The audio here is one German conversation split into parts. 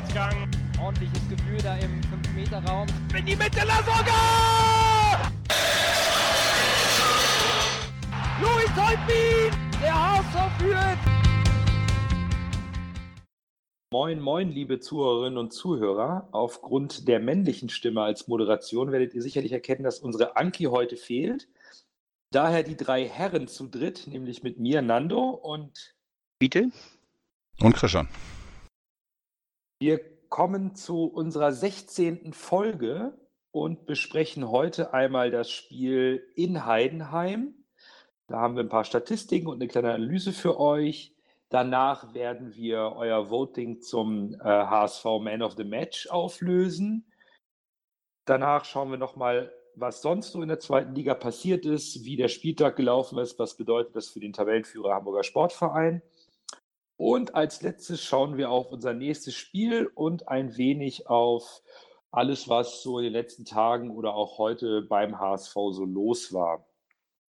Vorwärtsgang. Ordentliches Gefühl da im 5-Meter-Raum. In die Mitte, Lasogga! Luis Holtbein! Der HSV führt! Moin, moin, liebe Zuhörerinnen und Zuhörer. Aufgrund der männlichen Stimme als Moderation werdet ihr sicherlich erkennen, dass unsere Anki heute fehlt. Daher die drei Herren zu dritt, nämlich mit mir, Nando und Bitte? Und Christian. Wir kommen zu unserer 16. Folge und besprechen heute einmal das Spiel in Heidenheim. Da haben wir ein paar Statistiken und eine kleine Analyse für euch. Danach werden wir euer Voting zum äh, HSV Man of the Match auflösen. Danach schauen wir nochmal, was sonst so in der zweiten Liga passiert ist, wie der Spieltag gelaufen ist, was bedeutet das für den Tabellenführer Hamburger Sportverein. Und als letztes schauen wir auf unser nächstes Spiel und ein wenig auf alles, was so in den letzten Tagen oder auch heute beim HSV so los war.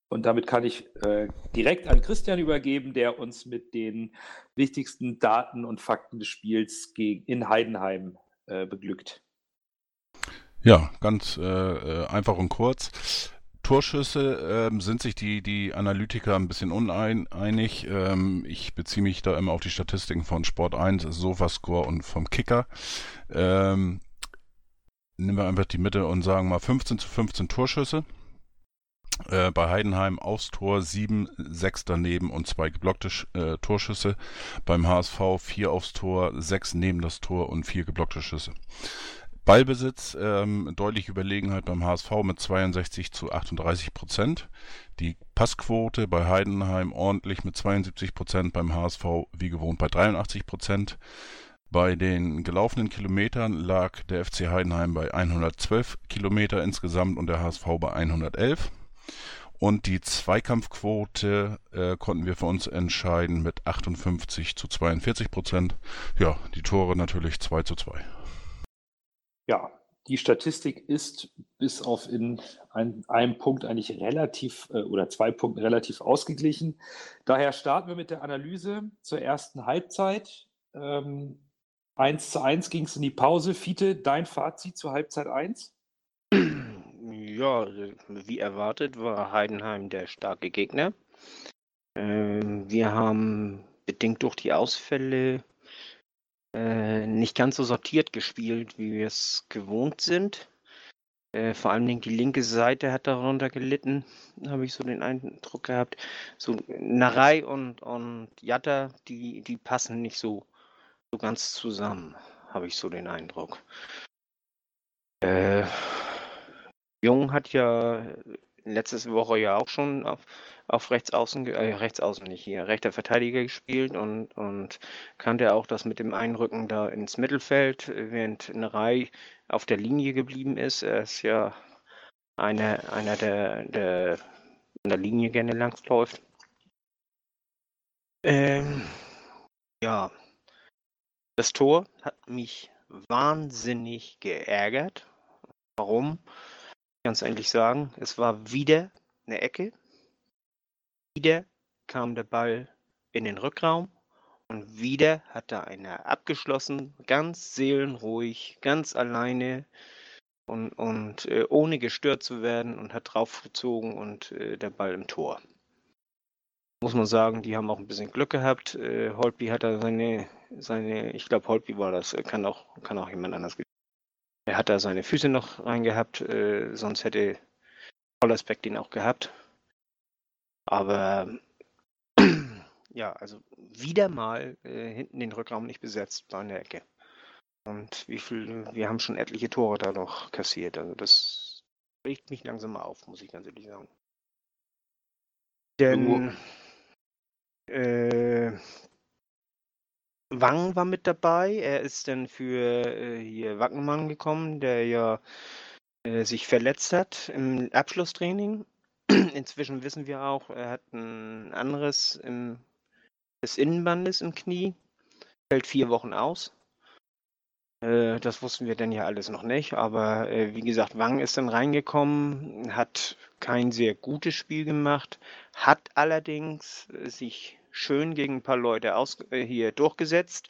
Und damit kann ich äh, direkt an Christian übergeben, der uns mit den wichtigsten Daten und Fakten des Spiels in Heidenheim äh, beglückt. Ja, ganz äh, äh einfach und kurz. Torschüsse ähm, sind sich die, die Analytiker ein bisschen uneinig. Ähm, ich beziehe mich da immer auf die Statistiken von Sport 1, Sofascore und vom Kicker. Ähm, nehmen wir einfach die Mitte und sagen mal 15 zu 15 Torschüsse. Äh, bei Heidenheim aufs Tor 7, 6 daneben und 2 geblockte äh, Torschüsse. Beim HSV 4 aufs Tor, 6 neben das Tor und 4 geblockte Schüsse. Ballbesitz, ähm, deutliche Überlegenheit beim HSV mit 62 zu 38 Prozent. Die Passquote bei Heidenheim ordentlich mit 72 Prozent, beim HSV wie gewohnt bei 83 Prozent. Bei den gelaufenen Kilometern lag der FC Heidenheim bei 112 Kilometer insgesamt und der HSV bei 111. Und die Zweikampfquote äh, konnten wir für uns entscheiden mit 58 zu 42 Prozent. Ja, die Tore natürlich 2 zu 2. Ja, die Statistik ist bis auf in ein, einem Punkt eigentlich relativ äh, oder zwei Punkten relativ ausgeglichen. Daher starten wir mit der Analyse zur ersten Halbzeit. Ähm, 1 zu 1 ging es in die Pause. Fiete, dein Fazit zur Halbzeit 1? Ja, wie erwartet war Heidenheim der starke Gegner. Ähm, wir haben bedingt durch die Ausfälle äh, nicht ganz so sortiert gespielt, wie wir es gewohnt sind. Äh, vor allen Dingen die linke Seite hat darunter gelitten, habe ich so den Eindruck gehabt. So Narei und, und Jatta, die, die passen nicht so, so ganz zusammen, habe ich so den Eindruck. Äh, Jung hat ja letzte Woche ja auch schon auf, auf rechts außen, äh, rechts außen nicht hier, rechter Verteidiger gespielt und, und kannte auch das mit dem Einrücken da ins Mittelfeld, während Nerei auf der Linie geblieben ist. Er ist ja einer, einer der, der an der Linie gerne langläuft. Ähm, ja, das Tor hat mich wahnsinnig geärgert. Warum? Ganz ehrlich sagen, es war wieder eine Ecke. Wieder kam der Ball in den Rückraum und wieder hat da einer abgeschlossen, ganz seelenruhig, ganz alleine und, und äh, ohne gestört zu werden und hat draufgezogen und äh, der Ball im Tor. Muss man sagen, die haben auch ein bisschen Glück gehabt. Äh, Holtby hat da seine, seine ich glaube Holtby war das, kann auch, kann auch jemand anders er hat da seine Füße noch reingehabt, äh, sonst hätte Hollersbeck den auch gehabt. Aber ja, also wieder mal äh, hinten den Rückraum nicht besetzt, war in der Ecke. Und wie viel, wir haben schon etliche Tore da noch kassiert. Also das regt mich langsam mal auf, muss ich ganz ehrlich sagen. Denn äh, Wang war mit dabei. Er ist dann für äh, hier Wackenmann gekommen, der ja äh, sich verletzt hat im Abschlusstraining. Inzwischen wissen wir auch, er hat ein anderes im, des Innenbandes im Knie, fällt vier Wochen aus. Äh, das wussten wir dann ja alles noch nicht, aber äh, wie gesagt, Wang ist dann reingekommen, hat kein sehr gutes Spiel gemacht, hat allerdings äh, sich schön gegen ein paar Leute aus, äh, hier durchgesetzt.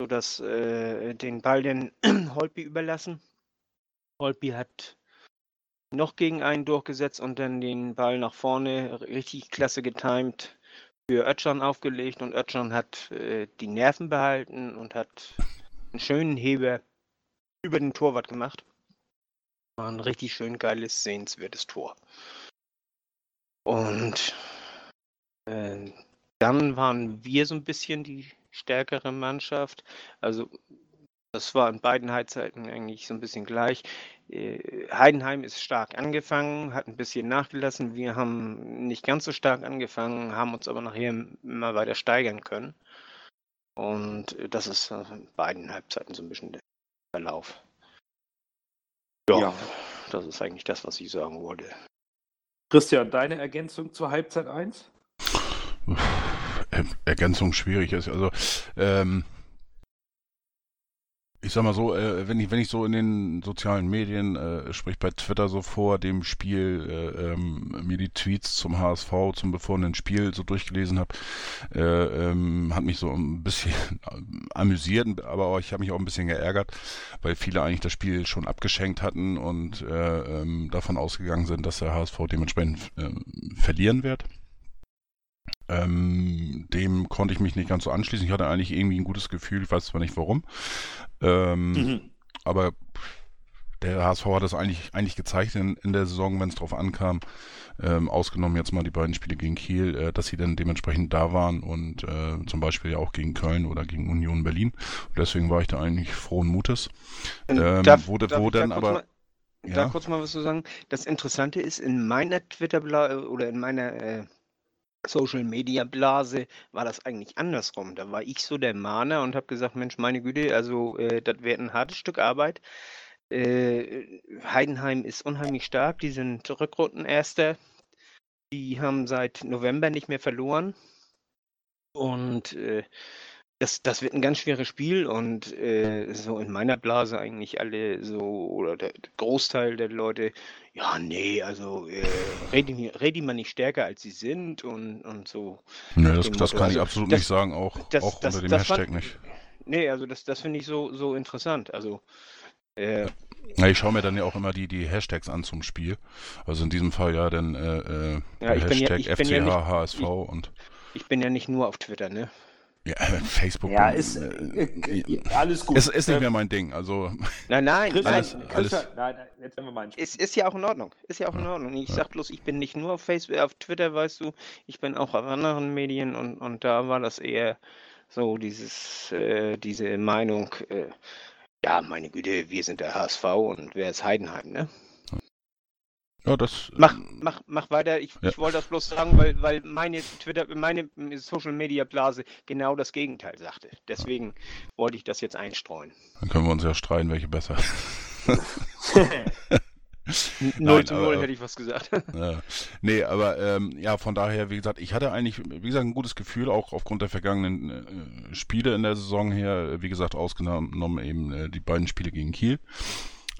sodass äh, den Ball den Holtby überlassen. Holtby hat noch gegen einen durchgesetzt und dann den Ball nach vorne richtig klasse getimed für Ötchan aufgelegt und Ötchan hat äh, die Nerven behalten und hat einen schönen Heber über den Torwart gemacht. War ein richtig schön geiles, sehenswertes Tor. Und äh, dann waren wir so ein bisschen die stärkere Mannschaft. Also das war in beiden Halbzeiten eigentlich so ein bisschen gleich. Äh, Heidenheim ist stark angefangen, hat ein bisschen nachgelassen. Wir haben nicht ganz so stark angefangen, haben uns aber nachher immer weiter steigern können. Und das ist in beiden Halbzeiten so ein bisschen der Verlauf. Ja, ja, das ist eigentlich das, was ich sagen wollte. Christian, deine Ergänzung zur Halbzeit 1? Ergänzung schwierig ist. Also ähm, ich sag mal so, äh, wenn ich wenn ich so in den sozialen Medien, äh, sprich bei Twitter so vor dem Spiel äh, ähm, mir die Tweets zum HSV zum bevorstehenden Spiel so durchgelesen habe, äh, ähm, hat mich so ein bisschen amüsiert, aber auch, ich habe mich auch ein bisschen geärgert, weil viele eigentlich das Spiel schon abgeschenkt hatten und äh, ähm, davon ausgegangen sind, dass der HSV dementsprechend äh, verlieren wird. Ähm, dem konnte ich mich nicht ganz so anschließen. Ich hatte eigentlich irgendwie ein gutes Gefühl, ich weiß zwar nicht warum. Ähm, mhm. Aber der HSV hat das eigentlich, eigentlich gezeigt in, in der Saison, wenn es drauf ankam, ähm, ausgenommen jetzt mal die beiden Spiele gegen Kiel, äh, dass sie dann dementsprechend da waren und äh, zum Beispiel ja auch gegen Köln oder gegen Union Berlin. Und deswegen war ich da eigentlich frohen Mutes. Ähm, darf, wo, darf wo dann da aber. Mal, ja? Da kurz mal was zu sagen. Das Interessante ist, in meiner Twitter- oder in meiner äh, Social Media Blase war das eigentlich andersrum. Da war ich so der Mahner und habe gesagt, Mensch, meine Güte, also äh, das wird ein hartes Stück Arbeit. Äh, Heidenheim ist unheimlich stark, die sind Rückrundenerster. Die haben seit November nicht mehr verloren. Und äh, das, das wird ein ganz schweres Spiel und äh, so in meiner Blase eigentlich alle so, oder der Großteil der Leute, ja, nee, also äh, reden, reden mal nicht stärker, als sie sind und, und so. Nee, das, das kann ich also, absolut das, nicht sagen, auch, auch unter dem Hashtag fand, nicht. Nee, also das, das finde ich so, so interessant. Also äh, ja, ich schaue mir dann ja auch immer die, die Hashtags an zum Spiel. Also in diesem Fall ja dann äh, äh ja, Hashtag ja, FCH, ja HSV und. Ich bin ja nicht nur auf Twitter, ne? Ja, Facebook. Ja, ist äh, äh, alles gut. Es ist nicht mehr mein Ding. Also. Nein, nein, Chris, alles, alles. nein, jetzt werden wir mal Es ist ja auch in Ordnung. Ist ja auch in Ordnung. Ich ja. sag bloß, ich bin nicht nur auf Facebook, auf Twitter, weißt du, ich bin auch auf anderen Medien und, und da war das eher so dieses, äh, diese Meinung, äh, ja, meine Güte, wir sind der HSV und wer ist Heidenheim, ne? Ja, das. Mach, mach, mach weiter. Ich, ja. ich wollte das bloß sagen, weil, weil meine Twitter, meine Social Media Blase genau das Gegenteil sagte. Deswegen ja. wollte ich das jetzt einstreuen. Dann können wir uns ja streiten, welche besser. 0 zu 0 hätte ich was gesagt. ja. Nee, aber ähm, ja, von daher, wie gesagt, ich hatte eigentlich, wie gesagt, ein gutes Gefühl, auch aufgrund der vergangenen äh, Spiele in der Saison her, wie gesagt, ausgenommen eben äh, die beiden Spiele gegen Kiel.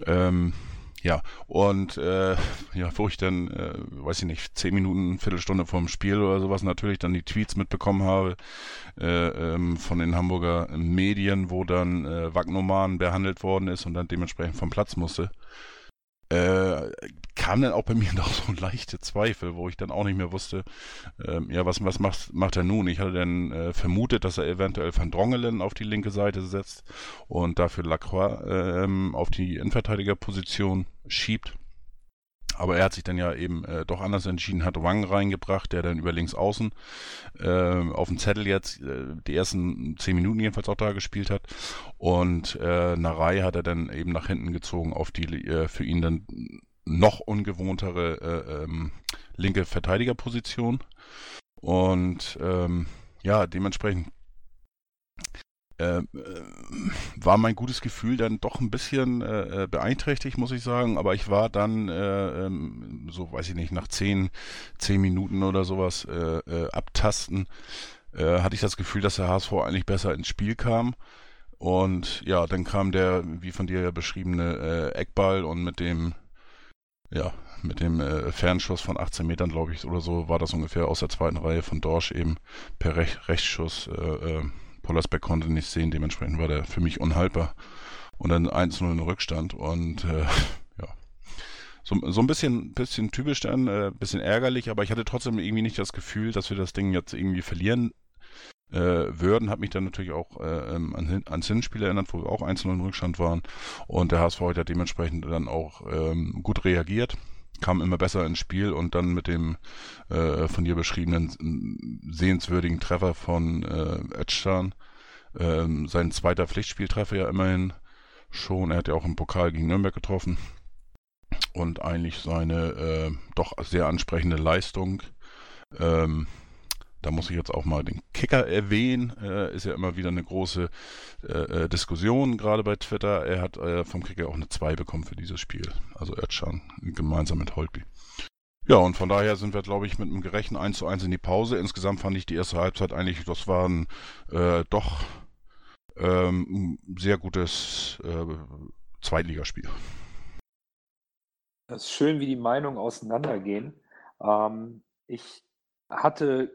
Ähm, ja, und äh, ja, wo ich dann, äh, weiß ich nicht, zehn Minuten, Viertelstunde vorm Spiel oder sowas natürlich dann die Tweets mitbekommen habe äh, ähm, von den Hamburger Medien, wo dann äh, Wagnoman behandelt worden ist und dann dementsprechend vom Platz musste äh, kam dann auch bei mir noch so leichte Zweifel, wo ich dann auch nicht mehr wusste, ähm, ja, was, was macht, macht er nun? Ich hatte dann äh, vermutet, dass er eventuell Van Drongelen auf die linke Seite setzt und dafür Lacroix ähm, auf die Innenverteidigerposition schiebt. Aber er hat sich dann ja eben äh, doch anders entschieden, hat Wang reingebracht, der dann über links außen äh, auf dem Zettel jetzt äh, die ersten zehn Minuten jedenfalls auch da gespielt hat. Und äh, Narei hat er dann eben nach hinten gezogen auf die äh, für ihn dann noch ungewohntere äh, ähm, linke Verteidigerposition. Und ähm, ja, dementsprechend äh, war mein gutes Gefühl dann doch ein bisschen äh, äh, beeinträchtigt, muss ich sagen. Aber ich war dann, äh, ähm, so weiß ich nicht, nach zehn, zehn Minuten oder sowas äh, äh, abtasten, hatte ich das Gefühl, dass der HSV eigentlich besser ins Spiel kam. Und ja, dann kam der, wie von dir ja beschriebene Eckball und mit dem, ja, mit dem Fernschuss von 18 Metern, glaube ich, oder so, war das ungefähr aus der zweiten Reihe von Dorsch eben per Rech Rechtsschuss Pollersbeck konnte nicht sehen, dementsprechend war der für mich unhaltbar. Und dann 1-0 in Rückstand und äh, ja. So, so ein bisschen, bisschen typisch dann, äh, bisschen ärgerlich, aber ich hatte trotzdem irgendwie nicht das Gefühl, dass wir das Ding jetzt irgendwie verlieren äh, würden. Hat mich dann natürlich auch äh, ähm, an, ans Hinspiel erinnert, wo wir auch 1-0 in Rückstand waren. Und der HSV hat ja dementsprechend dann auch ähm, gut reagiert kam immer besser ins Spiel und dann mit dem äh, von dir beschriebenen sehenswürdigen Treffer von äh, Özcan, äh, sein zweiter Pflichtspieltreffer ja immerhin schon. Er hat ja auch im Pokal gegen Nürnberg getroffen und eigentlich seine äh, doch sehr ansprechende Leistung. Ähm, da muss ich jetzt auch mal den Kicker erwähnen. Äh, ist ja immer wieder eine große äh, äh Diskussion, gerade bei Twitter. Er hat äh, vom Kicker auch eine 2 bekommen für dieses Spiel. Also Özcan, gemeinsam mit Holtby. Ja, und von daher sind wir, glaube ich, mit einem gerechten 1 zu 1 in die Pause. Insgesamt fand ich die erste Halbzeit eigentlich, das war ein äh, doch ähm, sehr gutes äh, Zweitligaspiel. Das ist schön, wie die Meinungen auseinandergehen. Ähm, ich hatte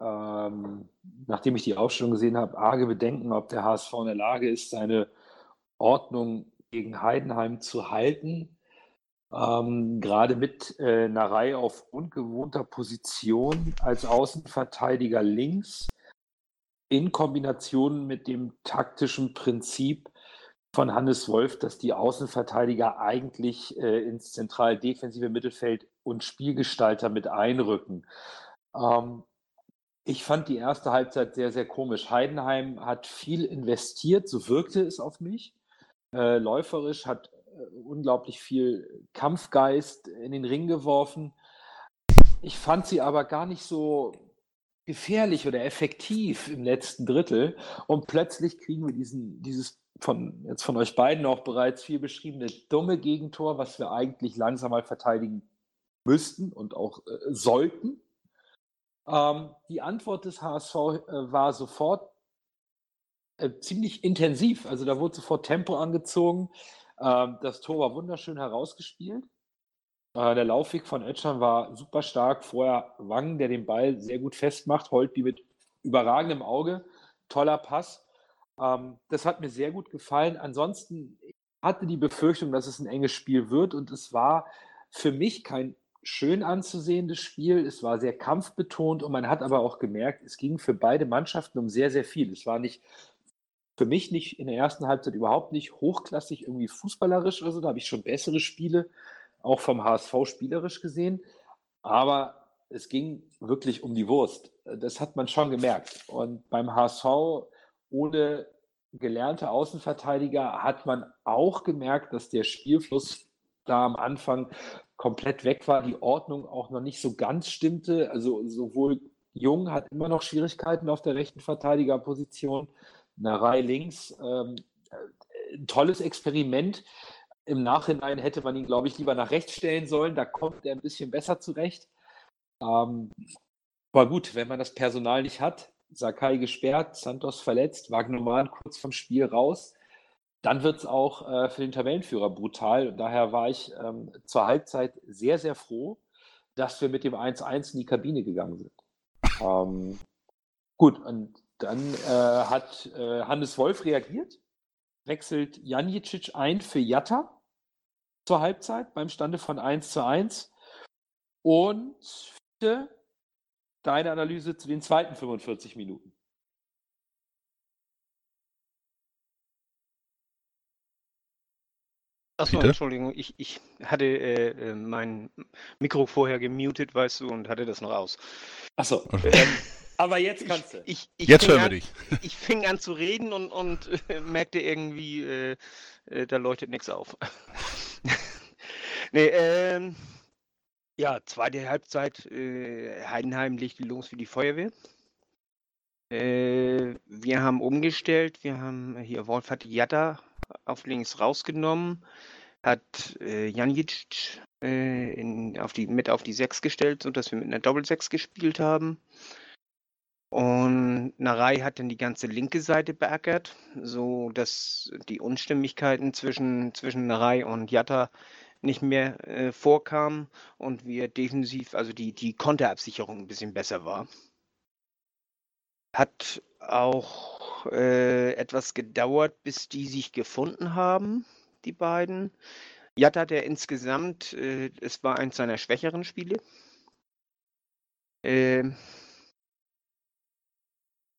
ähm, nachdem ich die Aufstellung gesehen habe, arge Bedenken, ob der HSV in der Lage ist, seine Ordnung gegen Heidenheim zu halten. Ähm, gerade mit äh, Reihe auf ungewohnter Position als Außenverteidiger links in Kombination mit dem taktischen Prinzip von Hannes Wolf, dass die Außenverteidiger eigentlich äh, ins zentral defensive Mittelfeld und Spielgestalter mit einrücken. Ähm, ich fand die erste Halbzeit sehr, sehr komisch. Heidenheim hat viel investiert, so wirkte es auf mich. Äh, läuferisch hat äh, unglaublich viel Kampfgeist in den Ring geworfen. Ich fand sie aber gar nicht so gefährlich oder effektiv im letzten Drittel. Und plötzlich kriegen wir diesen, dieses von jetzt von euch beiden auch bereits viel beschriebene dumme Gegentor, was wir eigentlich langsam mal verteidigen müssten und auch äh, sollten. Ähm, die Antwort des HSV äh, war sofort äh, ziemlich intensiv. Also da wurde sofort Tempo angezogen. Ähm, das Tor war wunderschön herausgespielt. Äh, der Laufweg von Ötschern war super stark. Vorher Wangen, der den Ball sehr gut festmacht. Holtby mit überragendem Auge. Toller Pass. Ähm, das hat mir sehr gut gefallen. Ansonsten hatte die Befürchtung, dass es ein enges Spiel wird und es war für mich kein schön anzusehendes Spiel. Es war sehr kampfbetont und man hat aber auch gemerkt, es ging für beide Mannschaften um sehr, sehr viel. Es war nicht für mich nicht in der ersten Halbzeit überhaupt nicht hochklassig irgendwie fußballerisch oder so. Da habe ich schon bessere Spiele, auch vom HSV spielerisch gesehen. Aber es ging wirklich um die Wurst. Das hat man schon gemerkt. Und beim HSV ohne gelernte Außenverteidiger hat man auch gemerkt, dass der Spielfluss da am Anfang komplett weg war, die Ordnung auch noch nicht so ganz stimmte. Also sowohl Jung hat immer noch Schwierigkeiten auf der rechten Verteidigerposition, Narei links. Ähm, ein tolles Experiment. Im Nachhinein hätte man ihn, glaube ich, lieber nach rechts stellen sollen. Da kommt er ein bisschen besser zurecht. Ähm, aber gut, wenn man das Personal nicht hat, Sakai gesperrt, Santos verletzt, Wagner kurz vom Spiel raus, dann wird es auch äh, für den Tabellenführer brutal. Und daher war ich ähm, zur Halbzeit sehr, sehr froh, dass wir mit dem 1-1 in die Kabine gegangen sind. Ähm, gut, und dann äh, hat äh, Hannes Wolf reagiert, wechselt Janicic ein für Jatta zur Halbzeit beim Stande von 1 zu 1. Und deine Analyse zu den zweiten 45 Minuten. Achso, Entschuldigung, ich, ich hatte äh, äh, mein Mikro vorher gemutet, weißt du, und hatte das noch aus. Achso, ähm, aber jetzt kannst du. Ich, ich, jetzt hören wir dich. Ich fing an zu reden und, und äh, merkte irgendwie, äh, äh da leuchtet nichts auf. nee, ähm, ja, zweite Halbzeit, äh, Heidenheim legt los wie die Feuerwehr. wir haben umgestellt, wir haben hier Wolf hat Jatta auf links rausgenommen, hat äh, Janic äh, in, auf die, mit auf die 6 gestellt, sodass wir mit einer Doppel-6 gespielt haben. Und Narei hat dann die ganze linke Seite beackert, so dass die Unstimmigkeiten zwischen, zwischen Narei und Jatta nicht mehr äh, vorkamen und wir defensiv, also die, die Konterabsicherung ein bisschen besser war. Hat auch äh, etwas gedauert, bis die sich gefunden haben, die beiden. Jatta hat er insgesamt, äh, es war eins seiner schwächeren Spiele. Äh,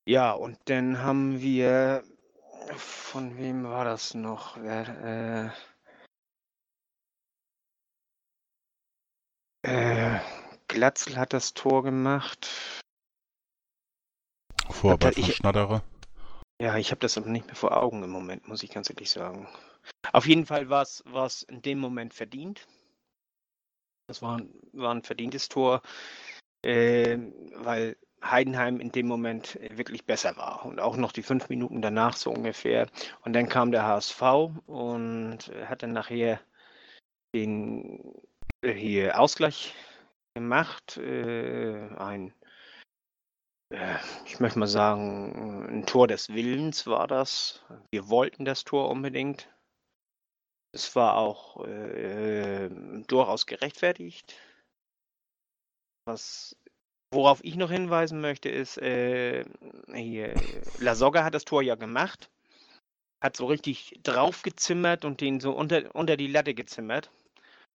ja, und dann haben wir, von wem war das noch? Wer, äh, äh, Glatzel hat das Tor gemacht. Vorarbeit Ich- Schnatterer. Ja, ich habe das aber nicht mehr vor Augen im Moment, muss ich ganz ehrlich sagen. Auf jeden Fall war es in dem Moment verdient. Das war, ein- war ein verdientes Tor, äh, weil Heidenheim in dem Moment äh, wirklich besser war. Und auch noch die fünf Minuten danach so ungefähr. Und dann kam der HSV und äh, hat dann nachher den äh, hier Ausgleich gemacht. Äh, ein ich möchte mal sagen, ein Tor des Willens war das. Wir wollten das Tor unbedingt. Es war auch äh, durchaus gerechtfertigt. Was, worauf ich noch hinweisen möchte, ist, äh, hier, Lasogga hat das Tor ja gemacht, hat so richtig draufgezimmert und den so unter, unter die Latte gezimmert.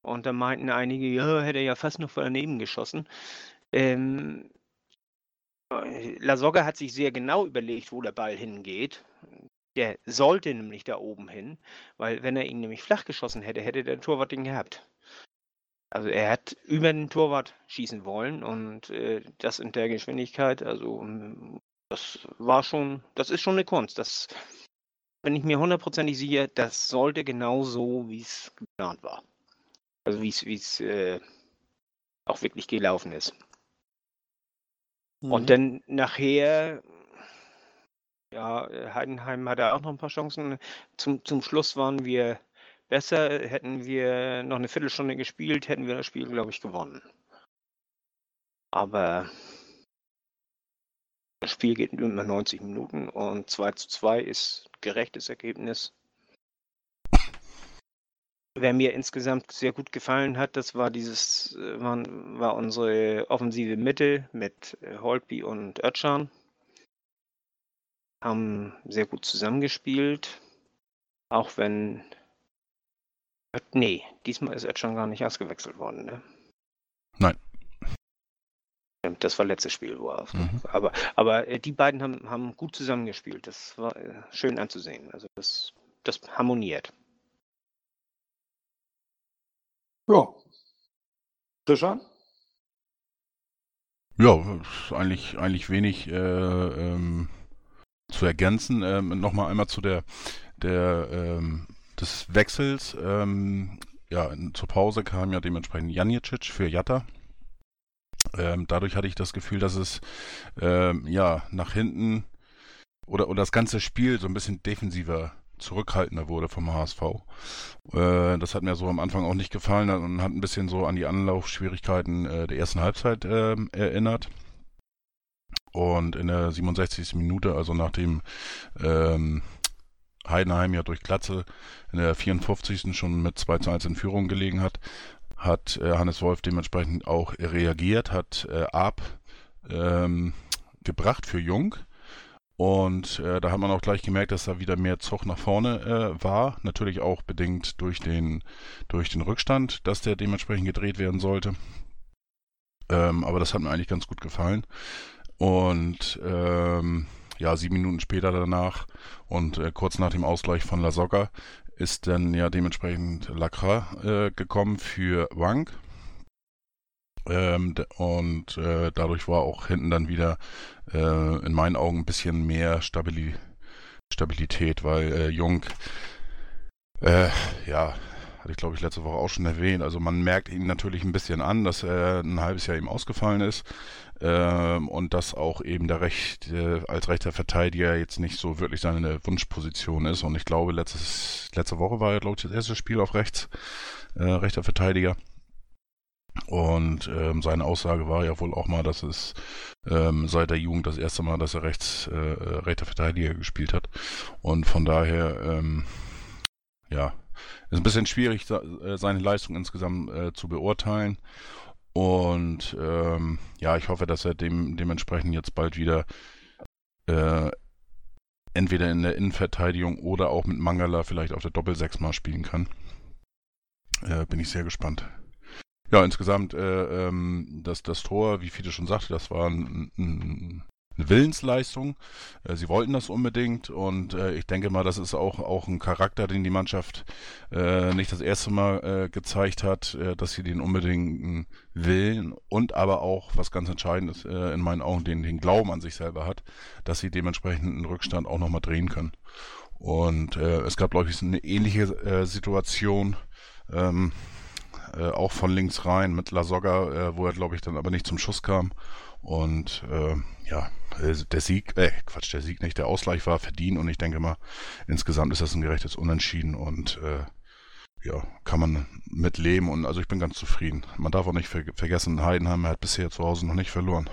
Und da meinten einige, ja, hätte er ja fast noch daneben geschossen. Ähm, Lasogga hat sich sehr genau überlegt, wo der Ball hingeht. Der sollte nämlich da oben hin, weil wenn er ihn nämlich flach geschossen hätte, hätte der Torwart den gehabt. Also er hat über den Torwart schießen wollen und äh, das in der Geschwindigkeit, also ähm, das war schon, das ist schon eine Kunst. Das bin ich mir hundertprozentig sicher, das sollte genau so, wie es geplant war. Also wie es, wie es äh, auch wirklich gelaufen ist. Mhm. Und dann nachher, ja, Heidenheim hatte auch noch ein paar Chancen. Zum, zum Schluss waren wir besser. Hätten wir noch eine Viertelstunde gespielt, hätten wir das Spiel, glaube ich, gewonnen. Aber das Spiel geht immer 90 Minuten und 2 zu 2 ist gerechtes Ergebnis. Wer mir insgesamt sehr gut gefallen hat, das war dieses, äh, war unsere offensive Mitte mit äh, Holtby und Özcan. Haben sehr gut zusammengespielt. Auch wenn. Nee, diesmal ist Özcan gar nicht ausgewechselt worden, ne? Nein. Das war letztes Spiel, wo er Mhm. aber, aber äh, die beiden haben, haben gut zusammengespielt. Das war schön anzusehen. Also das, das harmoniert. Ja. Christian? Ja, eigentlich, eigentlich wenig äh, ähm, zu ergänzen. Ähm, Nochmal einmal zu der, der ähm, des Wechsels. Ähm, ja, zur Pause kam ja dementsprechend Janicic für Jatta. Ähm, dadurch hatte ich das Gefühl, dass es ähm, ja nach hinten oder, oder das ganze Spiel so ein bisschen defensiver, zurückhaltender wurde vom HSV. Äh, das hat mir so am Anfang auch nicht gefallen und hat ein bisschen so an die Anlaufschwierigkeiten äh, der ersten Halbzeit ähm, erinnert. Und in der 67. Minute, also nachdem ähm, Heidenheim ja durch Glatze in der 54. schon mit 2 zu 1 in Führung gelegen hat, hat äh, Hannes Wolf dementsprechend auch reagiert, hat äh, Ab ähm, gebracht für Jung. Und äh, da hat man auch gleich gemerkt, dass da wieder mehr Zug nach vorne äh, war. Natürlich auch bedingt durch den, durch den Rückstand, dass der dementsprechend gedreht werden sollte. Ähm, aber das hat mir eigentlich ganz gut gefallen. Und ähm, ja, sieben Minuten später danach und äh, kurz nach dem Ausgleich von La Soga ist dann ja dementsprechend Lacra äh, gekommen für Wang. Ähm, und äh, dadurch war auch hinten dann wieder äh, in meinen Augen ein bisschen mehr Stabili Stabilität, weil äh, Jung, äh, ja, hatte ich glaube ich letzte Woche auch schon erwähnt, also man merkt ihn natürlich ein bisschen an, dass er ein halbes Jahr ihm ausgefallen ist. Ähm, und dass auch eben der Recht, äh, als rechter Verteidiger jetzt nicht so wirklich seine Wunschposition ist. Und ich glaube, letztes, letzte Woche war ja glaube ich das erste Spiel auf rechts, äh, rechter Verteidiger. Und ähm, seine Aussage war ja wohl auch mal, dass es ähm, seit der Jugend das erste Mal, dass er rechts äh, äh, rechter Verteidiger gespielt hat. Und von daher, ähm, ja, ist ein bisschen schwierig, äh, seine Leistung insgesamt äh, zu beurteilen. Und ähm, ja, ich hoffe, dass er dem, dementsprechend jetzt bald wieder äh, entweder in der Innenverteidigung oder auch mit Mangala vielleicht auf der Doppel-6 mal spielen kann. Äh, bin ich sehr gespannt. Ja, insgesamt äh, ähm, das, das Tor, wie Fiete schon sagte, das war ein, ein, eine Willensleistung. Äh, sie wollten das unbedingt und äh, ich denke mal, das ist auch, auch ein Charakter, den die Mannschaft äh, nicht das erste Mal äh, gezeigt hat, äh, dass sie den unbedingt willen und aber auch, was ganz entscheidend ist, äh, in meinen Augen, den, den Glauben an sich selber hat, dass sie dementsprechend einen Rückstand auch nochmal drehen können. Und es gab, glaube ich, eine ähnliche Situation. Ähm, auch von links rein mit Lasogga, wo er, glaube ich, dann aber nicht zum Schuss kam. Und äh, ja, äh, der Sieg, äh, Quatsch, der Sieg nicht, der Ausgleich war verdient und ich denke mal, insgesamt ist das ein gerechtes Unentschieden und äh, ja, kann man mit leben und also ich bin ganz zufrieden. Man darf auch nicht ver vergessen, Heidenheim hat bisher zu Hause noch nicht verloren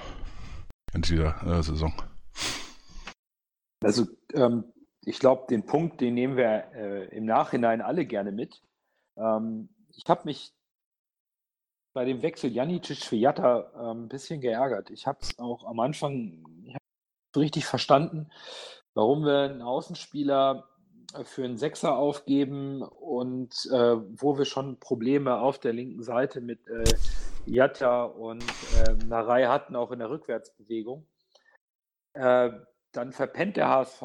in dieser äh, Saison. Also ähm, ich glaube, den Punkt, den nehmen wir äh, im Nachhinein alle gerne mit. Ähm, ich habe mich bei dem Wechsel Janicic für Jatta ähm, ein bisschen geärgert. Ich habe es auch am Anfang nicht richtig verstanden, warum wir einen Außenspieler äh, für einen Sechser aufgeben und äh, wo wir schon Probleme auf der linken Seite mit äh, Jatta und äh, Narei hatten, auch in der Rückwärtsbewegung. Äh, dann verpennt der HSV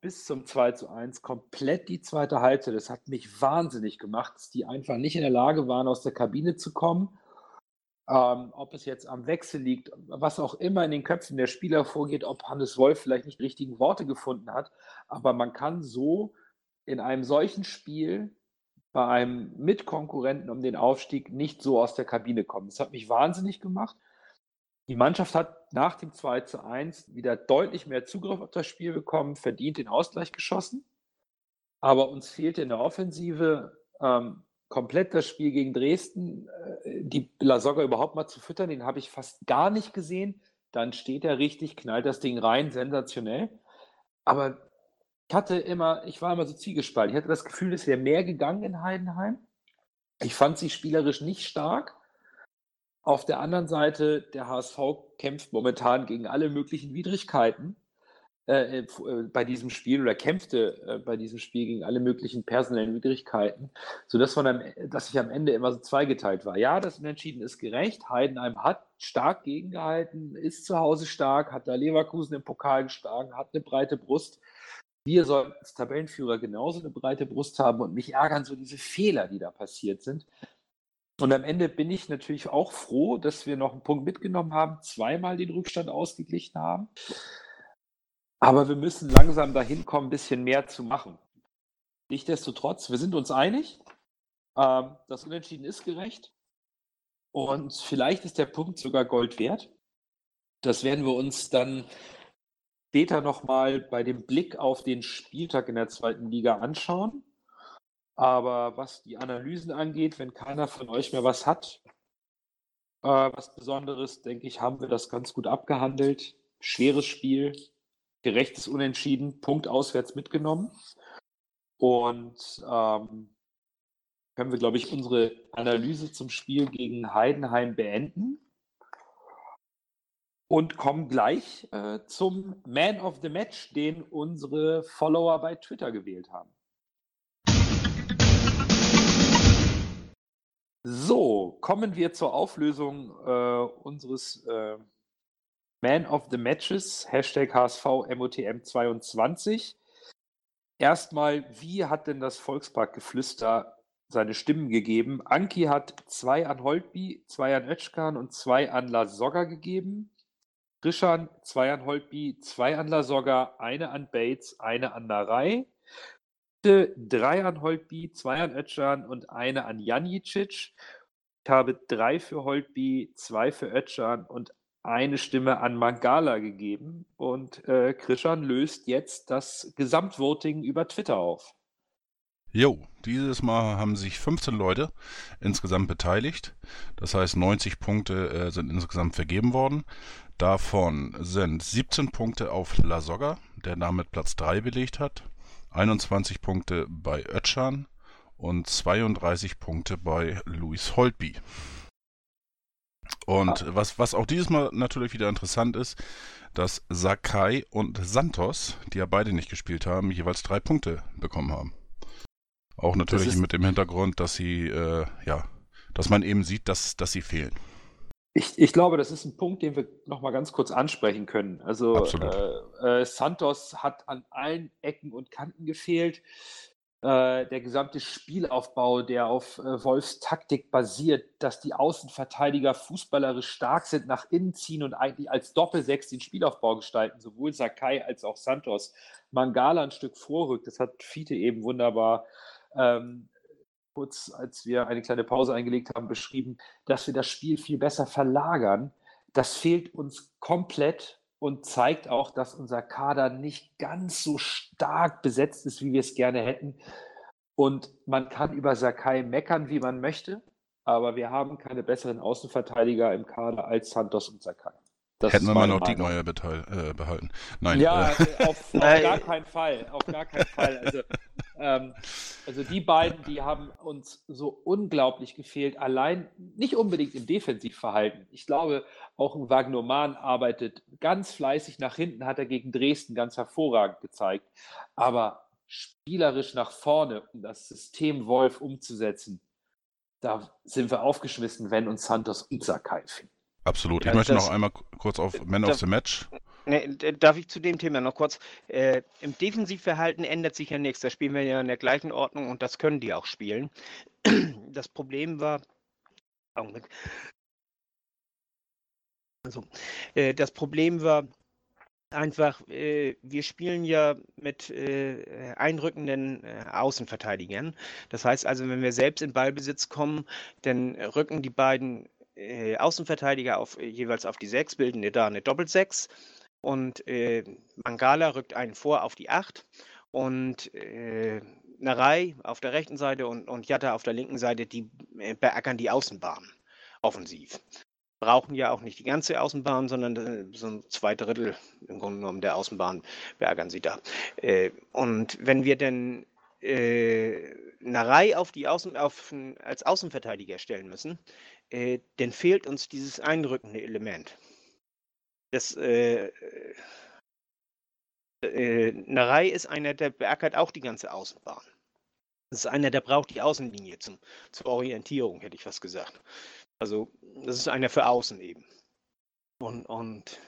bis zum 2 zu 1 komplett die zweite Halbzeit. Das hat mich wahnsinnig gemacht, dass die einfach nicht in der Lage waren, aus der Kabine zu kommen ähm, ob es jetzt am Wechsel liegt, was auch immer in den Köpfen der Spieler vorgeht, ob Hannes Wolf vielleicht nicht die richtigen Worte gefunden hat. Aber man kann so in einem solchen Spiel bei einem Mitkonkurrenten um den Aufstieg nicht so aus der Kabine kommen. Das hat mich wahnsinnig gemacht. Die Mannschaft hat nach dem 2 zu 1 wieder deutlich mehr Zugriff auf das Spiel bekommen, verdient den Ausgleich geschossen. Aber uns fehlte in der Offensive ähm, komplett das Spiel gegen Dresden, äh, die Lasogga überhaupt mal zu füttern, den habe ich fast gar nicht gesehen. Dann steht er richtig, knallt das Ding rein, sensationell. Aber ich hatte immer, ich war immer so zielgespalten. Ich hatte das Gefühl, es wäre mehr gegangen in Heidenheim. Ich fand sie spielerisch nicht stark. Auf der anderen Seite, der HSV kämpft momentan gegen alle möglichen Widrigkeiten. Äh, äh, äh, bei diesem Spiel oder kämpfte äh, bei diesem Spiel gegen alle möglichen personellen Widrigkeiten, sodass man am, dass ich am Ende immer so zweigeteilt war. Ja, das Unentschieden ist gerecht. Heidenheim hat stark gegengehalten, ist zu Hause stark, hat da Leverkusen im Pokal geschlagen, hat eine breite Brust. Wir sollten als Tabellenführer genauso eine breite Brust haben und mich ärgern so diese Fehler, die da passiert sind. Und am Ende bin ich natürlich auch froh, dass wir noch einen Punkt mitgenommen haben, zweimal den Rückstand ausgeglichen haben. Aber wir müssen langsam dahin kommen, ein bisschen mehr zu machen. Nichtsdestotrotz, wir sind uns einig, ähm, das Unentschieden ist gerecht. Und vielleicht ist der Punkt sogar Gold wert. Das werden wir uns dann später nochmal bei dem Blick auf den Spieltag in der zweiten Liga anschauen. Aber was die Analysen angeht, wenn keiner von euch mehr was hat, äh, was Besonderes, denke ich, haben wir das ganz gut abgehandelt. Schweres Spiel, gerechtes Unentschieden, Punkt auswärts mitgenommen. Und ähm, können wir, glaube ich, unsere Analyse zum Spiel gegen Heidenheim beenden und kommen gleich äh, zum Man of the Match, den unsere Follower bei Twitter gewählt haben. So, kommen wir zur Auflösung äh, unseres äh, man of the Matches, Hashtag HSV MOTM22. Erstmal, wie hat denn das Volksparkgeflüster seine Stimmen gegeben? Anki hat zwei an Holtby, zwei an Özkan und zwei an Lasogga gegeben. Rischan zwei an Holtby, zwei an Lasogga, eine an Bates, eine an Narei. Drei an Holtby, zwei an Özcan und eine an Janicic. Ich habe drei für Holtby, zwei für Özcan und eine Stimme an Mangala gegeben und äh, Krishan löst jetzt das Gesamtvoting über Twitter auf. Jo, dieses Mal haben sich 15 Leute insgesamt beteiligt. Das heißt, 90 Punkte äh, sind insgesamt vergeben worden. Davon sind 17 Punkte auf Lasogga, der damit Platz 3 belegt hat, 21 Punkte bei Ötschan und 32 Punkte bei Luis Holtby. Und ah. was, was auch dieses Mal natürlich wieder interessant ist, dass Sakai und Santos, die ja beide nicht gespielt haben, jeweils drei Punkte bekommen haben. Auch natürlich mit dem Hintergrund, dass sie, äh, ja, dass man eben sieht, dass, dass sie fehlen. Ich, ich glaube, das ist ein Punkt, den wir noch mal ganz kurz ansprechen können. Also äh, äh, Santos hat an allen Ecken und Kanten gefehlt. Äh, der gesamte Spielaufbau, der auf äh, Wolfs Taktik basiert, dass die Außenverteidiger fußballerisch stark sind, nach innen ziehen und eigentlich als Doppelsechs den Spielaufbau gestalten, sowohl Sakai als auch Santos. Mangala ein Stück vorrückt, das hat Fiete eben wunderbar ähm, kurz, als wir eine kleine Pause eingelegt haben, beschrieben, dass wir das Spiel viel besser verlagern. Das fehlt uns komplett und zeigt auch, dass unser Kader nicht ganz so stark besetzt ist, wie wir es gerne hätten. Und man kann über Sakai meckern, wie man möchte, aber wir haben keine besseren Außenverteidiger im Kader als Santos und Sakai. Das Hätten wir mal noch Diekmeyer äh, behalten. Nein. Ja, äh. auf, auf gar keinen Fall. Auf gar keinen Fall. Also, ähm, also die beiden, die haben uns so unglaublich gefehlt. Allein nicht unbedingt im Defensivverhalten. Ich glaube, auch ein Wagnoman arbeitet ganz fleißig nach hinten, hat er gegen Dresden ganz hervorragend gezeigt. Aber spielerisch nach vorne, um das System Wolf umzusetzen, da sind wir aufgeschmissen, wenn uns Santos und Sakai fehlen. Absolut. Ich ja, möchte noch einmal kurz auf Man of the Match. Ne, darf ich zu dem Thema noch kurz? Äh, Im Defensivverhalten ändert sich ja nichts. Da spielen wir ja in der gleichen Ordnung und das können die auch spielen. Das Problem war. Augenblick. Also, äh, das Problem war einfach, äh, wir spielen ja mit äh, einrückenden äh, Außenverteidigern. Das heißt also, wenn wir selbst in Ballbesitz kommen, dann rücken die beiden äh, Außenverteidiger auf, äh, jeweils auf die 6, bilden da eine Doppelsechs. Und äh, Mangala rückt einen vor auf die 8. Und äh, Narei auf der rechten Seite und, und Jatta auf der linken Seite, die äh, beackern die Außenbahn offensiv. Brauchen ja auch nicht die ganze Außenbahn, sondern äh, so zwei Drittel im Grunde genommen der Außenbahn beackern sie da. Äh, und wenn wir denn äh, Narei auf die Außen, auf, als Außenverteidiger stellen müssen, äh, dann fehlt uns dieses einrückende Element. Das äh, äh, Narei ist einer, der beackert auch die ganze Außenbahn. Das ist einer, der braucht die Außenlinie zum, zur Orientierung, hätte ich fast gesagt. Also, das ist einer für außen eben. Und, und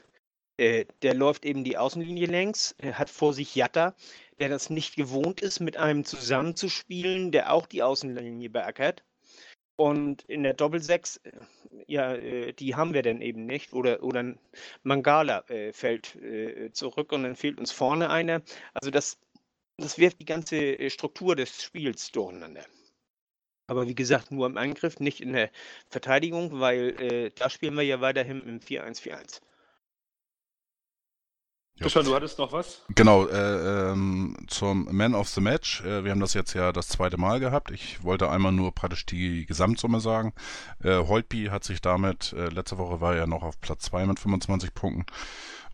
äh, der läuft eben die Außenlinie längs, hat vor sich Jatta, der das nicht gewohnt ist, mit einem zusammenzuspielen, der auch die Außenlinie beackert. Und in der Doppelsechs, äh, ja, äh, die haben wir dann eben nicht. Oder, oder Mangala äh, fällt zurück und dann fehlt uns vorne einer. Also das, das wirft die ganze Struktur des Spiels durcheinander. Aber wie gesagt, nur im Angriff, nicht in der Verteidigung, weil äh, da spielen wir ja weiterhin im 4-1-4-1. Christian, du hattest noch was? Genau, äh, ähm, zum Man of the Match. Äh, wir haben das jetzt ja das zweite Mal gehabt. Ich wollte einmal nur praktisch die Gesamtsumme sagen. Äh, Holtby hat sich damit, äh, letzte Woche war er noch auf Platz 2 mit 25 Punkten.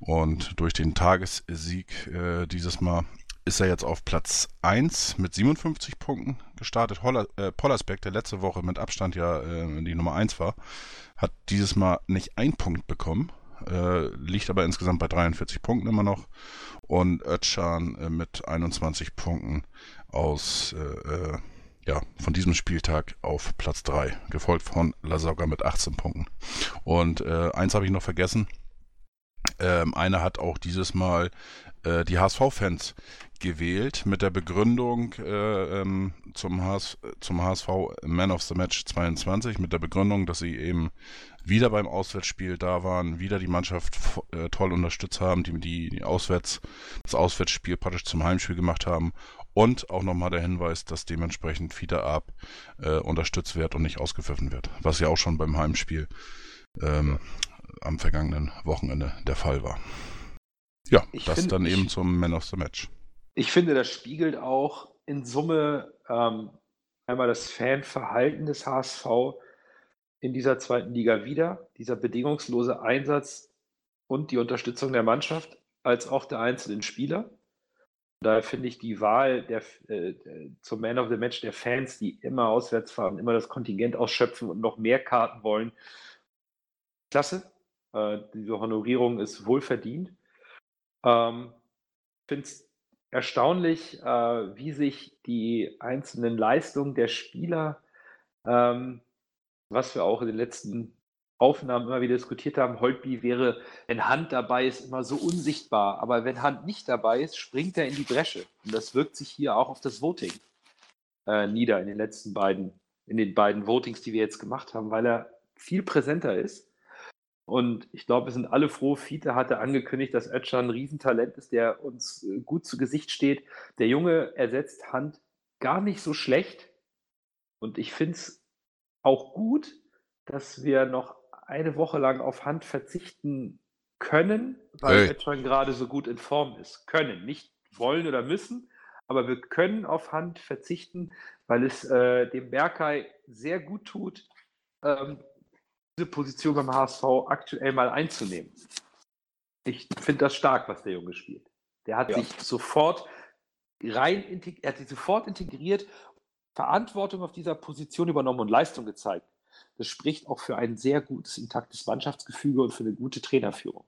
Und durch den Tagessieg äh, dieses Mal ist er jetzt auf Platz 1 mit 57 Punkten gestartet. Holler, äh, Pollersbeck, der letzte Woche mit Abstand ja äh, die Nummer 1 war, hat dieses Mal nicht einen Punkt bekommen äh, liegt aber insgesamt bei 43 Punkten immer noch. Und Özcan äh, mit 21 Punkten aus, äh, äh, ja, von diesem Spieltag auf Platz 3, gefolgt von Lasogga mit 18 Punkten. Und äh, eins habe ich noch vergessen. Ähm, einer hat auch dieses Mal die HSV-Fans gewählt mit der Begründung äh, ähm, zum, HS, zum HSV Man of the Match 22, mit der Begründung, dass sie eben wieder beim Auswärtsspiel da waren, wieder die Mannschaft äh, toll unterstützt haben, die, die, Auswärts, das Auswärtsspiel praktisch zum Heimspiel gemacht haben und auch nochmal der Hinweis, dass dementsprechend Fieder Ab äh, unterstützt wird und nicht ausgepfiffen wird, was ja auch schon beim Heimspiel ähm, am vergangenen Wochenende der Fall war. Ja, ich das dann eben zum Man of the Match. Ich finde, das spiegelt auch in Summe ähm, einmal das Fanverhalten des HSV in dieser zweiten Liga wieder, dieser bedingungslose Einsatz und die Unterstützung der Mannschaft, als auch der einzelnen Spieler. Daher finde ich die Wahl der, äh, zum Man of the Match der Fans, die immer auswärts fahren, immer das Kontingent ausschöpfen und noch mehr Karten wollen, klasse. Äh, diese Honorierung ist wohlverdient. Ähm, finde es erstaunlich, äh, wie sich die einzelnen Leistungen der Spieler, ähm, was wir auch in den letzten Aufnahmen immer wieder diskutiert haben, Holtby wäre, wenn Hand dabei ist, immer so unsichtbar. Aber wenn Hand nicht dabei ist, springt er in die Bresche. Und das wirkt sich hier auch auf das Voting äh, nieder in den letzten beiden, in den beiden Votings, die wir jetzt gemacht haben, weil er viel präsenter ist. Und ich glaube, wir sind alle froh. Fiete hatte angekündigt, dass Ötschan ein Riesentalent ist, der uns äh, gut zu Gesicht steht. Der Junge ersetzt Hand gar nicht so schlecht. Und ich finde es auch gut, dass wir noch eine Woche lang auf Hand verzichten können, weil Edgeron gerade so gut in Form ist. Können, nicht wollen oder müssen, aber wir können auf Hand verzichten, weil es äh, dem Berkay sehr gut tut, ähm, diese Position beim HSV aktuell mal einzunehmen. Ich finde das stark, was der Junge spielt. Der hat ja. sich sofort rein er hat sich sofort integriert, Verantwortung auf dieser Position übernommen und Leistung gezeigt. Das spricht auch für ein sehr gutes, intaktes Mannschaftsgefüge und für eine gute Trainerführung.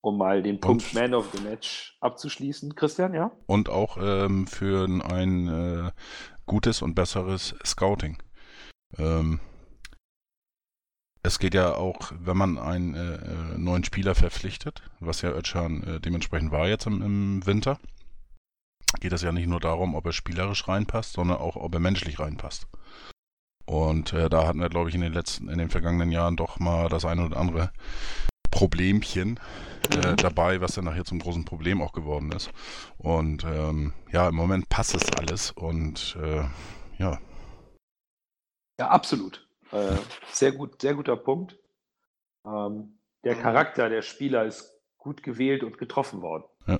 Um mal den Punkt und, Man of the Match abzuschließen, Christian, ja? Und auch ähm, für ein äh, gutes und besseres Scouting. Ähm, es geht ja auch, wenn man einen äh, äh neuen Spieler verpflichtet, was ja Özcan äh, dementsprechend war jetzt im, im Winter, geht es ja nicht nur darum, ob er spielerisch reinpasst, sondern auch, ob er menschlich reinpasst. Und äh, da hatten wir, glaube ich, in den letzten, in den vergangenen Jahren doch mal das eine oder andere Problemchen äh, dabei, was dann nachher zum großen Problem auch geworden ist. Und ähm, ja, im Moment passt es alles und äh, ja. Ja, absolut. Äh, sehr gut, sehr guter Punkt. Ähm, der mhm. Charakter der Spieler ist gut gewählt und getroffen worden. Ja.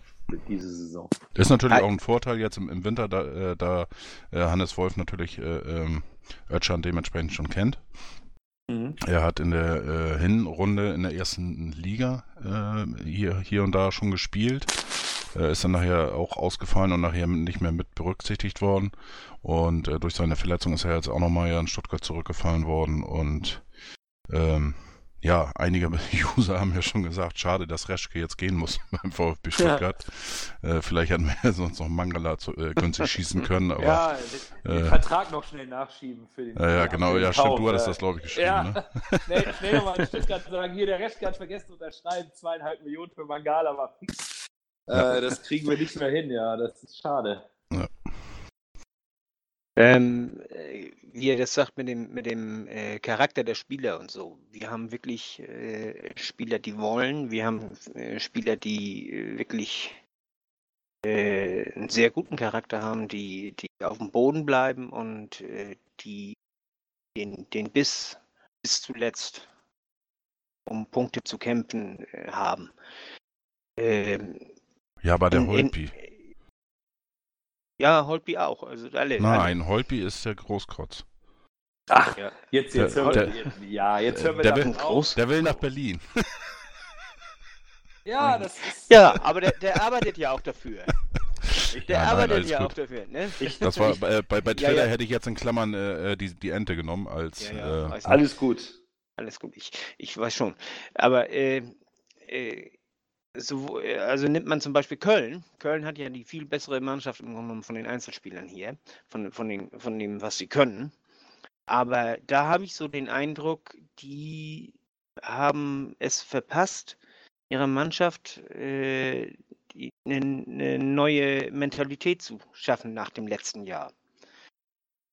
Diese Saison. Das ist natürlich auch ein Vorteil jetzt im, im Winter, da, äh, da äh, Hannes Wolf natürlich äh, ähm, Özcan dementsprechend schon kennt. Mhm. Er hat in der äh, Hinrunde in der ersten Liga äh, hier, hier und da schon gespielt. Äh, ist dann nachher auch ausgefallen und nachher nicht mehr mit berücksichtigt worden. Und äh, durch seine Verletzung ist er jetzt auch nochmal ja in Stuttgart zurückgefallen worden. Und ähm, ja, einige User haben ja schon gesagt, schade, dass Reschke jetzt gehen muss beim VfB Stuttgart. Ja. Äh, vielleicht hätten wir sonst noch Mangala zu, äh, günstig schießen können. Aber, ja, den, äh, Vertrag noch schnell nachschieben für den. Ja, ja genau, ja, stimmt, du hattest das, glaube ich, geschrieben. Ja, ne? schnell, schnell nochmal in Stuttgart sagen, hier, der Reschke hat vergessen zu unterschreiben, zweieinhalb Millionen für Mangala war fix. Ja. Äh, das kriegen wir nicht mehr hin, ja, das ist schade. Ja. Ähm, äh, wie er das sagt mit dem, mit dem äh, Charakter der Spieler und so. Wir haben wirklich äh, Spieler, die wollen. Wir haben äh, Spieler, die äh, wirklich äh, einen sehr guten Charakter haben, die, die auf dem Boden bleiben und die den, den Biss bis zuletzt, um Punkte zu kämpfen, haben. Ähm, ja, aber der Holpi. Ja, Holtby auch. Also alle. Nein, alle. Holtby ist der Großkotz. Ach, ja. jetzt, jetzt der, hören wir, der, ja, jetzt hören wir der, will, auf. der will nach Berlin. ja, das ist. Ja, aber der, der arbeitet ja auch dafür. Der ja, arbeitet ja gut. auch dafür. Ne? Das war bei, bei, bei Twitter ja, ja. hätte ich jetzt in Klammern äh, die, die Ente genommen als. Äh, alles gut. Alles gut, ich, ich weiß schon. Aber äh, äh so, äh, also nimmt man zum Beispiel Köln. Köln hat ja die viel bessere Mannschaft im Grunde genommen von den Einzelspielern hier, von, von, den, von dem, was sie können. Aber da habe ich so den Eindruck, die haben es verpasst, ihrer Mannschaft äh, die, eine, eine neue Mentalität zu schaffen nach dem letzten Jahr.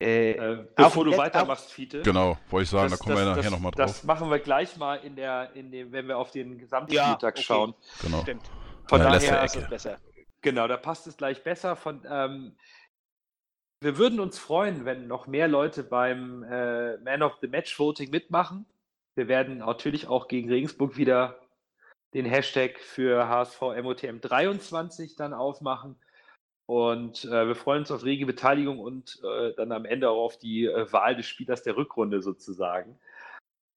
Äh, äh, bevor du weitermachst, Fiete. Genau, wollte ich sagen, das, da kommen das, wir nachher nochmal drauf. Das machen wir gleich mal in der, in dem, wenn wir auf den Gesamtspieltag ja, okay. schauen. Genau. Stimmt. Von ja, daher ist es besser. Genau, da passt es gleich besser. Von, ähm, wir würden uns freuen, wenn noch mehr Leute beim äh, Man of the Match Voting mitmachen. Wir werden natürlich auch gegen Regensburg wieder den Hashtag für HSV MOTM 23 dann aufmachen. Und äh, wir freuen uns auf rege Beteiligung und äh, dann am Ende auch auf die äh, Wahl des Spielers der Rückrunde sozusagen.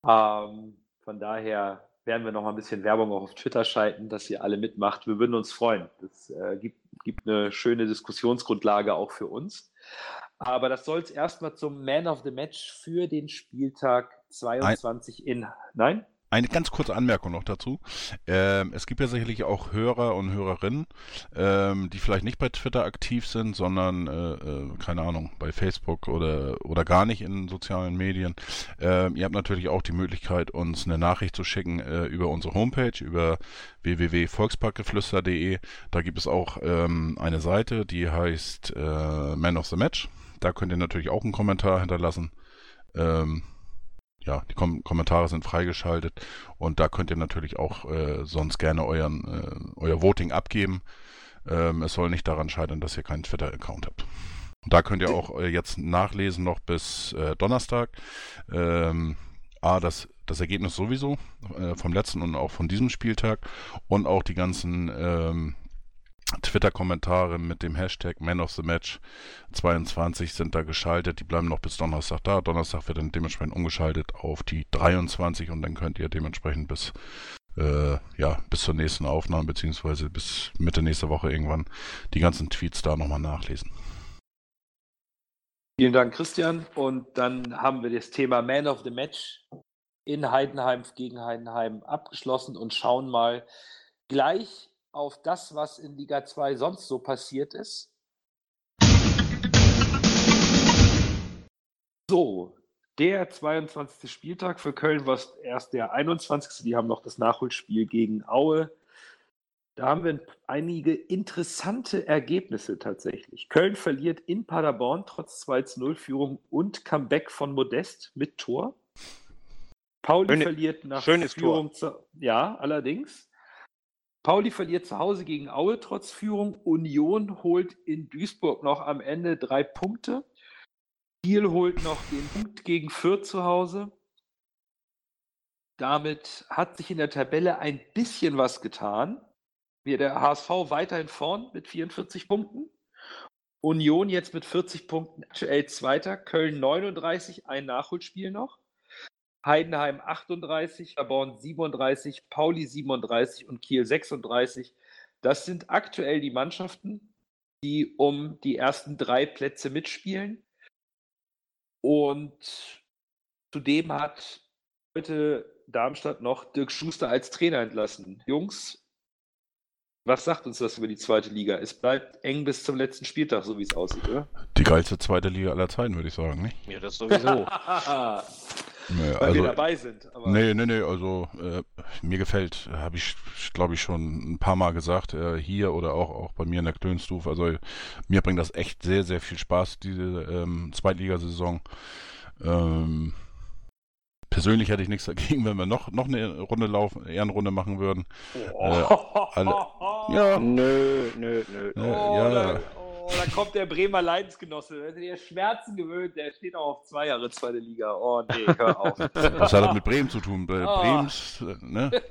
Ähm, von daher werden wir noch mal ein bisschen Werbung auch auf Twitter schalten, dass ihr alle mitmacht. Wir würden uns freuen. Das äh, gibt, gibt eine schöne Diskussionsgrundlage auch für uns. Aber das soll es erstmal zum Man of the Match für den Spieltag 22 Ein, in. Nein? Eine ganz kurze Anmerkung noch dazu. Ähm, es gibt ja sicherlich auch Hörer und Hörerinnen, ähm, die vielleicht nicht bei Twitter aktiv sind, sondern, äh, äh, keine Ahnung, bei Facebook oder, oder gar nicht in sozialen Medien. Ähm, ihr habt natürlich auch die Möglichkeit, uns eine Nachricht zu schicken äh, über unsere Homepage, über www.volksparkgeflüster.de. Da gibt es auch ähm, eine Seite, die heißt äh, Man of the Match. Da könnt ihr natürlich auch einen Kommentar hinterlassen. Ähm, ja, die Kom Kommentare sind freigeschaltet und da könnt ihr natürlich auch äh, sonst gerne euren, äh, euer Voting abgeben. Ähm, es soll nicht daran scheitern, dass ihr keinen Twitter-Account habt. Und da könnt ihr auch äh, jetzt nachlesen noch bis äh, Donnerstag. Ähm, A, das, das Ergebnis sowieso äh, vom letzten und auch von diesem Spieltag und auch die ganzen ähm, Twitter-Kommentare mit dem Hashtag Man of the Match 22 sind da geschaltet. Die bleiben noch bis Donnerstag da. Donnerstag wird dann dementsprechend umgeschaltet auf die 23 und dann könnt ihr dementsprechend bis äh, ja, bis zur nächsten Aufnahme, beziehungsweise bis Mitte nächster Woche irgendwann die ganzen Tweets da nochmal nachlesen. Vielen Dank, Christian. Und dann haben wir das Thema Man of the Match in Heidenheim gegen Heidenheim abgeschlossen und schauen mal gleich auf das, was in Liga 2 sonst so passiert ist. So, der 22. Spieltag für Köln war erst der 21. Die haben noch das Nachholspiel gegen Aue. Da haben wir einige interessante Ergebnisse tatsächlich. Köln verliert in Paderborn trotz 2-0-Führung und Comeback von Modest mit Tor. Pauli Schöne, verliert nach Führung. Zu, ja, allerdings. Pauli verliert zu Hause gegen Aue trotz Führung. Union holt in Duisburg noch am Ende drei Punkte. Kiel holt noch den Punkt gegen Fürth zu Hause. Damit hat sich in der Tabelle ein bisschen was getan. Wir der HSV weiterhin vorn mit 44 Punkten. Union jetzt mit 40 Punkten aktuell Zweiter. Köln 39, ein Nachholspiel noch. Heidenheim 38, Paderborn 37, Pauli 37 und Kiel 36. Das sind aktuell die Mannschaften, die um die ersten drei Plätze mitspielen. Und zudem hat heute Darmstadt noch Dirk Schuster als Trainer entlassen. Jungs, was sagt uns das über die zweite Liga? Es bleibt eng bis zum letzten Spieltag, so wie es aussieht, oder? Die geilste zweite Liga aller Zeiten, würde ich sagen, nicht? Ja, das sowieso. Nee, Weil also, wir dabei sind. Aber... Nee, nee, nee, also äh, mir gefällt, habe ich glaube ich schon ein paar Mal gesagt, äh, hier oder auch, auch bei mir in der Klönstuf. Also mir bringt das echt sehr, sehr viel Spaß, diese ähm, Zweitligasaison. Ähm, persönlich hätte ich nichts dagegen, wenn wir noch, noch eine Runde laufen, Ehrenrunde machen würden. Oh. Äh, alle, ja. Nö, nö, nö. Äh, oh, ja. Oh, da kommt der Bremer Leidensgenosse. Der ist Schmerzen gewöhnt, der steht auch auf zwei Jahre zweite Liga. Oh nee, hör auf. Was hat das mit Bremen zu tun? Oh. Brems, ne?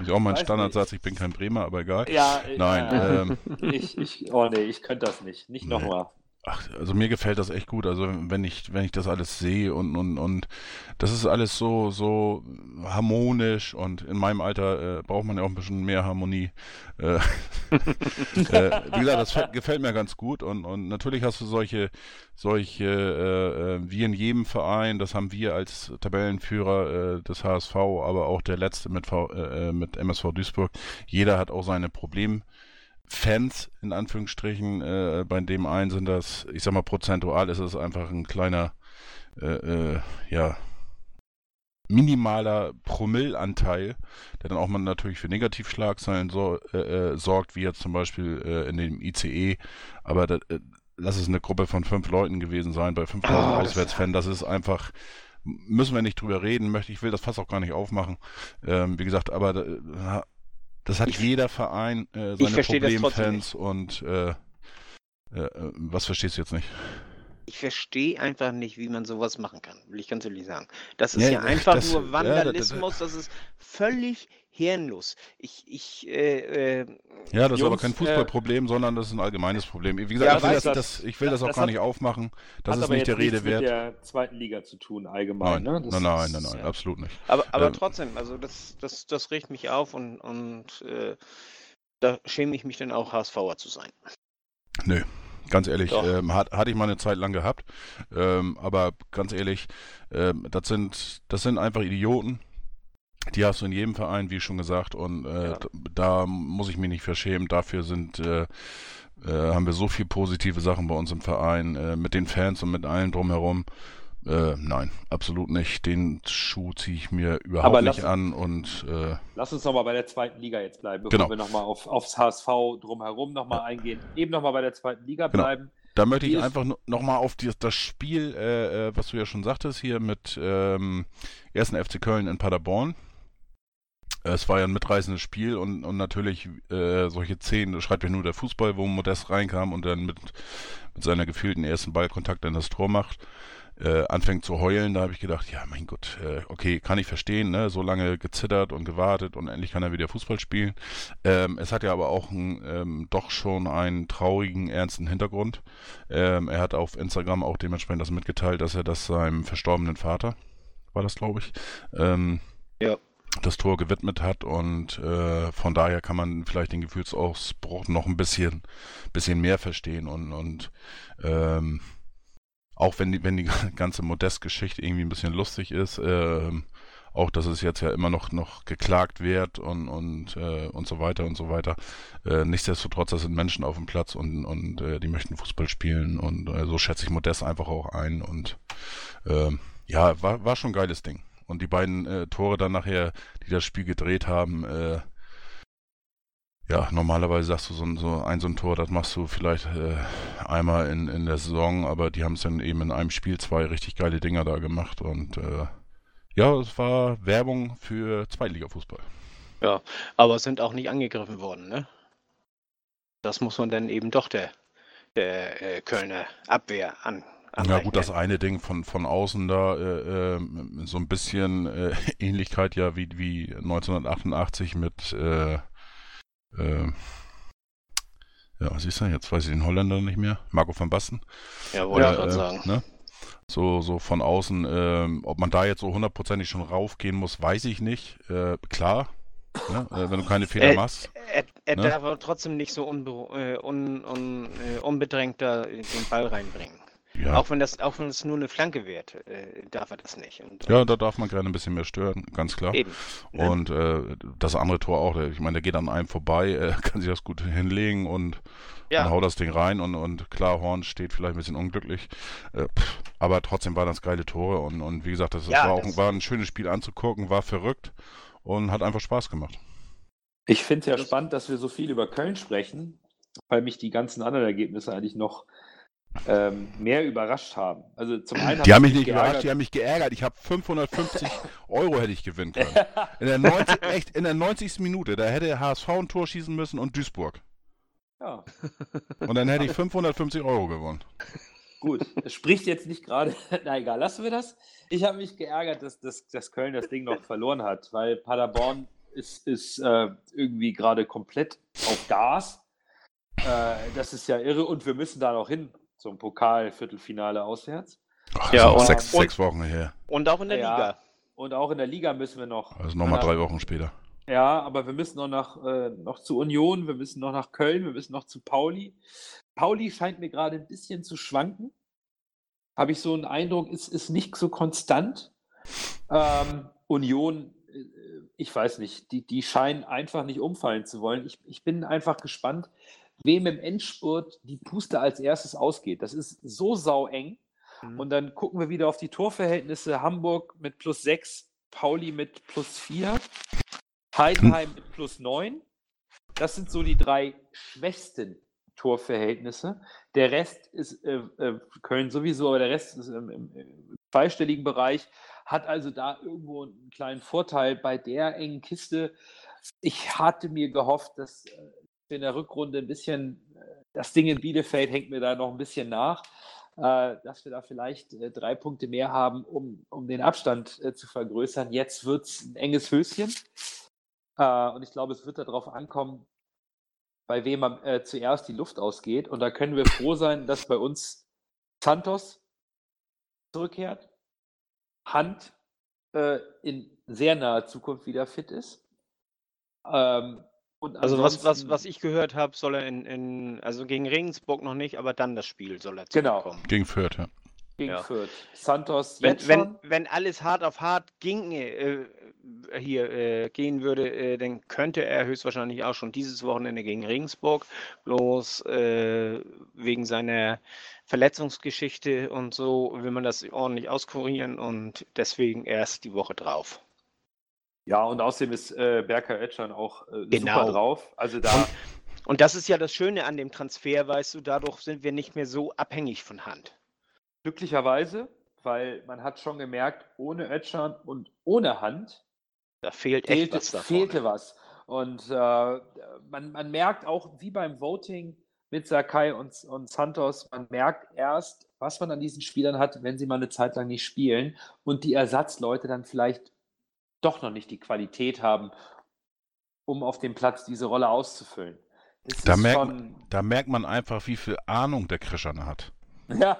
Ich auch mein Standardsatz, ich bin kein Bremer, aber egal. Ja, Nein. Äh, ähm, ich, ich, oh nee, ich könnte das nicht. Nicht nee. nochmal. Ach, also mir gefällt das echt gut. Also wenn ich, wenn ich das alles sehe und, und, und das ist alles so, so harmonisch und in meinem Alter äh, braucht man ja auch ein bisschen mehr Harmonie. Äh, äh, wie gesagt, das gefällt mir ganz gut und, und natürlich hast du solche, solche, äh, äh, wie in jedem Verein, das haben wir als Tabellenführer äh, des HSV, aber auch der letzte mit, v, mit MSV Duisburg. Jeder hat auch seine Probleme. Fans in Anführungsstrichen, äh, bei dem einen sind das, ich sag mal, prozentual ist es einfach ein kleiner, äh, äh, ja, minimaler Promillanteil, der dann auch mal natürlich für Negativschlagzeilen so, äh, äh, sorgt, wie jetzt zum Beispiel äh, in dem ICE. Aber das, lass es eine Gruppe von fünf Leuten gewesen sein, bei 5000 oh, Auswärtsfans, das ist einfach, müssen wir nicht drüber reden, möchte ich will das fast auch gar nicht aufmachen. Ähm, wie gesagt, aber das hat ich, jeder Verein äh, seine Problemfans und äh, äh, äh, was verstehst du jetzt nicht? Ich verstehe einfach nicht, wie man sowas machen kann, will ich ganz ehrlich sagen. Das ist ja, ja einfach das, nur Vandalismus, ja, das, das, ist völlig hirnlos. Ich, ich, äh, äh, ja, das Jungs, ist aber kein äh, Fußballproblem, äh, sondern das ist ein allgemeines Problem. Wie gesagt, ja, ich, will das, das, ich will das, auch gar hat, nicht aufmachen. Das ist nicht der Rede wert. mit der zweiten Liga zu tun, allgemein. Nein, ne? nein, nein, nein, nein, absolut nicht. Aber, aber trotzdem, also das, das, das regt mich auf und, und äh, da schäme ich mich dann auch, HSVer zu sein. Nö, Ganz ehrlich, ähm, hat, hatte ich mal eine Zeit lang gehabt. Ähm, aber ganz ehrlich, ähm, das, sind, das sind einfach Idioten, Die hast du in jedem Verein, wie schon gesagt, und äh, Ja. da muss ich mich nicht verschämen. Dafür sind äh, äh, haben wir so viel positive Sachen bei uns im Verein, äh, mit den Fans und mit allem drumherum. Äh, nein, absolut nicht. Den Schuh ziehe ich mir überhaupt Aber nicht lass- an und äh, Lass uns nochmal bei der zweiten Liga jetzt bleiben, bevor Genau. wir nochmal auf, aufs HSV drumherum nochmal eingehen. Eben nochmal bei der zweiten Liga Genau. bleiben. Da möchte ich einfach nochmal auf die, das Spiel, äh, äh, was du ja schon sagtest, hier mit ähm, 1. FC Köln in Paderborn. Es war ja ein mitreißendes Spiel und, und natürlich äh, solche Szenen, das schreibt ja nur der Fußball, wo Modest reinkam und dann mit, mit seiner gefühlten ersten Ballkontakt in das Tor macht, äh, anfängt zu heulen. Da habe ich gedacht, ja mein Gott, äh, okay, kann ich verstehen, ne? so lange gezittert und gewartet und endlich kann er wieder Fußball spielen. Ähm, es hat ja aber auch ein, ähm, doch schon einen traurigen, ernsten Hintergrund. Ähm, er hat auf Instagram auch dementsprechend das mitgeteilt, dass er das seinem verstorbenen Vater, war das glaube ich, ähm, Ja. das Tor gewidmet hat und äh, von daher kann man vielleicht den Gefühlsausbruch noch ein bisschen, bisschen mehr verstehen und, und ähm, auch wenn die, wenn die ganze Modest-Geschichte irgendwie ein bisschen lustig ist, ähm, auch dass es jetzt ja immer noch, noch geklagt wird und, und, äh, und so weiter und so weiter. Äh, nichtsdestotrotz, das sind Menschen auf dem Platz und, und äh, die möchten Fußball spielen und äh, so schätze ich Modest einfach auch ein und ähm, ja, war, war schon ein geiles Ding. Und die beiden äh, Tore dann nachher, die das Spiel gedreht haben, äh, ja, normalerweise sagst du so ein, so ein, so ein Tor, das machst du vielleicht äh, einmal in, in der Saison, aber die haben es dann eben in einem Spiel zwei richtig geile Dinger da gemacht und äh, ja, es war Werbung für Zweitligafußball. Aber es sind auch nicht angegriffen worden, ne? Das muss man dann eben doch der, der äh, Kölner Abwehr an. Ja gut, das eine Ding von, von außen da, äh, äh, so ein bisschen äh, Ähnlichkeit ja wie, wie 1988 mit, äh, äh, ja, was ist denn jetzt? Weiß ich den Holländer nicht mehr. Marco van Basten. Ja, wollte ich gerade äh, sagen. Ne? So, so von außen, ähm, ob man da jetzt so hundertprozentig schon raufgehen muss, weiß ich nicht. Äh, klar, ne? äh, wenn du keine Fehler Äh, machst. Er, er Ne? darf aber trotzdem nicht so unbe äh, un un äh, unbedrängt da den Ball reinbringen. Ja, Auch wenn das, auch wenn es nur eine Flanke wird, äh, darf er das nicht. Und, ja, da darf man gerne ein bisschen mehr stören, ganz klar. eben. ne? Und äh, das andere Tor auch, ich meine, der geht an einem vorbei, äh, kann sich das gut hinlegen und, Ja. und haut das Ding rein und, und klar, Horn steht vielleicht ein bisschen unglücklich, äh, pff, aber trotzdem waren das geile Tore und, und wie gesagt, das, Ja, war auch das- war ein schönes Spiel anzugucken, war verrückt und hat einfach Spaß gemacht. Ich finde es ja spannend, dass wir so viel über Köln sprechen, weil mich die ganzen anderen Ergebnisse eigentlich noch ähm, mehr überrascht haben. Also zum einen Die haben mich nicht überrascht, die haben mich geärgert. Ich habe 550 Euro hätte ich gewinnen können. In der 90, echt, in der 90. Minute, da hätte HSV ein Tor schießen müssen und Duisburg. ja, Und dann hätte ich 550 Euro gewonnen. gut. Es spricht jetzt nicht gerade. Na egal, lassen wir das. Ich habe mich geärgert, dass, dass, dass Köln das Ding noch verloren hat, weil Paderborn ist, ist äh, irgendwie gerade komplett auf Gas. Äh, das ist ja irre und wir müssen da noch hin zum Pokal-Viertelfinale auswärts. Ach, Ja, ja, auch und- sechs, und- sechs Wochen her. Und auch in der Ja. Liga. Und auch in der Liga müssen wir noch. Also nochmal Ja. drei Wochen später. Ja, aber wir müssen noch nach äh, noch zu Union, wir müssen noch nach Köln, wir müssen noch zu Pauli. Pauli scheint mir gerade ein bisschen zu schwanken. Habe ich so einen Eindruck, ist, ist nicht so konstant. Ähm, Union, äh, ich weiß nicht, die, die scheinen einfach nicht umfallen zu wollen. Ich, ich bin einfach gespannt, wem im Endspurt die Puste als erstes ausgeht. Das ist so saueng. Mhm. Und dann gucken wir wieder auf die Torverhältnisse. Hamburg mit plus 6, Pauli mit plus 4, Heidenheim mit plus 9. Das sind so die drei schwächsten Torverhältnisse. Der Rest ist äh, äh, Köln sowieso, aber der Rest ist im, im, zweistelligen Bereich. Hat also da irgendwo einen kleinen Vorteil bei der engen Kiste. Ich hatte mir gehofft, dass äh, in der Rückrunde ein bisschen, äh, das Ding in Bielefeld hängt mir da noch ein bisschen nach äh, dass wir da vielleicht äh, drei Punkte mehr haben, um, um den Abstand zu vergrößern. Jetzt wird es ein enges Höschen. Und ich glaube, es wird darauf ankommen, bei wem am, äh, zuerst die Luft ausgeht. Und da können wir froh sein, dass bei uns Santos zurückkehrt, Hand äh, in sehr naher Zukunft wieder fit ist. Ähm, und Also was, was, was ich gehört habe, soll er in, in, also gegen Regensburg noch nicht, aber dann das Spiel soll er Genau. Gegen Fürth, ja. gegen ja. Fürth. Santos Wenn, jetzt wenn, schon. wenn alles hart auf hart ginge, äh, hier äh, gehen würde, äh, dann könnte er höchstwahrscheinlich auch schon dieses Wochenende gegen Regensburg, bloß äh, wegen seiner Verletzungsgeschichte und so will man das ordentlich auskurieren und deswegen erst die Woche drauf. Ja, und außerdem ist äh, Berker Ötschern auch äh, Genau. super drauf. Also da, Und das ist ja das Schöne an dem Transfer, weißt du, dadurch sind wir nicht mehr so abhängig von Hand. glücklicherweise, weil man hat schon gemerkt, ohne Ötschern und ohne Hand Da fehlt fehlte, was da fehlte was. Und äh, man, man merkt auch, wie beim Voting mit Sakai und, und Santos, man merkt erst, was man an diesen Spielern hat, wenn sie mal eine Zeit lang nicht spielen und die Ersatzleute dann vielleicht doch noch nicht die Qualität haben, um auf dem Platz diese Rolle auszufüllen. Da merkt, schon, da merkt man einfach, wie viel Ahnung der Krischerne hat. ja,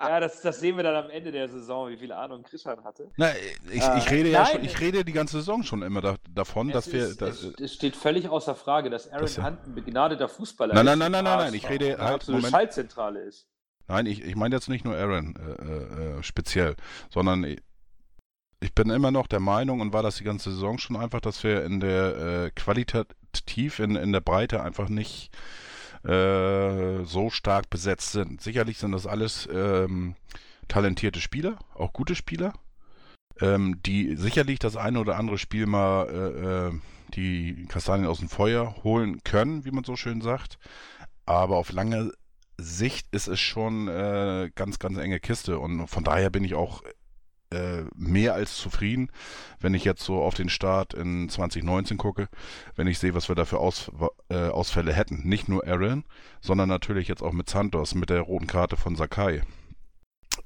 ja das, das sehen wir dann am Ende der Saison, wie viel Ahnung Christian hatte. Na, ich, Äh, ich rede ja nein. schon, ich rede die ganze Saison schon immer da, davon, dass wir. ist, dass, es, steht völlig außer Frage, dass Aaron Das Hunt ein begnadeter Fußballer Nein, ist. nein, nein, nein, nein, nein, ich rede halt- absolute Moment. Schaltzentrale ist. Nein, ich, ich meine jetzt nicht nur Aaron äh, äh, äh, speziell, sondern ich, bin immer noch der Meinung und war das die ganze Saison schon einfach, dass wir in der äh, qualitativ in, in der Breite einfach nicht äh, so stark besetzt sind. Sicherlich sind das alles ähm, talentierte Spieler, auch gute Spieler, ähm, die sicherlich das eine oder andere Spiel mal äh, äh, die Kastanien aus dem Feuer holen können, wie man so schön sagt. Aber auf lange Sicht ist es schon äh, ganz, ganz enge Kiste und von daher bin ich auch äh, mehr als zufrieden, wenn ich jetzt so auf den Start in 2019 gucke, wenn ich sehe, was wir da für Aus, äh, Ausfälle hätten. Nicht nur Aaron, sondern natürlich jetzt auch mit Santos, mit der roten Karte von Sakai.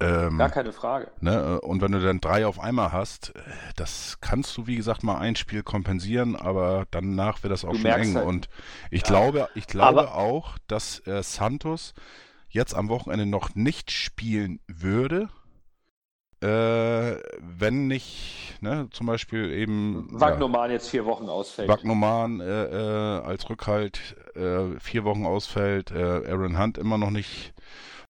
Ähm, Gar keine Frage. Ne? Und wenn du dann drei auf einmal hast, äh, das kannst du, wie gesagt, mal ein Spiel kompensieren, aber danach wird das auch Du schon eng. halt- Und ich Ja. glaube, ich glaube Aber- auch, dass äh, Santos jetzt am Wochenende noch nicht spielen würde, äh, wenn nicht, ne, zum Beispiel eben ja, Wagnoman jetzt vier Wochen ausfällt. Wagnoman äh, äh, als Rückhalt äh, vier Wochen ausfällt, äh, Aaron Hunt immer noch nicht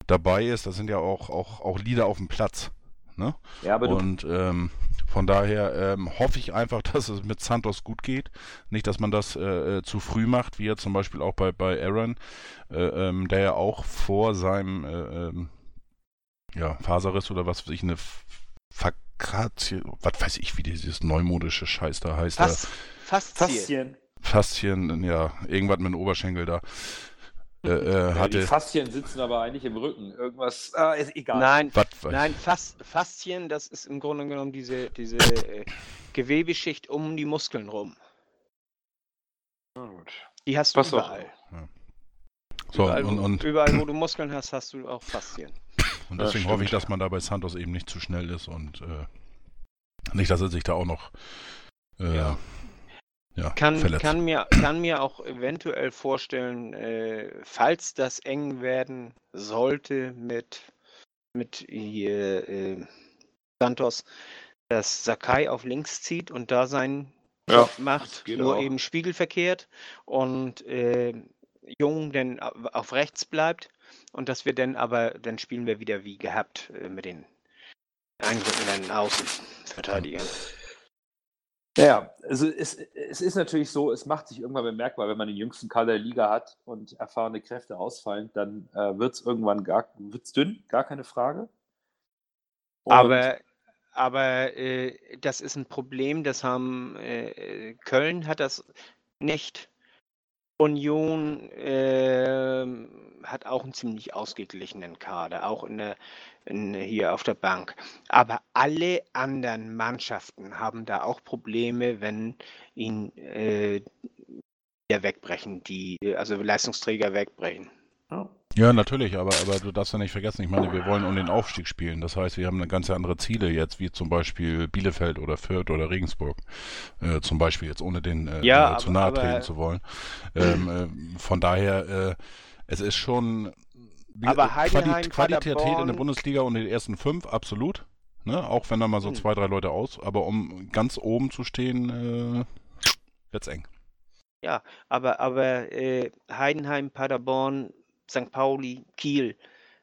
dabei ist. Das sind ja auch, auch, auch Lieder auf dem Platz. Ne? ja, aber Und ähm, von daher ähm, hoffe ich einfach, dass es mit Santos gut geht. Nicht, dass man das äh, zu früh macht, wie jetzt zum Beispiel auch bei, bei Aaron, äh, ähm, der ja auch vor seinem äh, ähm, ja, Faserriss oder was weiß ich, eine Fakratio, was weiß ich, wie dieses neumodische Scheiß da heißt. da. Fast, fast Ziel. Faszien. Faszien, ja, irgendwas mit dem Oberschenkel da. Äh, äh, Ja, die hatte. Faszien sitzen aber eigentlich im Rücken. Irgendwas, ah, ist egal. Nein, was nein, Fas Faszien, das ist im Grunde genommen diese, diese äh, Gewebeschicht um die Muskeln rum. Na gut. Die hast du Was auch überall. So, überall, und, wo, und, überall, wo du Muskeln hast, hast du auch Faszien. Und deswegen hoffe ich, dass man da bei Santos eben nicht zu schnell ist und äh, nicht, dass er sich da auch noch äh, Ja. ja, Kann, verletzt. kann, mir, kann mir auch eventuell vorstellen, äh, falls das eng werden sollte mit, mit hier, äh, Santos, dass Sakai auf links zieht und da seinen Ja, macht, nur auch. eben spiegelverkehrt und äh, Jung dann au- auf rechts bleibt und dass wir dann aber, dann spielen wir wieder wie gehabt äh, mit den einrückenden Außenverteidigern. Ja, also es, es ist natürlich so, es macht sich irgendwann bemerkbar, wenn man den jüngsten Kader der Liga hat und erfahrene Kräfte ausfallen, dann äh, wird es irgendwann gar wird's dünn, gar keine Frage. Und- Aber, aber äh, das ist ein Problem, das haben äh, Köln hat das nicht. Union ähm, hat auch einen ziemlich ausgeglichenen Kader, auch in der, in, hier auf der Bank. Aber alle anderen Mannschaften haben da auch Probleme, wenn ihn äh, wegbrechen, die also Leistungsträger wegbrechen. Ja. Ja, natürlich, aber, aber du darfst ja nicht vergessen, ich meine, wir wollen um den Aufstieg spielen. Das heißt, wir haben eine ganz andere Ziele jetzt, wie zum Beispiel Bielefeld oder Fürth oder Regensburg. Äh, zum Beispiel jetzt, ohne den äh, Ja, äh, zu aber- nahe aber- treten zu wollen. Ähm, äh, von daher, äh, es ist schon Aber Quali Qualität in der Bundesliga und in den ersten fünf, absolut. Ne? Auch wenn da mal so Hm. zwei, drei Leute aus, aber um ganz oben zu stehen, äh, wird's eng. Aber, aber äh, Heidenheim, Paderborn, St. Pauli, Kiel,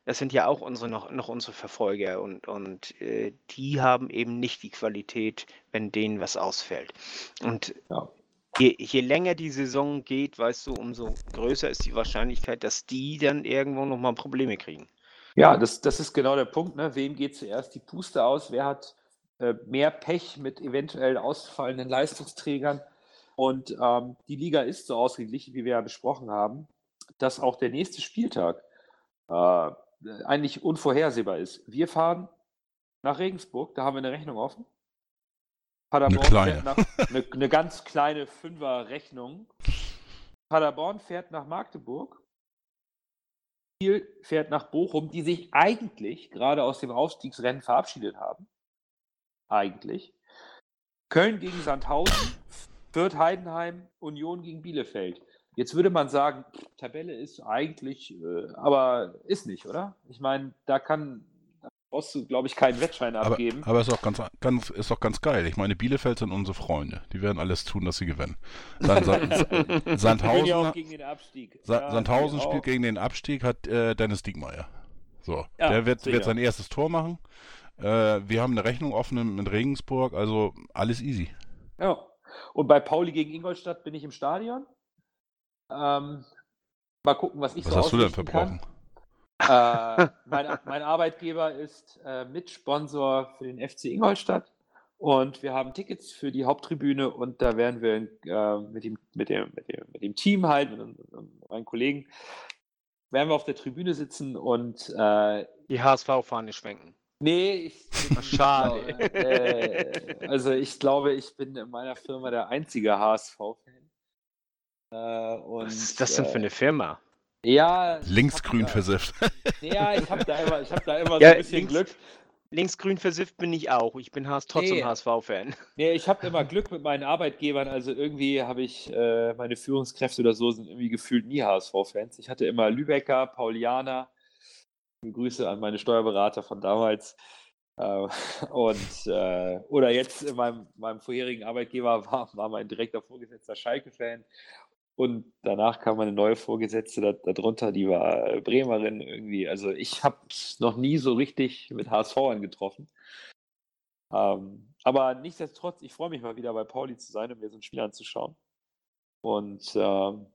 das sind ja auch unsere noch, noch unsere Verfolger und, und äh, die haben eben nicht die Qualität, wenn denen was ausfällt. Und Ja. je, je länger die Saison geht, weißt du, umso größer ist die Wahrscheinlichkeit, dass die dann irgendwo nochmal Probleme kriegen. Ja, das, das ist genau der Punkt. Ne? Wem geht zuerst die Puste aus? Wer hat äh, mehr Pech mit eventuell ausfallenden Leistungsträgern? Und ähm, die Liga ist so ausgeglichen, wie wir ja besprochen haben, dass auch der nächste Spieltag äh, eigentlich unvorhersehbar ist. Wir fahren nach Regensburg, da haben wir eine Rechnung offen. Paderborn kleine. fährt nach, eine, eine ganz kleine Fünfer-Rechnung. Paderborn fährt nach Magdeburg. Kiel fährt nach Bochum, die sich eigentlich gerade aus dem Aufstiegsrennen verabschiedet haben. Eigentlich. Köln gegen Sandhausen, Fürth Heidenheim, Union gegen Bielefeld. Jetzt würde man sagen, Tabelle ist eigentlich, äh, aber ist nicht, oder? Ich meine, da kann, brauchst du, glaube ich, keinen Wettschein Aber, abgeben. aber ist auch ganz, ganz, ist doch ganz geil. Ich meine, Bielefeld sind unsere Freunde. Die werden alles tun, dass sie gewinnen. Dann Sa Ich bin ja auch Sandhausen, gegen den Abstieg. Sa Ja, Sandhausen spielt auch. gegen den Abstieg, hat äh, Dennis Diekmeyer. So, Ja, der wird, sicher. wird sein erstes Tor machen. Äh, wir haben eine Rechnung offen in Regensburg, also alles easy. Ja. Und bei Pauli gegen Ingolstadt bin ich im Stadion. Ähm, mal gucken, was ich Was so hast du denn verbrochen? Äh, mein, mein Arbeitgeber ist äh, Mitsponsor für den FC Ingolstadt und wir haben Tickets für die Haupttribüne und da werden wir äh, mit, dem, mit, dem, mit, dem, mit dem Team halt, mit, mit meinen Kollegen, werden wir auf der Tribüne sitzen und äh, Die HSV-Fahne schwenken. Nee, ich. Schade. Äh, also ich glaube, ich bin in meiner Firma der einzige HSV-Fan. Äh, und, Was ist das denn für äh, eine Firma? Ja, Linksgrün versifft. Ja, ich habe da immer, ich hab da immer so Ja, ein bisschen links- Glück. Linksgrün versifft bin ich auch. Ich bin HS trotzdem Nee. HSV-Fan. Nee, ich habe immer Glück mit meinen Arbeitgebern. Also irgendwie habe ich, äh, meine Führungskräfte oder so sind irgendwie gefühlt nie HSV-Fans. Ich hatte immer Lübecker, Paulianer. Grüße an meine Steuerberater von damals. Äh, und äh, oder jetzt in meinem, meinem vorherigen Arbeitgeber war, war mein direkter Vorgesetzter Schalke-Fan. Und danach kam meine neue Vorgesetzte da, darunter, die war äh, Bremerin irgendwie. Also ich habe noch nie so richtig mit HSV getroffen. Ähm, aber nichtsdestotrotz, ich freue mich mal wieder bei Pauli zu sein und mir so ein Spiel anzuschauen. Und ähm,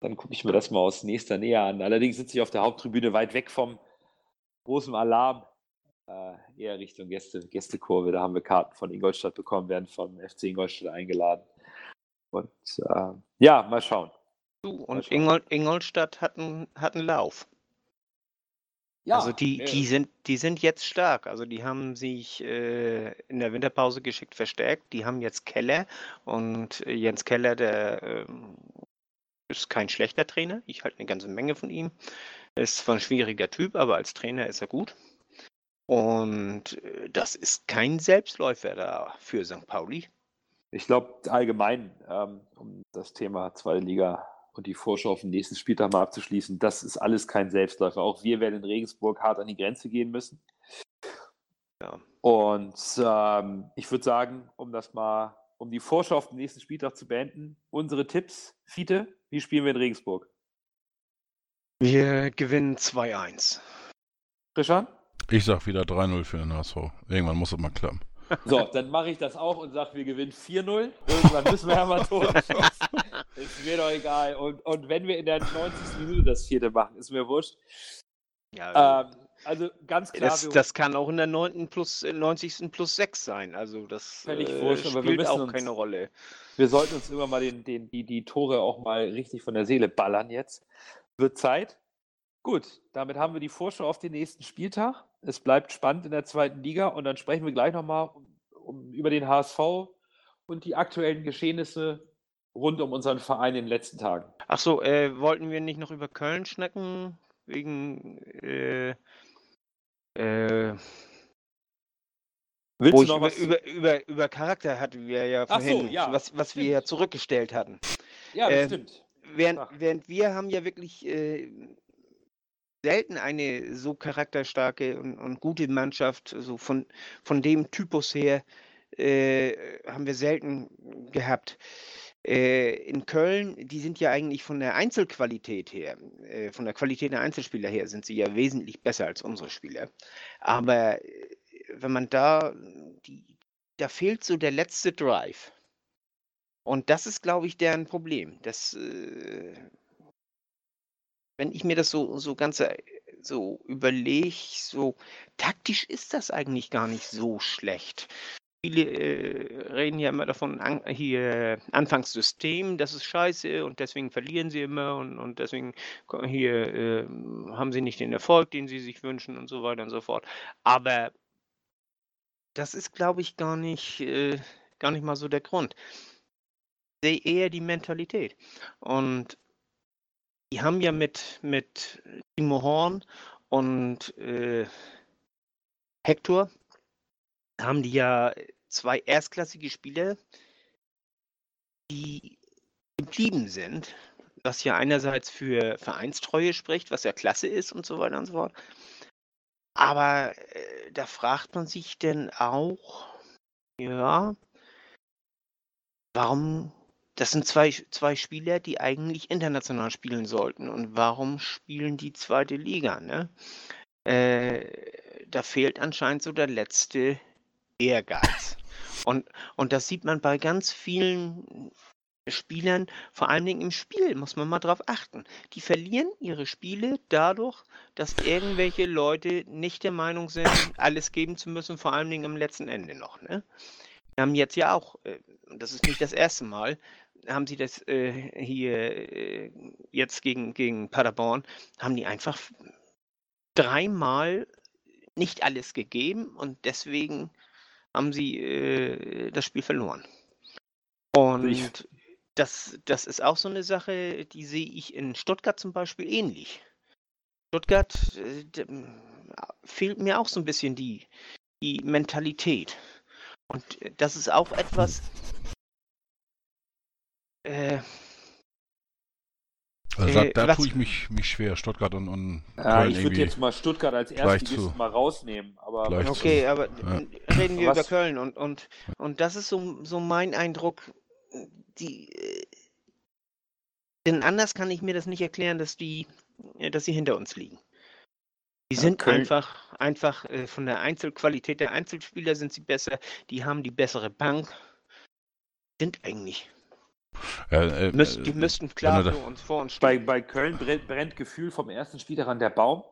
dann gucke ich mir das mal aus nächster Nähe an. Allerdings sitze ich auf der Haupttribüne weit weg vom großen Alarm. Äh, eher Richtung Gäste, Gästekurve. Da haben wir Karten von Ingolstadt bekommen, werden vom FC Ingolstadt eingeladen. Und äh, ja, mal schauen. Du, und schauen. Ingol Ingolstadt hat einen, hat einen Lauf. Ja, also die, äh, die, sind, die sind jetzt stark. Also die haben sich äh, in der Winterpause geschickt verstärkt. Die haben jetzt Keller und äh, Jens Keller, der ähm, ist kein schlechter Trainer. Ich halte eine ganze Menge von ihm. Er ist zwar ein schwieriger Typ, aber als Trainer ist er gut. Und äh, das ist kein Selbstläufer da für St. Pauli. Ich glaube allgemein, ähm, um das Thema zweite Liga und die Vorschau auf den nächsten Spieltag mal abzuschließen, das ist alles kein Selbstläufer. Auch wir werden in Regensburg hart an die Grenze gehen müssen. Ja. Und ähm, ich würde sagen, um das mal, um die Vorschau auf den nächsten Spieltag zu beenden, unsere Tipps, Fiete, wie spielen wir in Regensburg? Wir gewinnen 2-1. Christian? Ich sag wieder 3-0 für den HSV. Irgendwann muss es mal klappen. So, dann mache ich das auch und sage, wir gewinnen 4-0. Irgendwann müssen wir ja mal Tore schießen. Ist mir doch egal. Und, und wenn wir in der 90. Minute das vierte machen, ist mir wurscht. Ja, Ähm, also ganz klar, das, wir- das kann auch in der 9. plus, äh, 90. plus 6 sein. Also das Völlig äh, wurscht, aber wir spielt müssen auch uns- keine Rolle. wir sollten uns immer mal den, den, die, die Tore auch mal richtig von der Seele ballern jetzt. Wird Zeit. Gut, damit haben wir die Vorschau auf den nächsten Spieltag. Es bleibt spannend in der zweiten Liga und dann sprechen wir gleich nochmal um, um, über den HSV und die aktuellen Geschehnisse rund um unseren Verein in den letzten Tagen. Ach so, äh, wollten wir nicht noch über Köln schnacken? Wegen, äh, äh, Willst wo ich noch über, was? über, über, über Charakter hatten wir ja Ach so, vorhin, ja, was, was wir ja zurückgestellt hatten. ja, das ähm, stimmt. Während, Ach. während wir haben ja wirklich äh, selten eine so charakterstarke und, und gute Mannschaft, so von, von dem Typus her, äh, haben wir selten gehabt. Äh, in Köln, die sind ja eigentlich von der Einzelqualität her, äh, von der Qualität der Einzelspieler her, sind sie ja wesentlich besser als unsere Spieler. Aber äh, wenn man da, die, da fehlt so der letzte Drive. Und das ist, glaube ich, deren Problem. Das, äh, wenn ich mir das so, so ganze so überlege, so taktisch ist das eigentlich gar nicht so schlecht. Viele äh, reden ja immer davon, an, hier Anfangssystem, das ist scheiße und deswegen verlieren sie immer und, und deswegen hier äh, haben sie nicht den Erfolg, den sie sich wünschen und so weiter und so fort. Aber das ist, glaube ich, gar nicht, äh, gar nicht mal so der Grund. Ich sehe eher die Mentalität. Und die haben ja mit, mit Timo Horn und äh, Hector haben die ja zwei erstklassige Spieler, die geblieben sind, was ja einerseits für Vereinstreue spricht, was ja klasse ist und so weiter und so fort. Aber äh, da fragt man sich denn auch, ja, warum das sind zwei, zwei Spieler, die eigentlich international spielen sollten. Und warum spielen die zweite Liga? Ne? Äh, da fehlt anscheinend so der letzte Ehrgeiz. Und, und das sieht man bei ganz vielen Spielern, vor allen Dingen im Spiel, muss man mal drauf achten. Die verlieren ihre Spiele dadurch, dass irgendwelche Leute nicht der Meinung sind, alles geben zu müssen, vor allen Dingen am letzten Ende noch. Ne? Wir haben jetzt ja auch, äh, das ist nicht das erste Mal, haben sie das äh, hier äh, jetzt gegen, gegen Paderborn, haben die einfach dreimal nicht alles gegeben und deswegen haben sie äh, das Spiel verloren. Und ich... das, das ist auch so eine Sache, die sehe ich in Stuttgart zum Beispiel ähnlich. Stuttgart äh, fehlt mir auch so ein bisschen die, die Mentalität. Und das ist auch etwas, äh, also da, äh, da tue ich mich, mich schwer, Stuttgart und, und ja, Ich würde jetzt mal Stuttgart als Erstligist mal rausnehmen. Aber okay, zu. aber ja. reden wir Was? über Köln und, und, und das ist so, so mein Eindruck. Die, äh, denn anders kann ich mir das nicht erklären, dass die, dass sie hinter uns liegen. Die ja, sind Köln. einfach, einfach äh, von der Einzelqualität der Einzelspieler sind sie besser. Die haben die bessere Bank. Sind eigentlich äh, Müsst, die müssten klar für uns vor uns stehen. Bei, bei Köln brennt, brennt Gefühl vom ersten Spiel daran der Baum.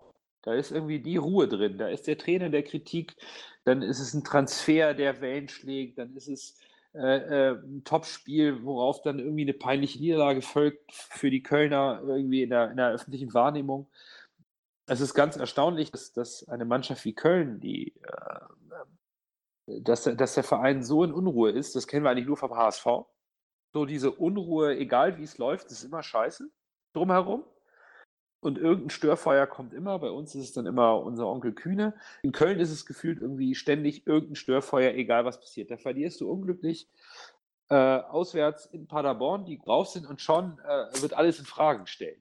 Da ist irgendwie die Ruhe drin. Da ist der Trainer der Kritik. Dann ist es ein Transfer, der Wellen schlägt. Dann ist es äh, äh, ein Topspiel, worauf dann irgendwie eine peinliche Niederlage folgt für die Kölner irgendwie in der, in der öffentlichen Wahrnehmung. Es ist ganz erstaunlich, dass, dass eine Mannschaft wie Köln, die, äh, dass, dass der Verein so in Unruhe ist, das kennen wir eigentlich nur vom HSV so diese Unruhe, egal wie es läuft, ist immer scheiße drumherum. Und irgendein Störfeuer kommt immer. Bei uns ist es dann immer unser Onkel Kühne. In Köln ist es gefühlt irgendwie ständig irgendein Störfeuer, egal was passiert. Da verlierst du unglücklich äh, auswärts in Paderborn, die drauf sind und schon äh, wird alles in Frage gestellt.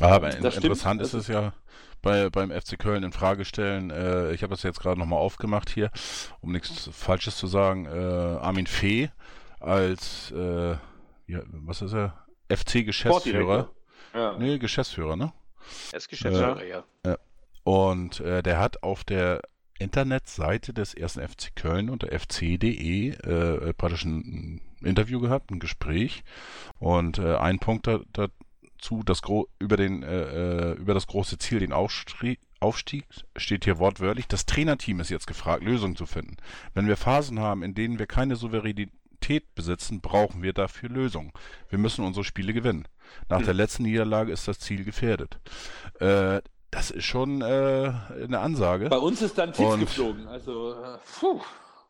Aber in, interessant ist es ja bei, beim FC Köln in Frage stellen. Äh, ich habe das jetzt gerade nochmal aufgemacht hier, um nichts Falsches zu sagen. Äh, Armin Fee als, äh, ja, was ist er? FC-Geschäftsführer. Ja. Nee, Geschäftsführer, ne? Er ist Geschäftsführer, äh, ja. ja. Und äh, der hat auf der Internetseite des ersten FC Köln unter fc.de äh, praktisch ein, Interview gehabt, ein Gespräch. Und äh, ein Punkt da, dazu, das über, den, äh, äh, über das große Ziel, den Aufstieg, Aufstieg, steht hier wortwörtlich, das Trainerteam ist jetzt gefragt, Lösungen zu finden. Wenn wir Phasen haben, in denen wir keine Souveränität Qualität besitzen, brauchen wir dafür Lösungen. Wir müssen unsere Spiele gewinnen. Nach hm. der letzten Niederlage ist das Ziel gefährdet. Äh, das ist schon äh, eine Ansage. Bei uns ist dann Tief geflogen. Also, äh, puh.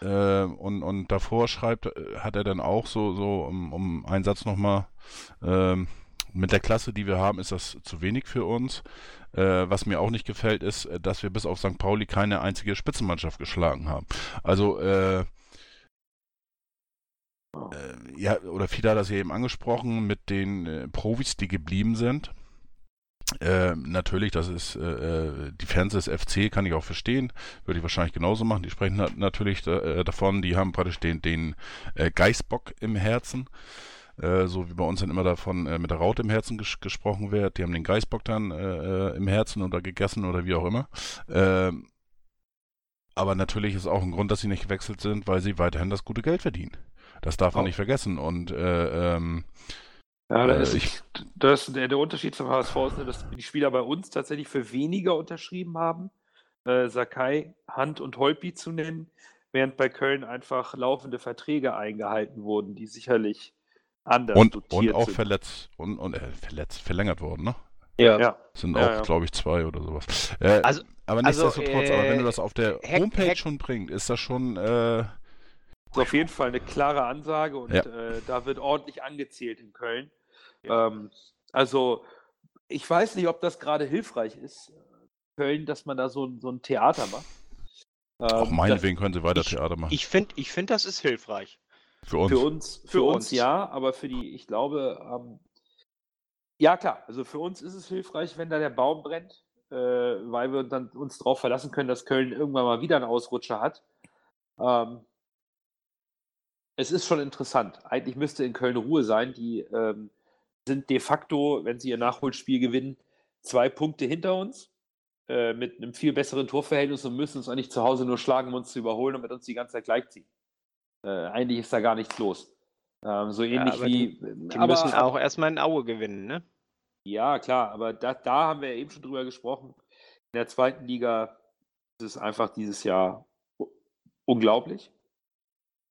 Äh, und, und davor schreibt, äh, hat er dann auch so, so um, um einen Satz nochmal, ähm, mit der Klasse, die wir haben, ist das zu wenig für uns. Äh, was mir auch nicht gefällt, ist, dass wir bis auf St. Pauli keine einzige Spitzenmannschaft geschlagen haben. Also äh, äh, ja, oder viele hat das ja eben angesprochen mit den äh, Profis, die geblieben sind. Äh, natürlich, das ist äh, die Fans des FC, kann ich auch verstehen. Würde ich wahrscheinlich genauso machen. Die sprechen na natürlich da, äh, davon, die haben praktisch den, den äh, Geißbock im Herzen. Äh, so wie bei uns dann immer davon äh, mit der Raute im Herzen ges gesprochen wird. Die haben den Geißbock dann im Herzen oder gegessen oder wie auch immer. Ähm, aber natürlich ist auch ein Grund, dass sie nicht gewechselt sind, weil sie weiterhin das gute Geld verdienen. Das darf man oh. nicht vergessen. Und ähm, ja, da äh, ist, ich, das, der, der, Unterschied zum HSV ist, dass die Spieler bei uns tatsächlich für weniger unterschrieben haben. Äh, Sakai, Hand und Holpi zu nennen, während bei Köln einfach laufende Verträge eingehalten wurden, die sicherlich anders und, dotiert und auch sind. verletzt und, und äh, verletzt verlängert wurden, ne? Ja. ja. Sind ja, auch, ja. glaube ich, zwei oder sowas. Äh, also, aber also, nichtsdestotrotz, also, aber wenn du das auf der Hack, Homepage Hack, schon bringst, ist das schon äh, ist auf jeden Fall eine klare Ansage und ja. äh, da wird ordentlich angezählt in Köln. Ähm, also, ich weiß nicht, ob das gerade hilfreich ist, Köln, dass man da so, so ein Theater macht. Ähm, Auch meinetwegen können sie weiter ich, Theater machen. Ich finde, ich find, das ist hilfreich. Für uns. Für uns, für, für uns, uns, ja, aber für die, ich glaube, ähm, ja klar, also für uns ist es hilfreich, wenn da der Baum brennt, äh, weil wir dann uns darauf verlassen können, dass Köln irgendwann mal wieder einen Ausrutscher hat. Ähm, es ist schon interessant. Eigentlich müsste in Köln Ruhe sein. Die ähm, sind de facto, wenn sie ihr Nachholspiel gewinnen, zwei Punkte hinter uns äh, mit einem viel besseren Torverhältnis und müssen uns eigentlich zu Hause nur schlagen, um uns zu überholen und mit uns die ganze Zeit gleichziehen. Äh, eigentlich ist da gar nichts los. Ähm, so ähnlich ja, wie. Die, die aber, müssen auch erstmal in Aue gewinnen, ne? Ja, klar, aber da, da haben wir eben schon drüber gesprochen. In der zweiten Liga ist es einfach dieses Jahr unglaublich,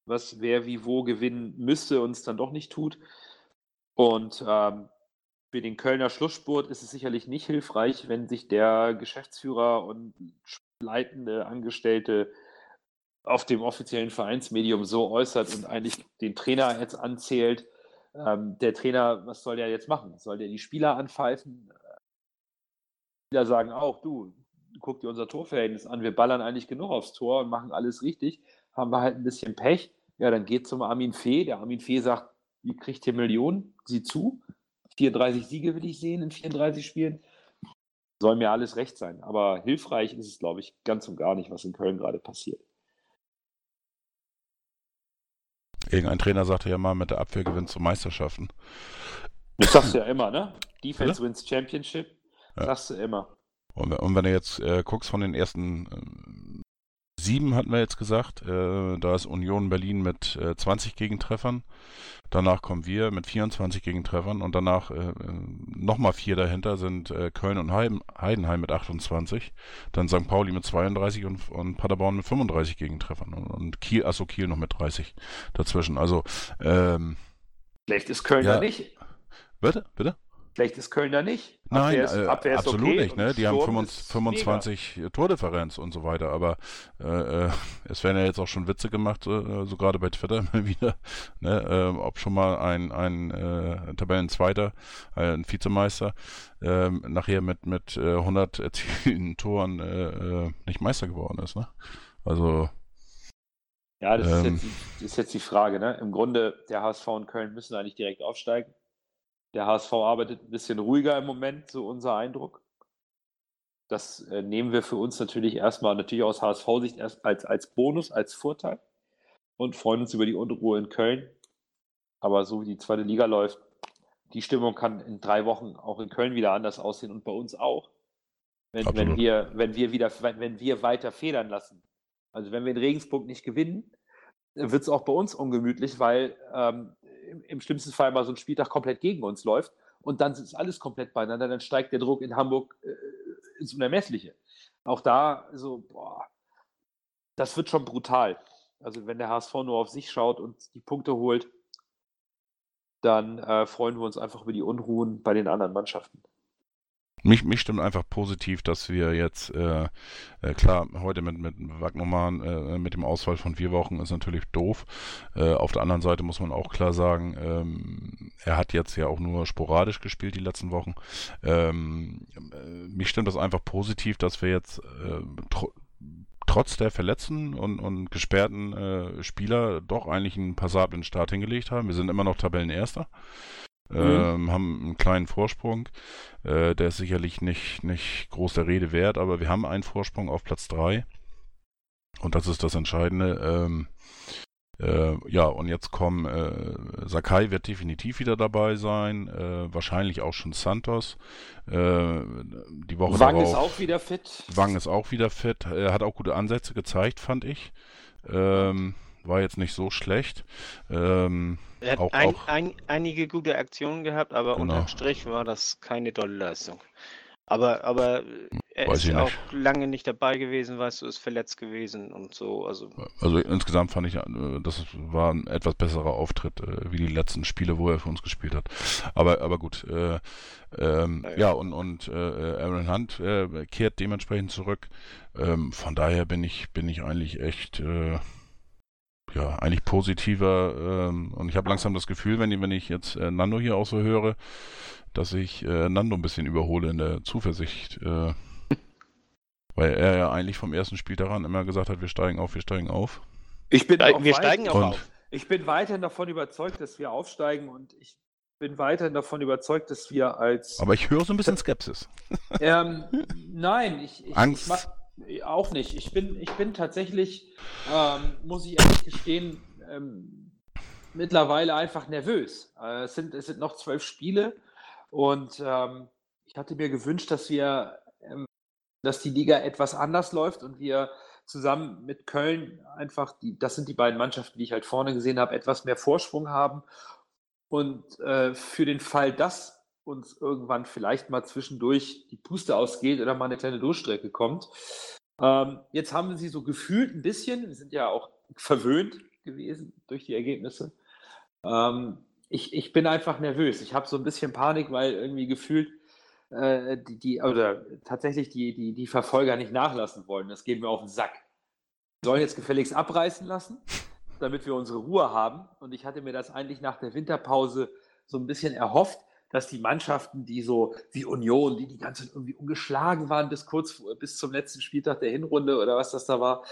was wer wie wo gewinnen müsste und es dann doch nicht tut. Und ähm, für den Kölner Schlussspurt ist es sicherlich nicht hilfreich, wenn sich der Geschäftsführer und leitende Angestellte auf dem offiziellen Vereinsmedium so äußert und eigentlich den Trainer jetzt anzählt. Ähm, der Trainer, was soll der jetzt machen? Soll der die Spieler anpfeifen? Die Spieler sagen auch, du, guck dir unser Torverhältnis an, wir ballern eigentlich genug aufs Tor und machen alles richtig. Haben wir halt ein bisschen Pech. Ja, dann geht zum Armin Fee. Der Armin Fee sagt, ihr kriegt hier Millionen, sieh zu. 34 Siege will ich sehen in 34 Spielen. Soll mir alles recht sein. Aber hilfreich ist es, glaube ich, ganz und gar nicht, was in Köln gerade passiert. Irgendein Trainer sagte ja mal, mit der Abwehr gewinnt zu Meisterschaften. Das sagst du ja immer, ne? Defense ja? wins Championship. Ja. Sagst du immer. Und, und wenn du jetzt äh, guckst von den ersten sieben hatten wir jetzt gesagt. Äh, da ist Union Berlin mit äh, 20 Gegentreffern. Danach kommen wir mit 24 Gegentreffern und danach äh, nochmal vier dahinter sind äh, Köln und Heim, Heidenheim mit 28. Dann St. Pauli mit 32 und, und Paderborn mit 35 Gegentreffern. Und, und Kiel, achso, Kiel noch mit 30 dazwischen. Also, ähm, Schlecht ist Köln ja nicht. Bitte? Bitte? Schlecht ist Köln da nicht. Nein, Abwehr ist, äh, Abwehr absolut okay nicht. Ne? Die haben 25, 25 Tordifferenz und so weiter. Aber äh, äh, es werden ja jetzt auch schon Witze gemacht, äh, so gerade bei Twitter immer wieder, ne? äh, ob schon mal ein, ein äh, Tabellenzweiter, äh, ein Vizemeister, äh, nachher mit, mit äh, 100 erzielten Toren äh, äh, nicht Meister geworden ist. Ne? Also ja, das, ähm, ist jetzt, das, ist jetzt, die Frage. Ne? Im Grunde, der HSV und Köln müssen eigentlich direkt aufsteigen. Der HSV arbeitet ein bisschen ruhiger im Moment, so unser Eindruck. Das äh, nehmen wir für uns natürlich erstmal natürlich aus HSV-Sicht erst als, als Bonus, als Vorteil und freuen uns über die Unruhe in Köln. Aber so wie die zweite Liga läuft, die Stimmung kann in drei Wochen auch in Köln wieder anders aussehen und bei uns auch. Wenn, wenn, wir, wenn, wir wieder, wenn wir weiter federn lassen. Also wenn wir in Regensburg nicht gewinnen, wird es auch bei uns ungemütlich, weil ähm, im, im, schlimmsten Fall mal so ein Spieltag komplett gegen uns läuft und dann ist alles komplett beieinander, dann steigt der Druck in Hamburg äh, ins Unermessliche. Auch da, so, boah, das wird schon brutal. Also wenn der HSV nur auf sich schaut und die Punkte holt, dann äh, freuen wir uns einfach über die Unruhen bei den anderen Mannschaften. Mich, mich stimmt einfach positiv, dass wir jetzt, äh, äh, klar, heute mit, mit Wagnermann, äh, mit dem Ausfall von vier Wochen ist natürlich doof. Äh, auf der anderen Seite muss man auch klar sagen, ähm, er hat jetzt ja auch nur sporadisch gespielt die letzten Wochen. Ähm, äh, mich stimmt das einfach positiv, dass wir jetzt äh, tr trotz der verletzten und, und gesperrten äh, Spieler doch eigentlich einen passablen Start hingelegt haben. Wir sind immer noch Tabellenerster. Ähm, haben einen kleinen Vorsprung. Äh, der ist sicherlich nicht, nicht groß der Rede wert, aber wir haben einen Vorsprung auf Platz 3. Und das ist das Entscheidende. Ähm, äh, ja, und jetzt kommen, äh, Sakai wird definitiv wieder dabei sein, äh, wahrscheinlich auch schon Santos. Äh, die Woche Wang darauf, ist auch wieder fit. Wang ist auch wieder fit. Er hat auch gute Ansätze gezeigt, fand ich. Ähm, war jetzt nicht so schlecht. Ähm, Er hat auch, ein, auch, ein, einige gute Aktionen gehabt, aber Genau. unterm Strich war das keine tolle Leistung. Aber, aber er Weiß ist auch nicht. lange nicht dabei gewesen, weißt du, ist verletzt gewesen und so. Also also insgesamt fand ich, äh, das war ein etwas besserer Auftritt, äh, wie die letzten Spiele, wo er für uns gespielt hat. Aber, aber gut. Äh, ähm, Naja. ja, und, und äh, Aaron Hunt äh, kehrt dementsprechend zurück. Ähm, von daher bin ich, bin ich eigentlich echt, äh, ja, eigentlich positiver. Ähm, und ich habe langsam das Gefühl, wenn, ich- wenn ich jetzt äh, Nando hier auch so höre, dass ich äh, Nando ein bisschen überhole in der Zuversicht. Äh, weil er ja eigentlich vom ersten Spiel daran immer gesagt hat, wir steigen auf, wir steigen auf. Ich bin auch wir steigen auch Und- auf. Ich bin weiterhin davon überzeugt, dass wir aufsteigen und ich bin weiterhin davon überzeugt, dass wir als Aber ich höre so ein bisschen Skepsis. ähm, nein, ich, ich, Angst. ich mach, auch nicht. Ich bin, ich bin tatsächlich, ähm, muss ich ehrlich gestehen, ähm, mittlerweile einfach nervös. Äh, es, sind, es sind noch zwölf Spiele und ähm, ich hatte mir gewünscht, dass wir, ähm, dass die Liga etwas anders läuft und wir zusammen mit Köln einfach, die, das sind die beiden Mannschaften, die ich halt vorne gesehen habe, etwas mehr Vorsprung haben. Und äh, für den Fall, dass uns irgendwann vielleicht mal zwischendurch die Puste ausgeht oder mal eine kleine Durchstrecke kommt. Ähm, jetzt haben sie so gefühlt ein bisschen, wir sind ja auch verwöhnt gewesen durch die Ergebnisse. Ähm, ich, ich bin einfach nervös. Ich habe so ein bisschen Panik, weil irgendwie gefühlt äh, die, die, oder tatsächlich die, die, die Verfolger nicht nachlassen wollen. Das geht mir auf den Sack. Wir sollen jetzt gefälligst abreißen lassen, damit wir unsere Ruhe haben. Und ich hatte mir das eigentlich nach der Winterpause so ein bisschen erhofft, dass die Mannschaften, die so wie Union, die die ganze Zeit irgendwie ungeschlagen waren bis kurz vor, bis zum letzten Spieltag der Hinrunde oder was das da war,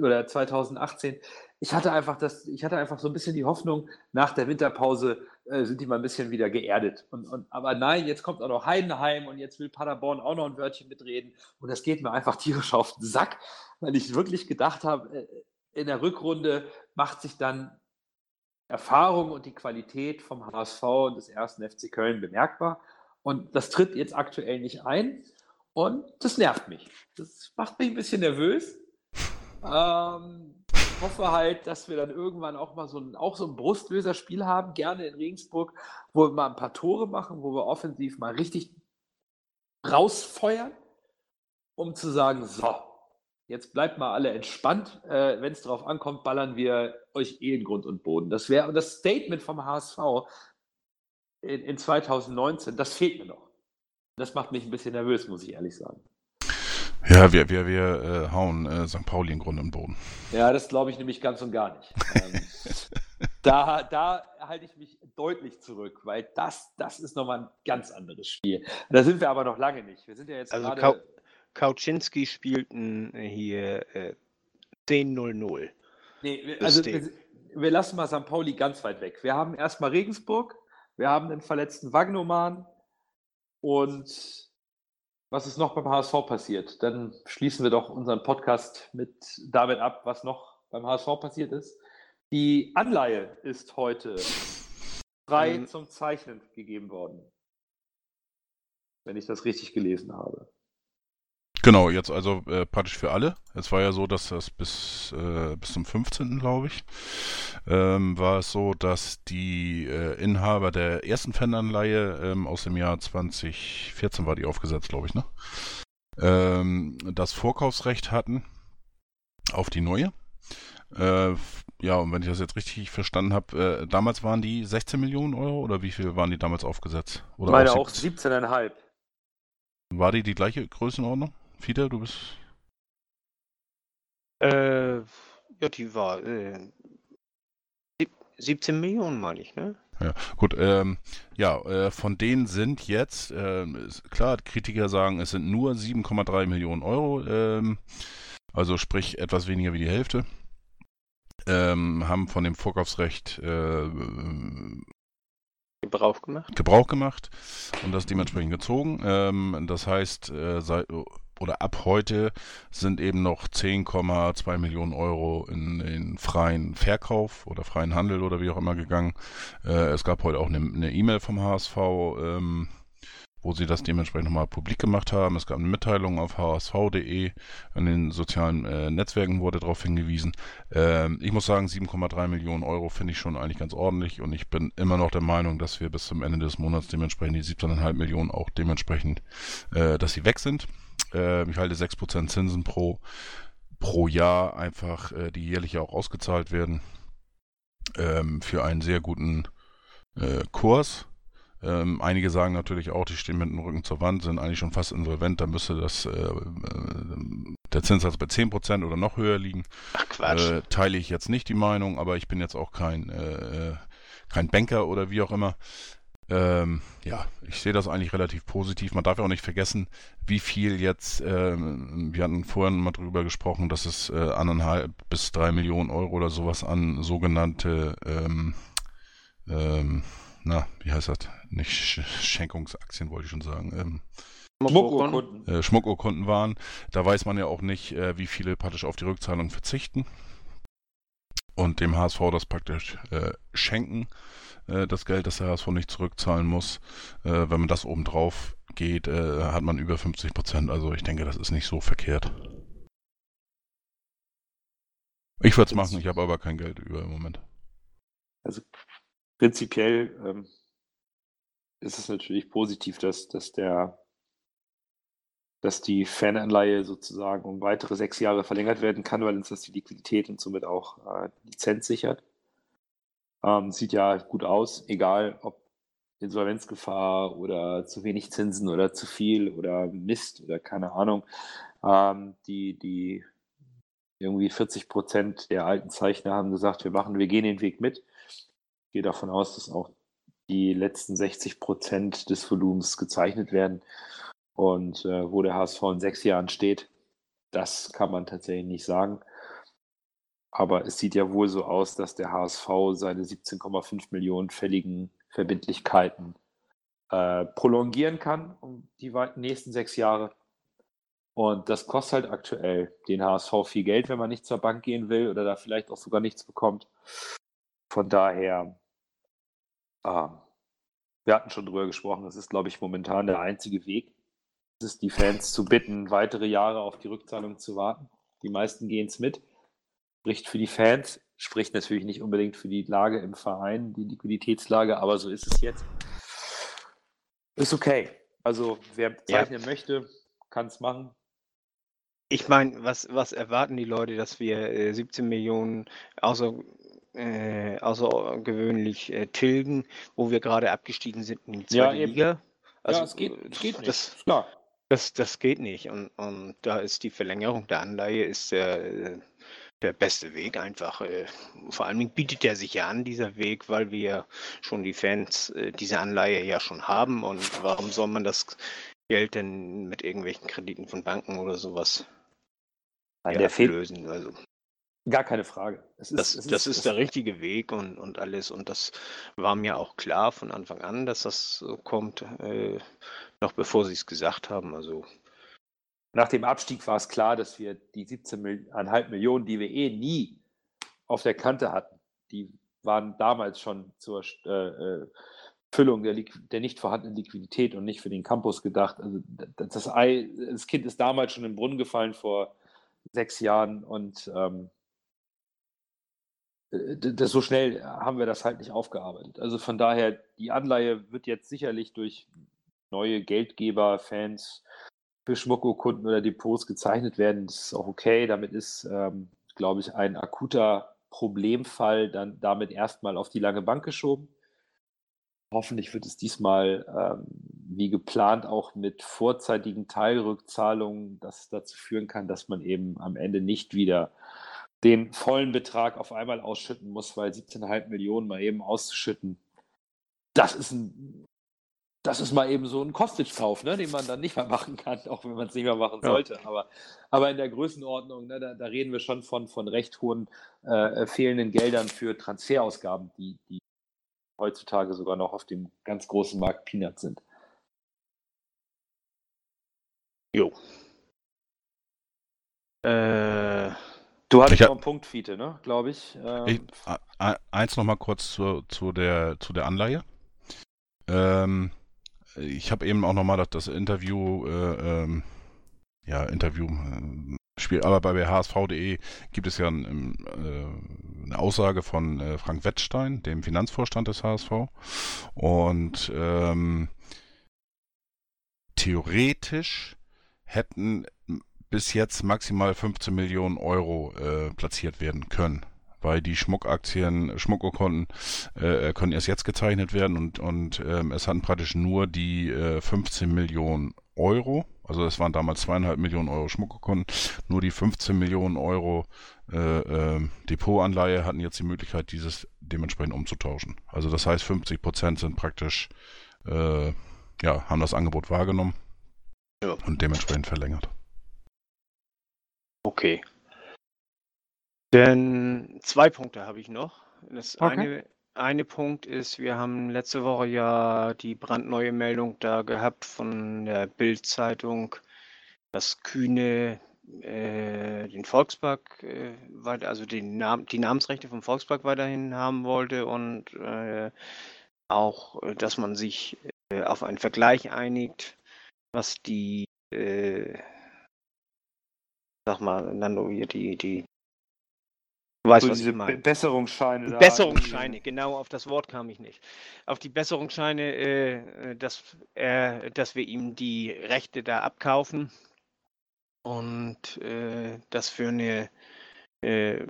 oder 2018. Ich hatte einfach das, ich hatte einfach so ein bisschen die Hoffnung, nach der Winterpause äh, sind die mal ein bisschen wieder geerdet. Und, und, aber nein, jetzt kommt auch noch Heidenheim und jetzt will Paderborn auch noch ein Wörtchen mitreden. Und das geht mir einfach tierisch auf den Sack, weil ich wirklich gedacht habe, äh, in der Rückrunde macht sich dann Erfahrung und die Qualität vom HSV und des ersten FC Köln bemerkbar. Und das tritt jetzt aktuell nicht ein. Und das nervt mich. Das macht mich ein bisschen nervös. Ähm, ich hoffe halt, dass wir dann irgendwann auch mal so ein, auch so ein Brustlöserspiel haben, gerne in Regensburg, wo wir mal ein paar Tore machen, wo wir offensiv mal richtig rausfeuern, um zu sagen, so, jetzt bleibt mal alle entspannt. Äh, Wenn es darauf ankommt, ballern wir euch eh in Grund und Boden. Das wäre das Statement vom HSV in, in 2019, das fehlt mir noch. Das macht mich ein bisschen nervös, muss ich ehrlich sagen. Ja, wir, wir, wir äh, hauen äh, St. Pauli in Grund und Boden. Ja, das glaube ich nämlich ganz und gar nicht. ähm, da, da halte ich mich deutlich zurück, weil das, das ist nochmal ein ganz anderes Spiel. Da sind wir aber noch lange nicht. Wir sind ja jetzt Also gerade. Kau Kauczynski spielten hier äh, 10-0-0. Nee, wir, also wir, wir lassen mal St. Pauli ganz weit weg. Wir haben erstmal Regensburg, wir haben den verletzten Wagnoman und was ist noch beim HSV passiert? Dann schließen wir doch unseren Podcast mit damit ab, was noch beim HSV passiert ist. Die Anleihe ist heute frei Ähm. zum Zeichnen gegeben worden. Wenn ich das richtig gelesen habe. Genau, jetzt also äh, praktisch für alle. Es war ja so, dass das bis, äh, bis zum 15. glaube ich, ähm, war es so, dass die äh, Inhaber der ersten Fananleihe ähm, aus dem Jahr 2014 war die aufgesetzt, glaube ich, ne? Ähm, das Vorkaufsrecht hatten auf die neue. Äh, ja, und wenn ich das jetzt richtig verstanden habe, äh, damals waren die 16 Millionen Euro oder wie viel waren die damals aufgesetzt? Oder Meine sieb- auch 17,5. War die die gleiche Größenordnung? Fiete, du bist Äh, ja, die war äh, sieb- 17 Millionen, meine ich, ne? Ja, gut, ähm, ja, äh, von denen sind jetzt, ist klar, Kritiker sagen, es sind nur 7,3 Millionen Euro, ähm, also sprich etwas weniger wie die Hälfte, ähm, haben von dem Vorkaufsrecht äh, Gebrauch gemacht? Gebrauch gemacht und das dementsprechend gezogen. Ähm, das heißt, äh, seit, oder ab heute sind eben noch 10,2 Millionen Euro in den freien Verkauf oder freien Handel oder wie auch immer gegangen. Äh, es gab heute auch eine E-Mail vom HSV, ähm, wo sie das dementsprechend nochmal publik gemacht haben. Es gab eine Mitteilung auf hsv.de. In den sozialen äh, Netzwerken wurde darauf hingewiesen. Ähm, ich muss sagen, 7,3 Millionen Euro finde ich schon eigentlich ganz ordentlich und ich bin immer noch der Meinung, dass wir bis zum Ende des Monats dementsprechend die 17,5 Millionen auch dementsprechend, äh, dass sie weg sind. Äh, ich halte 6% Zinsen pro, pro Jahr einfach, äh, die jährlich auch ausgezahlt werden, ähm, für einen sehr guten äh, Kurs. Ähm, einige sagen natürlich auch, die stehen mit dem Rücken zur Wand, sind eigentlich schon fast insolvent, da müsste das, äh, äh, der Zinssatz bei 10% oder noch höher liegen. Ach Quatsch. Äh, teile ich jetzt nicht die Meinung, aber ich bin jetzt auch kein, äh, kein Banker oder wie auch immer. Ähm, ja, ich sehe das eigentlich relativ positiv. Man darf ja auch nicht vergessen, wie viel jetzt, ähm, wir hatten vorhin mal drüber gesprochen, dass es äh, anderthalb bis drei Millionen Euro oder sowas an sogenannte, ähm, ähm, na, wie heißt das? Nicht Sch Schenkungsaktien, wollte ich schon sagen. Ähm, Schmuckurkunden. Äh, Schmuckurkunden waren. Da weiß man ja auch nicht, äh, wie viele praktisch auf die Rückzahlung verzichten und dem HSV das praktisch äh, schenken. Äh, das Geld, das der HSV nicht zurückzahlen muss. Äh, wenn man das obendrauf geht, äh, hat man über 50 Prozent. Also ich denke, das ist nicht so verkehrt. Ich würde es machen, ich habe aber kein Geld über im Moment. Also prinzipiell ähm, ist es natürlich positiv, dass, dass der dass die Fananleihe sozusagen um weitere sechs Jahre verlängert werden kann, weil uns das die Liquidität und somit auch äh, Lizenz sichert. Ähm, sieht ja gut aus, egal ob Insolvenzgefahr oder zu wenig Zinsen oder zu viel oder Mist oder keine Ahnung. Ähm, die, die irgendwie 40 Prozent der alten Zeichner haben gesagt, wir machen, wir gehen den Weg mit. Ich gehe davon aus, dass auch die letzten 60 Prozent des Volumens gezeichnet werden. Und äh, wo der HSV in sechs Jahren steht, das kann man tatsächlich nicht sagen. Aber es sieht ja wohl so aus, dass der HSV seine 17,5 Millionen fälligen Verbindlichkeiten äh, prolongieren kann um die nächsten sechs Jahre. Und das kostet halt aktuell den HSV viel Geld, wenn man nicht zur Bank gehen will oder da vielleicht auch sogar nichts bekommt. Von daher, äh, wir hatten schon drüber gesprochen, das ist, glaube ich, momentan der einzige Weg, ist die Fans zu bitten, weitere Jahre auf die Rückzahlung zu warten. Die meisten gehen es mit spricht für die Fans, spricht natürlich nicht unbedingt für die Lage im Verein, die Liquiditätslage, aber so ist es jetzt. Ist okay. Also wer zeichnen ja. möchte, kann es machen. Ich meine, was, was erwarten die Leute, dass wir äh, 17 Millionen außer, äh, außergewöhnlich äh, tilgen, wo wir gerade abgestiegen sind in die zweite ja, Liga? Also, ja, es geht, es geht nicht. Das, Klar. Das, das geht nicht. Und, und da ist die Verlängerung der Anleihe ist äh, der beste Weg einfach. Äh, vor allen Dingen bietet er sich ja an, dieser Weg, weil wir schon die Fans äh, diese Anleihe ja schon haben. Und warum soll man das Geld denn mit irgendwelchen Krediten von Banken oder sowas Nein, der lösen? Also, Gar keine Frage. Ist, das, das ist, ist der richtige Weg und, und alles. Und das war mir auch klar von Anfang an, dass das so kommt, äh, noch bevor sie es gesagt haben. Also nach dem Abstieg war es klar, dass wir die 17,5 Millionen, die wir eh nie auf der Kante hatten, die waren damals schon zur äh, äh Füllung der, der, nicht vorhandenen Liquidität und nicht für den Campus gedacht. Also das, Ei, das Kind ist damals schon im Brunnen gefallen vor sechs Jahren und ähm, das, so schnell haben wir das halt nicht aufgearbeitet. Also von daher, die Anleihe wird jetzt sicherlich durch neue Geldgeber, Fans, für Schmuckurkunden oder Depots gezeichnet werden. Das ist auch okay. Damit ist, ähm, glaube ich, ein akuter Problemfall dann damit erstmal auf die lange Bank geschoben. Hoffentlich wird es diesmal ähm, wie geplant auch mit vorzeitigen Teilrückzahlungen, das dazu führen kann, dass man eben am Ende nicht wieder den vollen Betrag auf einmal ausschütten muss, weil 17,5 Millionen mal eben auszuschütten, das ist ein das ist mal eben so ein Kostic-Kauf, ne, den man dann nicht mehr machen kann, auch wenn man es nicht mehr machen sollte. Ja. Aber, aber in der Größenordnung, ne, da, da, reden wir schon von, von recht hohen äh, fehlenden Geldern für Transferausgaben, die, die heutzutage sogar noch auf dem ganz großen Markt Peanuts sind. Jo. Äh, Du hattest noch einen Punkt, Fiete, ne? Glaube ich. Ähm, Ich, a- a- eins noch mal kurz zu, zu, der, zu der Anleihe. Ähm, ich habe eben auch noch mal das, das Interview, äh, ähm, ja, Interview, äh, Spiel, aber bei hsv.de gibt es ja ein, äh, eine Aussage von äh, Frank Wettstein, dem Finanzvorstand des HSV. Und ähm, theoretisch hätten bis jetzt maximal 15 Millionen Euro äh, platziert werden können. Weil die Schmuckaktien, Schmuckurkunden äh, können erst jetzt gezeichnet werden und, und ähm, es hatten praktisch nur die äh, 15 Millionen Euro, also es waren damals zweieinhalb Millionen Euro Schmuckurkunden, nur die 15 Millionen Euro äh, äh, Depotanleihe hatten jetzt die Möglichkeit, dieses dementsprechend umzutauschen. Also das heißt, 50 Prozent sind praktisch, äh, ja, haben das Angebot wahrgenommen Ja. und dementsprechend verlängert. okay. Denn zwei Punkte habe ich noch. Das Okay. eine, eine Punkt ist, wir haben letzte Woche ja die brandneue Meldung da gehabt von der Bild-Zeitung, dass Kühne äh, den Volkspark äh, weiter, also den Nam die Namensrechte vom Volkspark weiterhin haben wollte und äh, auch, dass man sich äh, auf einen Vergleich einigt, was die, äh, sag mal, Nando, hier die, die, weißt, so was diese ich meine. Be Besserungsscheine. da Besserungsscheine, genau auf das Wort kam ich nicht. Auf die Besserungsscheine, äh, äh, dass, er, dass wir ihm die Rechte da abkaufen und äh, das für eine, äh,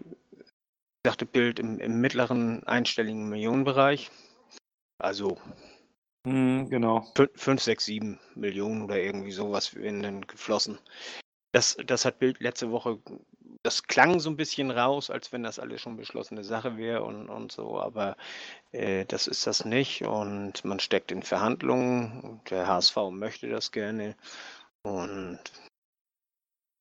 sagte Bild, im, im mittleren einstelligen Millionenbereich. Also Mhm, genau. 5, 6, 7 Millionen oder irgendwie sowas in den geflossen. Das, das hat Bild letzte Woche, das klang so ein bisschen raus, als wenn das alles schon beschlossene Sache wäre und, und so, aber äh, das ist das nicht und man steckt in Verhandlungen der HSV möchte das gerne und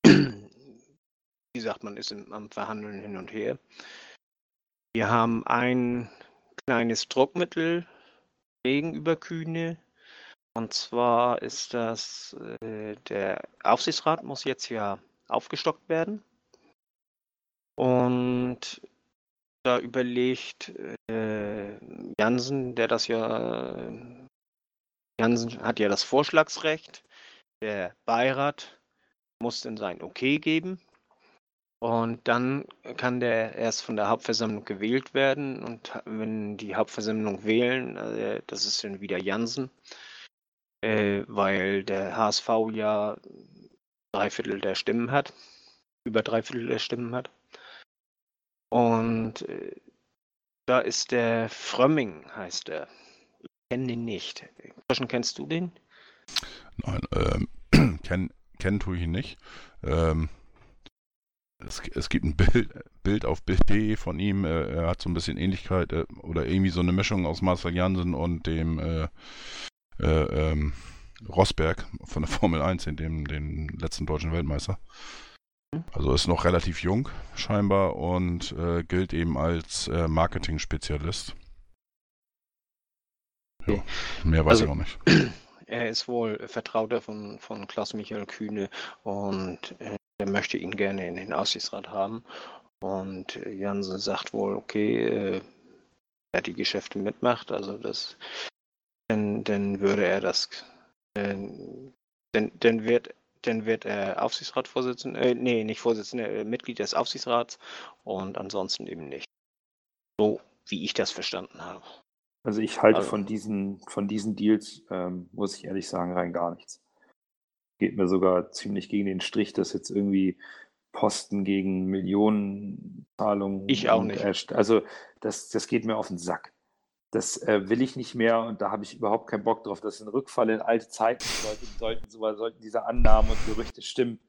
wie gesagt, man ist im, am Verhandeln hin und her. Wir haben ein kleines Druckmittel gegenüber Kühne. Und zwar ist das, äh, der Aufsichtsrat muss jetzt ja aufgestockt werden. Und da überlegt äh, Jansen, der das ja, Jansen hat ja das Vorschlagsrecht. Der Beirat muss dann sein Okay geben. Und dann kann der erst von der Hauptversammlung gewählt werden. Und wenn die Hauptversammlung wählen, äh, das ist dann wieder Jansen, äh, weil der HSV ja drei Viertel der Stimmen hat, über drei Viertel der Stimmen hat. Und äh, da ist der Frömming, heißt er. Ich kenne den nicht. Kirschen, kennst du den? Nein, ähm, kennen, kennen tue ich ihn nicht. Ähm, es, es gibt ein Bild, Bild auf Bild.de von ihm. Äh, er hat so ein bisschen Ähnlichkeit äh, oder irgendwie so eine Mischung aus Marcel Jansen und dem äh, äh, ähm, Rosberg von der Formel 1, in dem, dem letzten deutschen Weltmeister. Also ist noch relativ jung scheinbar und äh, gilt eben als äh, Marketing-Spezialist. Ja, Okay. mehr weiß Also- ich auch nicht. Er ist wohl Vertrauter von, von Klaus-Michael Kühne und äh, er möchte ihn gerne in den Aussichtsrat haben. Und Jansen sagt wohl, okay, äh, er die Geschäfte mitmacht, also das, dann, dann würde er das, dann, dann wird dann wird er Aufsichtsratsvorsitzender, äh, nee, nicht Vorsitzender, äh, Mitglied des Aufsichtsrats und ansonsten eben nicht. So wie ich das verstanden habe. Also ich halte Also- von diesen, von diesen Deals, ähm, muss ich ehrlich sagen, rein gar nichts. Geht mir sogar ziemlich gegen den Strich, dass jetzt irgendwie Posten gegen Millionenzahlungen. Ich auch nicht. Also das, das geht mir auf den Sack. Das äh, will ich nicht mehr und da habe ich überhaupt keinen Bock drauf. Das ist ein Rückfall in alte Zeiten. Sollten, sollten, so- sollten diese Annahmen und Gerüchte stimmen,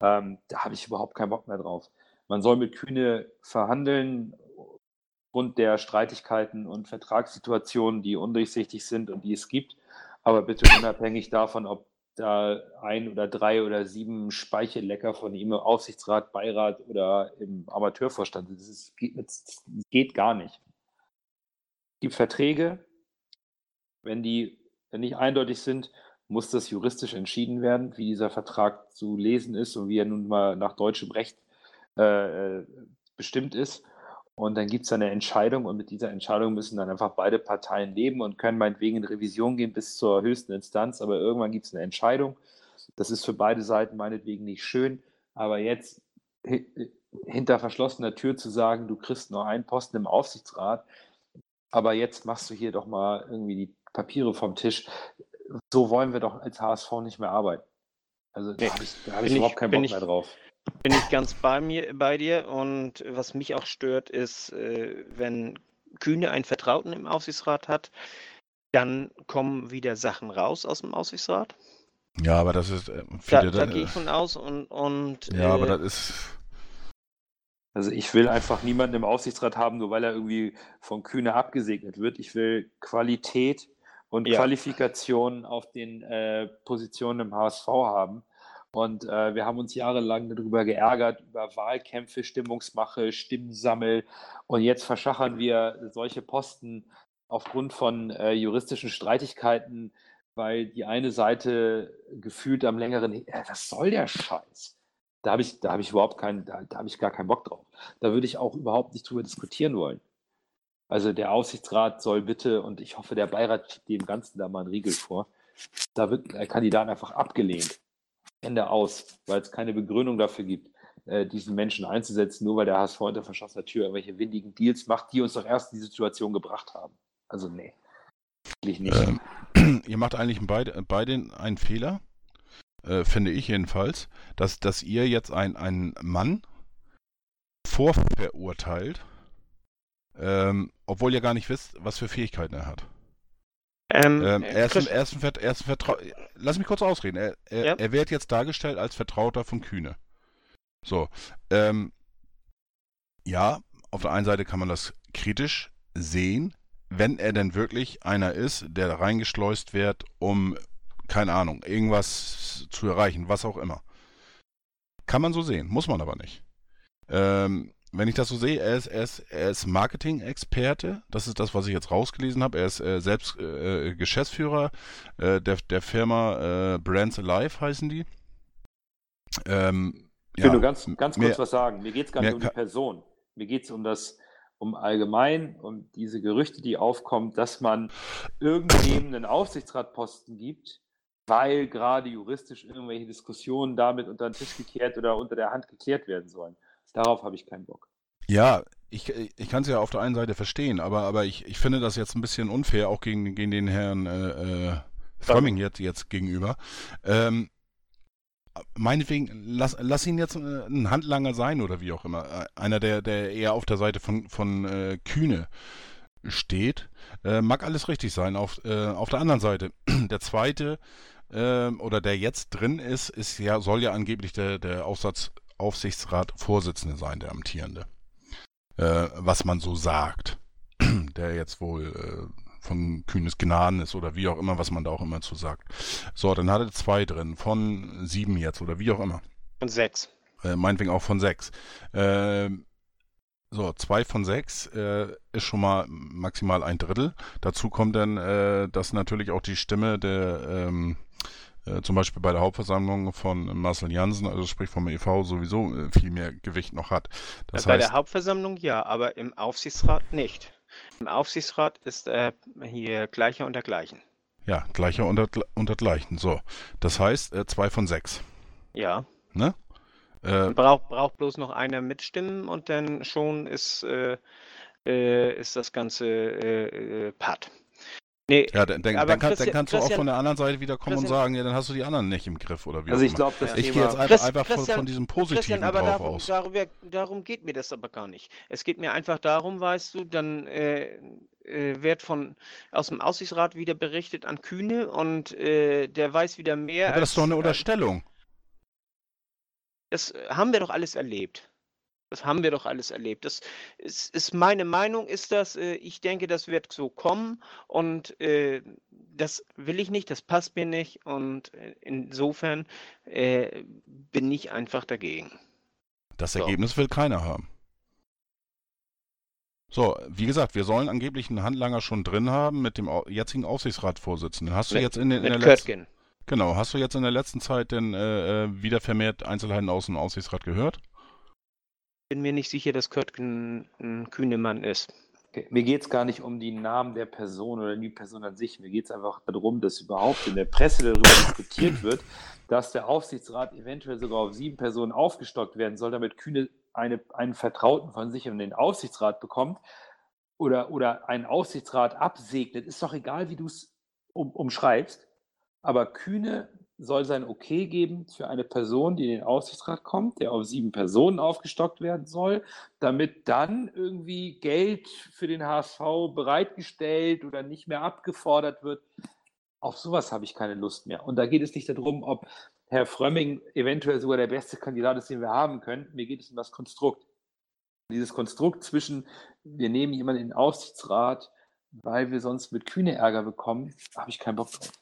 ähm, da habe ich überhaupt keinen Bock mehr drauf. Man soll mit Kühne verhandeln aufgrund der Streitigkeiten und Vertragssituationen, die undurchsichtig sind und die es gibt. Aber bitte unabhängig davon, ob da ein oder drei oder sieben Speichellecker von ihm im Aufsichtsrat, Beirat oder im Amateurvorstand. Das das geht gar nicht. Gibt Verträge, wenn die nicht eindeutig sind, muss das juristisch entschieden werden, wie dieser Vertrag zu lesen ist und wie er nun mal nach deutschem Recht äh, äh bestimmt ist. Und dann gibt es eine Entscheidung und mit dieser Entscheidung müssen dann einfach beide Parteien leben und können meinetwegen in Revision gehen bis zur höchsten Instanz, aber irgendwann gibt es eine Entscheidung. Das ist für beide Seiten meinetwegen nicht schön, aber jetzt hinter verschlossener Tür zu sagen, du kriegst nur einen Posten im Aufsichtsrat, aber jetzt machst du hier doch mal irgendwie die Papiere vom Tisch. So wollen wir doch als HSV nicht mehr arbeiten. Also da habe ich, hab ich überhaupt keinen Bock ich, mehr drauf. Bin ich ganz bei mir, bei dir. Und was mich auch stört, ist, äh, wenn Kühne einen Vertrauten im Aufsichtsrat hat, dann kommen wieder Sachen raus aus dem Aufsichtsrat. Ja, aber das ist äh, da, da gehe ich von aus und, und ja, äh, aber das ist also ich will einfach niemanden im Aufsichtsrat haben, nur weil er irgendwie von Kühne abgesegnet wird. Ich will Qualität und ja. Qualifikation auf den äh, Positionen im HSV haben. Und äh, wir haben uns jahrelang darüber geärgert, über Wahlkämpfe, Stimmungsmache, Stimmensammel. Und jetzt verschachern wir solche Posten aufgrund von äh, juristischen Streitigkeiten, weil die eine Seite gefühlt am längeren, ja, was soll der Scheiß? Da habe ich, da habe ich überhaupt keinen, da, da habe ich gar keinen Bock drauf. Da würde ich auch überhaupt nicht drüber diskutieren wollen. Also der Aufsichtsrat soll bitte, und ich hoffe, der Beirat schiebt dem Ganzen da mal einen Riegel vor, da wird der Kandidat einfach abgelehnt. Ende aus, weil es keine Begründung dafür gibt, äh, diesen Menschen einzusetzen, nur weil der HSV hinter verschlossener Tür irgendwelche windigen Deals macht, die uns doch erst in die Situation gebracht haben. Also nee, eigentlich nicht. Ähm, ihr macht eigentlich beide, beide einen Fehler, äh, finde ich jedenfalls, dass, dass ihr jetzt einen Mann vorverurteilt, ähm, obwohl ihr gar nicht wisst, was für Fähigkeiten er hat. Ähm, ähm, er ist, ein, er ist ein, er ist ein Lass mich kurz ausreden. Er, er, ja. er, wird jetzt dargestellt als Vertrauter von Kühne. So. Ähm, ja, auf der einen Seite kann man das kritisch sehen, wenn er denn wirklich einer ist, der reingeschleust wird, um, keine Ahnung, irgendwas zu erreichen, was auch immer. Kann man so sehen, muss man aber nicht. Ähm, wenn ich das so sehe, er ist, er ist, er ist Marketing-Experte. Das ist das, was ich jetzt rausgelesen habe. Er ist äh, selbst äh, Geschäftsführer äh, der, der Firma äh, Brands Alive heißen die. Ähm, ich will nur ganz, ganz kurz mehr, was sagen. Mir geht es gar nicht um die Person. Mir geht es um das, um allgemein, um diese Gerüchte, die aufkommen, dass man irgendwem einen Aufsichtsratposten gibt, weil gerade juristisch irgendwelche Diskussionen damit unter den Tisch gekehrt oder unter der Hand geklärt werden sollen. Darauf habe ich keinen Bock. Ja, ich, ich kann es ja auf der einen Seite verstehen, aber, aber ich, ich finde das jetzt ein bisschen unfair, auch gegen, gegen den Herrn äh, äh, Frömming jetzt, jetzt gegenüber. Ähm, meinetwegen, lass, lass ihn jetzt äh, ein Handlanger sein oder wie auch immer. Äh, einer, der, der eher auf der Seite von, von äh, Kühne steht. Äh, mag alles richtig sein. Auf, äh, auf der anderen Seite, der zweite äh, oder der jetzt drin ist, ist ja, soll ja angeblich der, der Aufsichtsrat-Vorsitzende sein, der amtierende. Äh, was man so sagt. der jetzt wohl äh, von kühnes Gnaden ist oder wie auch immer, was man da auch immer zu sagt. So, dann hat er zwei drin, von sieben jetzt oder wie auch immer. Von sechs. Äh, meinetwegen auch von sechs. Äh, so, zwei von sechs äh, ist schon mal maximal ein Drittel. Dazu kommt dann, äh, dass natürlich auch die Stimme der ähm, äh, zum Beispiel bei der Hauptversammlung von Marcel Jansen, also sprich vom EV, sowieso äh, viel mehr Gewicht noch hat. Das bei heißt, der Hauptversammlung ja, aber im Aufsichtsrat nicht. Im Aufsichtsrat ist äh, hier Gleicher unter Gleichen. Ja, Gleicher unter, unter Gleichen. So, das heißt äh, zwei von sechs. Ja. Ne? Äh, braucht, braucht bloß noch einer mitstimmen und dann schon ist, äh, ist das Ganze Part. Nee, ja, dann, dann, dann, kann, dann kannst du auch von der anderen Seite wieder kommen und sagen, ja, dann hast du die anderen nicht im Griff oder wie Also ich glaube, das Ich gehe jetzt einfach, einfach von, von, diesem Positiven aber drauf darum, aus. Darüber, darum geht mir das aber gar nicht. Es geht mir einfach darum, weißt du, dann äh, äh, wird von aus dem Aussichtsrat wieder berichtet an Kühne und äh, der weiß wieder mehr. Aber das ist doch eine Unterstellung. Das haben wir doch alles erlebt. Das haben wir doch alles erlebt. Das ist, ist meine Meinung, ist das, äh, ich denke, das wird so kommen und äh, das will ich nicht, das passt mir nicht und äh, insofern äh, bin ich einfach dagegen. Das Ergebnis so. will keiner haben. So, wie gesagt, wir sollen angeblich einen Handlanger schon drin haben mit dem jetzigen Aufsichtsratsvorsitzenden. Hast du mit, jetzt in, den, in der letzten Genau, hast du jetzt in der letzten Zeit denn äh, äh, wieder vermehrt Einzelheiten aus dem Aufsichtsrat gehört? Bin mir nicht sicher, dass Köttgen ein Kühnemann ist. Okay. Mir geht es gar nicht um die Namen der Person oder die Person an sich. Mir geht es einfach darum, dass überhaupt in der Presse darüber diskutiert wird, dass der Aufsichtsrat eventuell sogar auf sieben Personen aufgestockt werden soll, damit Kühne eine, einen Vertrauten von sich in den Aufsichtsrat bekommt oder, oder einen Aufsichtsrat absegnet, ist doch egal, wie du es um, umschreibst. Aber Kühne soll sein Okay geben für eine Person, die in den Aufsichtsrat kommt, der auf sieben Personen aufgestockt werden soll, damit dann irgendwie Geld für den HSV bereitgestellt oder nicht mehr abgefordert wird. Auf sowas habe ich keine Lust mehr. Und da geht es nicht darum, ob Herr Frömming eventuell sogar der beste Kandidat ist, den wir haben können. Mir geht es um das Konstrukt. Dieses Konstrukt zwischen, wir nehmen jemanden in den Aufsichtsrat, weil wir sonst mit Kühne Ärger bekommen, habe ich keinen Bock drauf.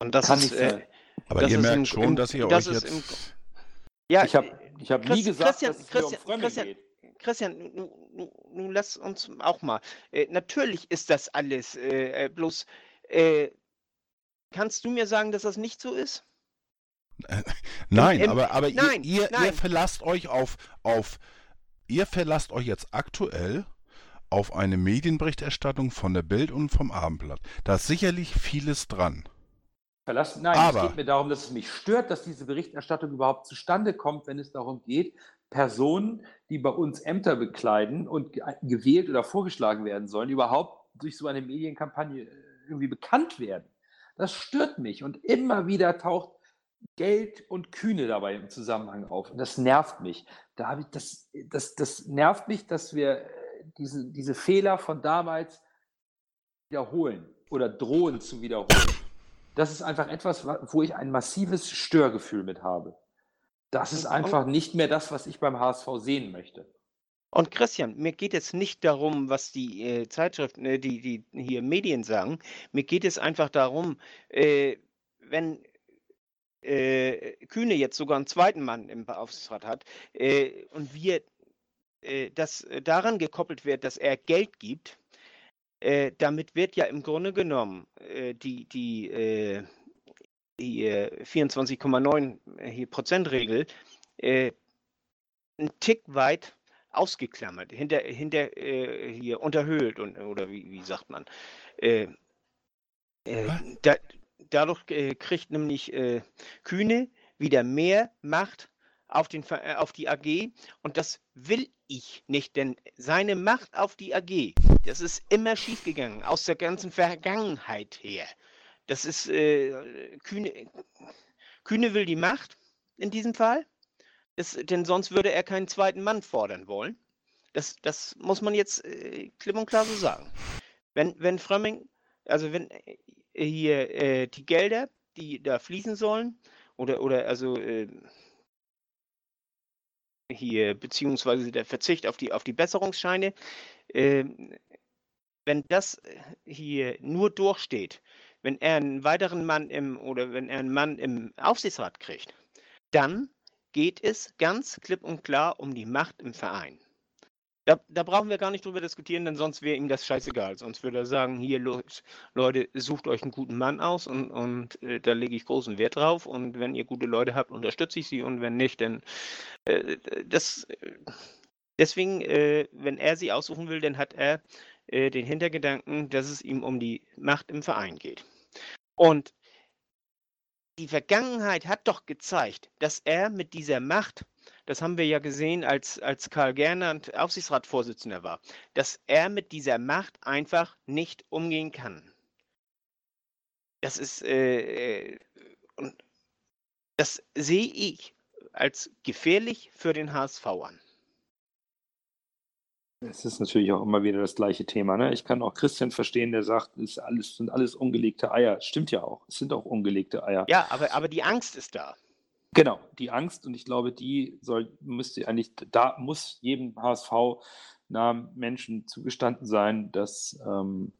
Und das Kann ist, äh, aber ihr merkt im, schon, im, dass ihr das euch jetzt... Im, ja, ich habe ich hab nie gesagt, Christian, dass es Christian, um Christian, geht. Christian, nun, nun lass uns auch mal. Äh, natürlich ist das alles, äh, äh bloß äh, kannst du mir sagen, dass das nicht so ist? Nein, Im, aber, aber nein, ihr, ihr, ihr verlasst euch auf, auf, ihr verlasst euch jetzt aktuell auf eine Medienberichterstattung von der Bild und vom Abendblatt. Da ist sicherlich vieles dran. Verlassen, nein, aber, es geht mir darum, dass es mich stört, dass diese Berichterstattung überhaupt zustande kommt, wenn es darum geht, Personen, die bei uns Ämter bekleiden und gewählt oder vorgeschlagen werden sollen, überhaupt durch so eine Medienkampagne äh, irgendwie bekannt werden. Das stört mich und immer wieder taucht Geld und Kühne dabei im Zusammenhang auf. Und das nervt mich. Da habe ich das, das, das nervt mich, dass wir äh, diese, diese Fehler von damals wiederholen oder drohen zu wiederholen. Das ist einfach etwas, wo ich ein massives Störgefühl mit habe. Das ist einfach nicht mehr das, was ich beim HSV sehen möchte. Und Christian, mir geht es nicht darum, was die äh, Zeitschriften, äh, die, die hier Medien sagen. Mir geht es einfach darum, äh, wenn äh, Kühne jetzt sogar einen zweiten Mann im Aufsichtsrat hat äh, und wir äh, das daran gekoppelt wird, dass er Geld gibt, äh, damit wird ja im Grunde genommen äh, die, die, die 24,9 Prozent-Regel ein Tick weit ausgeklammert, hinter, hinter hier unterhöhlt und oder wie, wie sagt man. Da, dadurch äh, kriegt nämlich äh, Kühne wieder mehr Macht auf, den, äh, auf die AG und das will ich nicht, denn seine Macht auf die AG, das ist immer schiefgegangen, aus der ganzen Vergangenheit her. Das ist, äh, Kühne, Kühne will die Macht in diesem Fall, das, denn sonst würde er keinen zweiten Mann fordern wollen. Das, das muss man jetzt äh, klipp und klar so sagen. Wenn, wenn Frömming, also wenn hier äh, die Gelder, die da fließen sollen, oder, oder also äh, hier, beziehungsweise der Verzicht auf die, auf die Besserungsscheine, äh, wenn das hier nur durchsteht, wenn er einen weiteren Mann im oder wenn er einen Mann im Aufsichtsrat kriegt, dann geht es ganz klipp und klar um die Macht im Verein. Da, da, brauchen wir gar nicht drüber diskutieren, denn sonst wäre ihm das scheißegal. Sonst würde er sagen, hier Leute, sucht euch einen guten Mann aus und, und äh, da lege ich großen Wert drauf. Und wenn ihr gute Leute habt, unterstütze ich sie und wenn nicht, dann äh, das deswegen, äh, wenn er sie aussuchen will, dann hat er äh, den Hintergedanken, dass es ihm um die Macht im Verein geht. Und die Vergangenheit hat doch gezeigt, dass er mit dieser Macht das haben wir ja gesehen, als, als Karl Gernand Aufsichtsratsvorsitzender war, dass er mit dieser Macht einfach nicht umgehen kann. Das ist, äh, äh, und das sehe ich als gefährlich für den HSV an. Es ist natürlich auch immer wieder das gleiche Thema. Ne? Ich kann auch Christian verstehen, der sagt, es alles, sind alles ungelegte Eier. Stimmt ja auch. Es sind auch ungelegte Eier. Ja, aber, aber die Angst ist da. Genau, die Angst und ich glaube, die soll, müsste eigentlich, da muss jedem HSV-nahen Menschen zugestanden sein, dass ähm,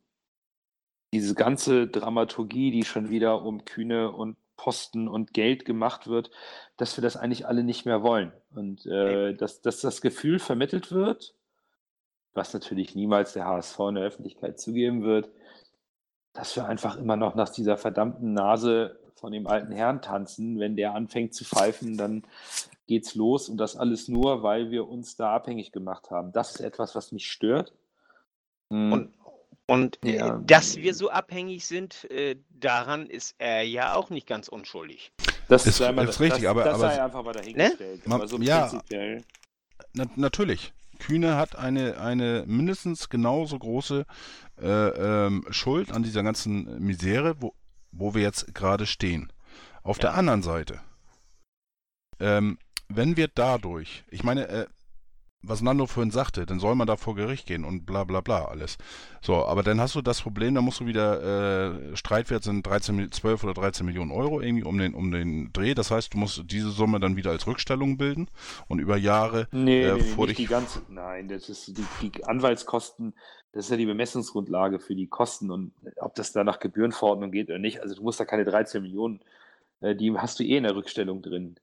diese ganze Dramaturgie, die schon wieder um Kühne und Posten und Geld gemacht wird, dass wir das eigentlich alle nicht mehr wollen. Und äh, dass, dass das Gefühl vermittelt wird, was natürlich niemals der HSV in der Öffentlichkeit zugeben wird, dass wir einfach immer noch nach dieser verdammten Nase von dem alten Herrn tanzen. Wenn der anfängt zu pfeifen, dann geht's los und das alles nur, weil wir uns da abhängig gemacht haben. Das ist etwas, was mich stört. Hm. Und, und äh, ja. dass wir so abhängig sind, äh, daran ist er ja auch nicht ganz unschuldig. Das ist, ist, ist richtig, das, aber, das aber sei einfach mal dahingestellt. Ne? So ja, na, natürlich. Kühne hat eine, eine mindestens genauso große äh, ähm, Schuld an dieser ganzen Misere, wo, wo wir jetzt gerade stehen. Auf ja. der anderen Seite, ähm, wenn wir dadurch, ich meine, äh, was Nando vorhin sagte, dann soll man da vor Gericht gehen und bla bla bla alles. So, aber dann hast du das Problem, da musst du wieder, äh, Streitwert sind 13, 12 oder 13 Millionen Euro irgendwie um den, um den Dreh. Das heißt, du musst diese Summe dann wieder als Rückstellung bilden und über Jahre nee, äh, nee, vor nicht dich. Die ganze, nein, das ist die, die Anwaltskosten, das ist ja die Bemessungsgrundlage für die Kosten und ob das da nach Gebührenverordnung geht oder nicht. Also du musst da keine 13 Millionen, äh, die hast du eh in der Rückstellung drin.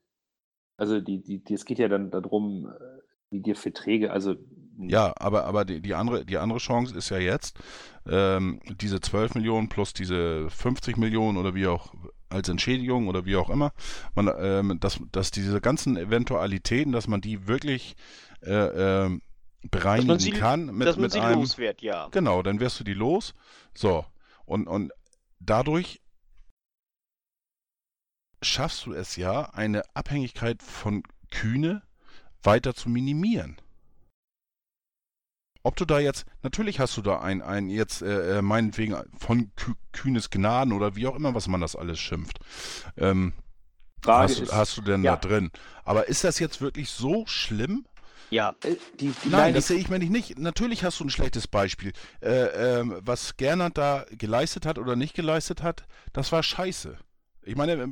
Also die, die, die, es geht ja dann darum, äh, wie dir Verträge, also. Ja, aber, aber die, die, andere, die andere Chance ist ja jetzt, ähm, diese 12 Millionen plus diese 50 Millionen oder wie auch als Entschädigung oder wie auch immer, man, ähm, dass, dass diese ganzen Eventualitäten, dass man die wirklich äh, äh, bereinigen sie, kann mit, dass man mit sie einem. Loswert, ja. Genau, dann wirst du die los. So. Und, und dadurch schaffst du es ja, eine Abhängigkeit von Kühne weiter zu minimieren. Ob du da jetzt, natürlich hast du da ein, ein jetzt äh, äh meinetwegen von Kü kühnes Gnaden oder wie auch immer, was man das alles schimpft. Ähm, hast, ist, hast, du denn ja. da drin? Aber ist das jetzt wirklich so schlimm? Ja. Äh, die, die Nein, das sehe ich mir nicht. Natürlich hast du ein schlechtes Beispiel. Äh, äh, was Gernand da geleistet hat oder nicht geleistet hat, das war scheiße. Ich meine, äh,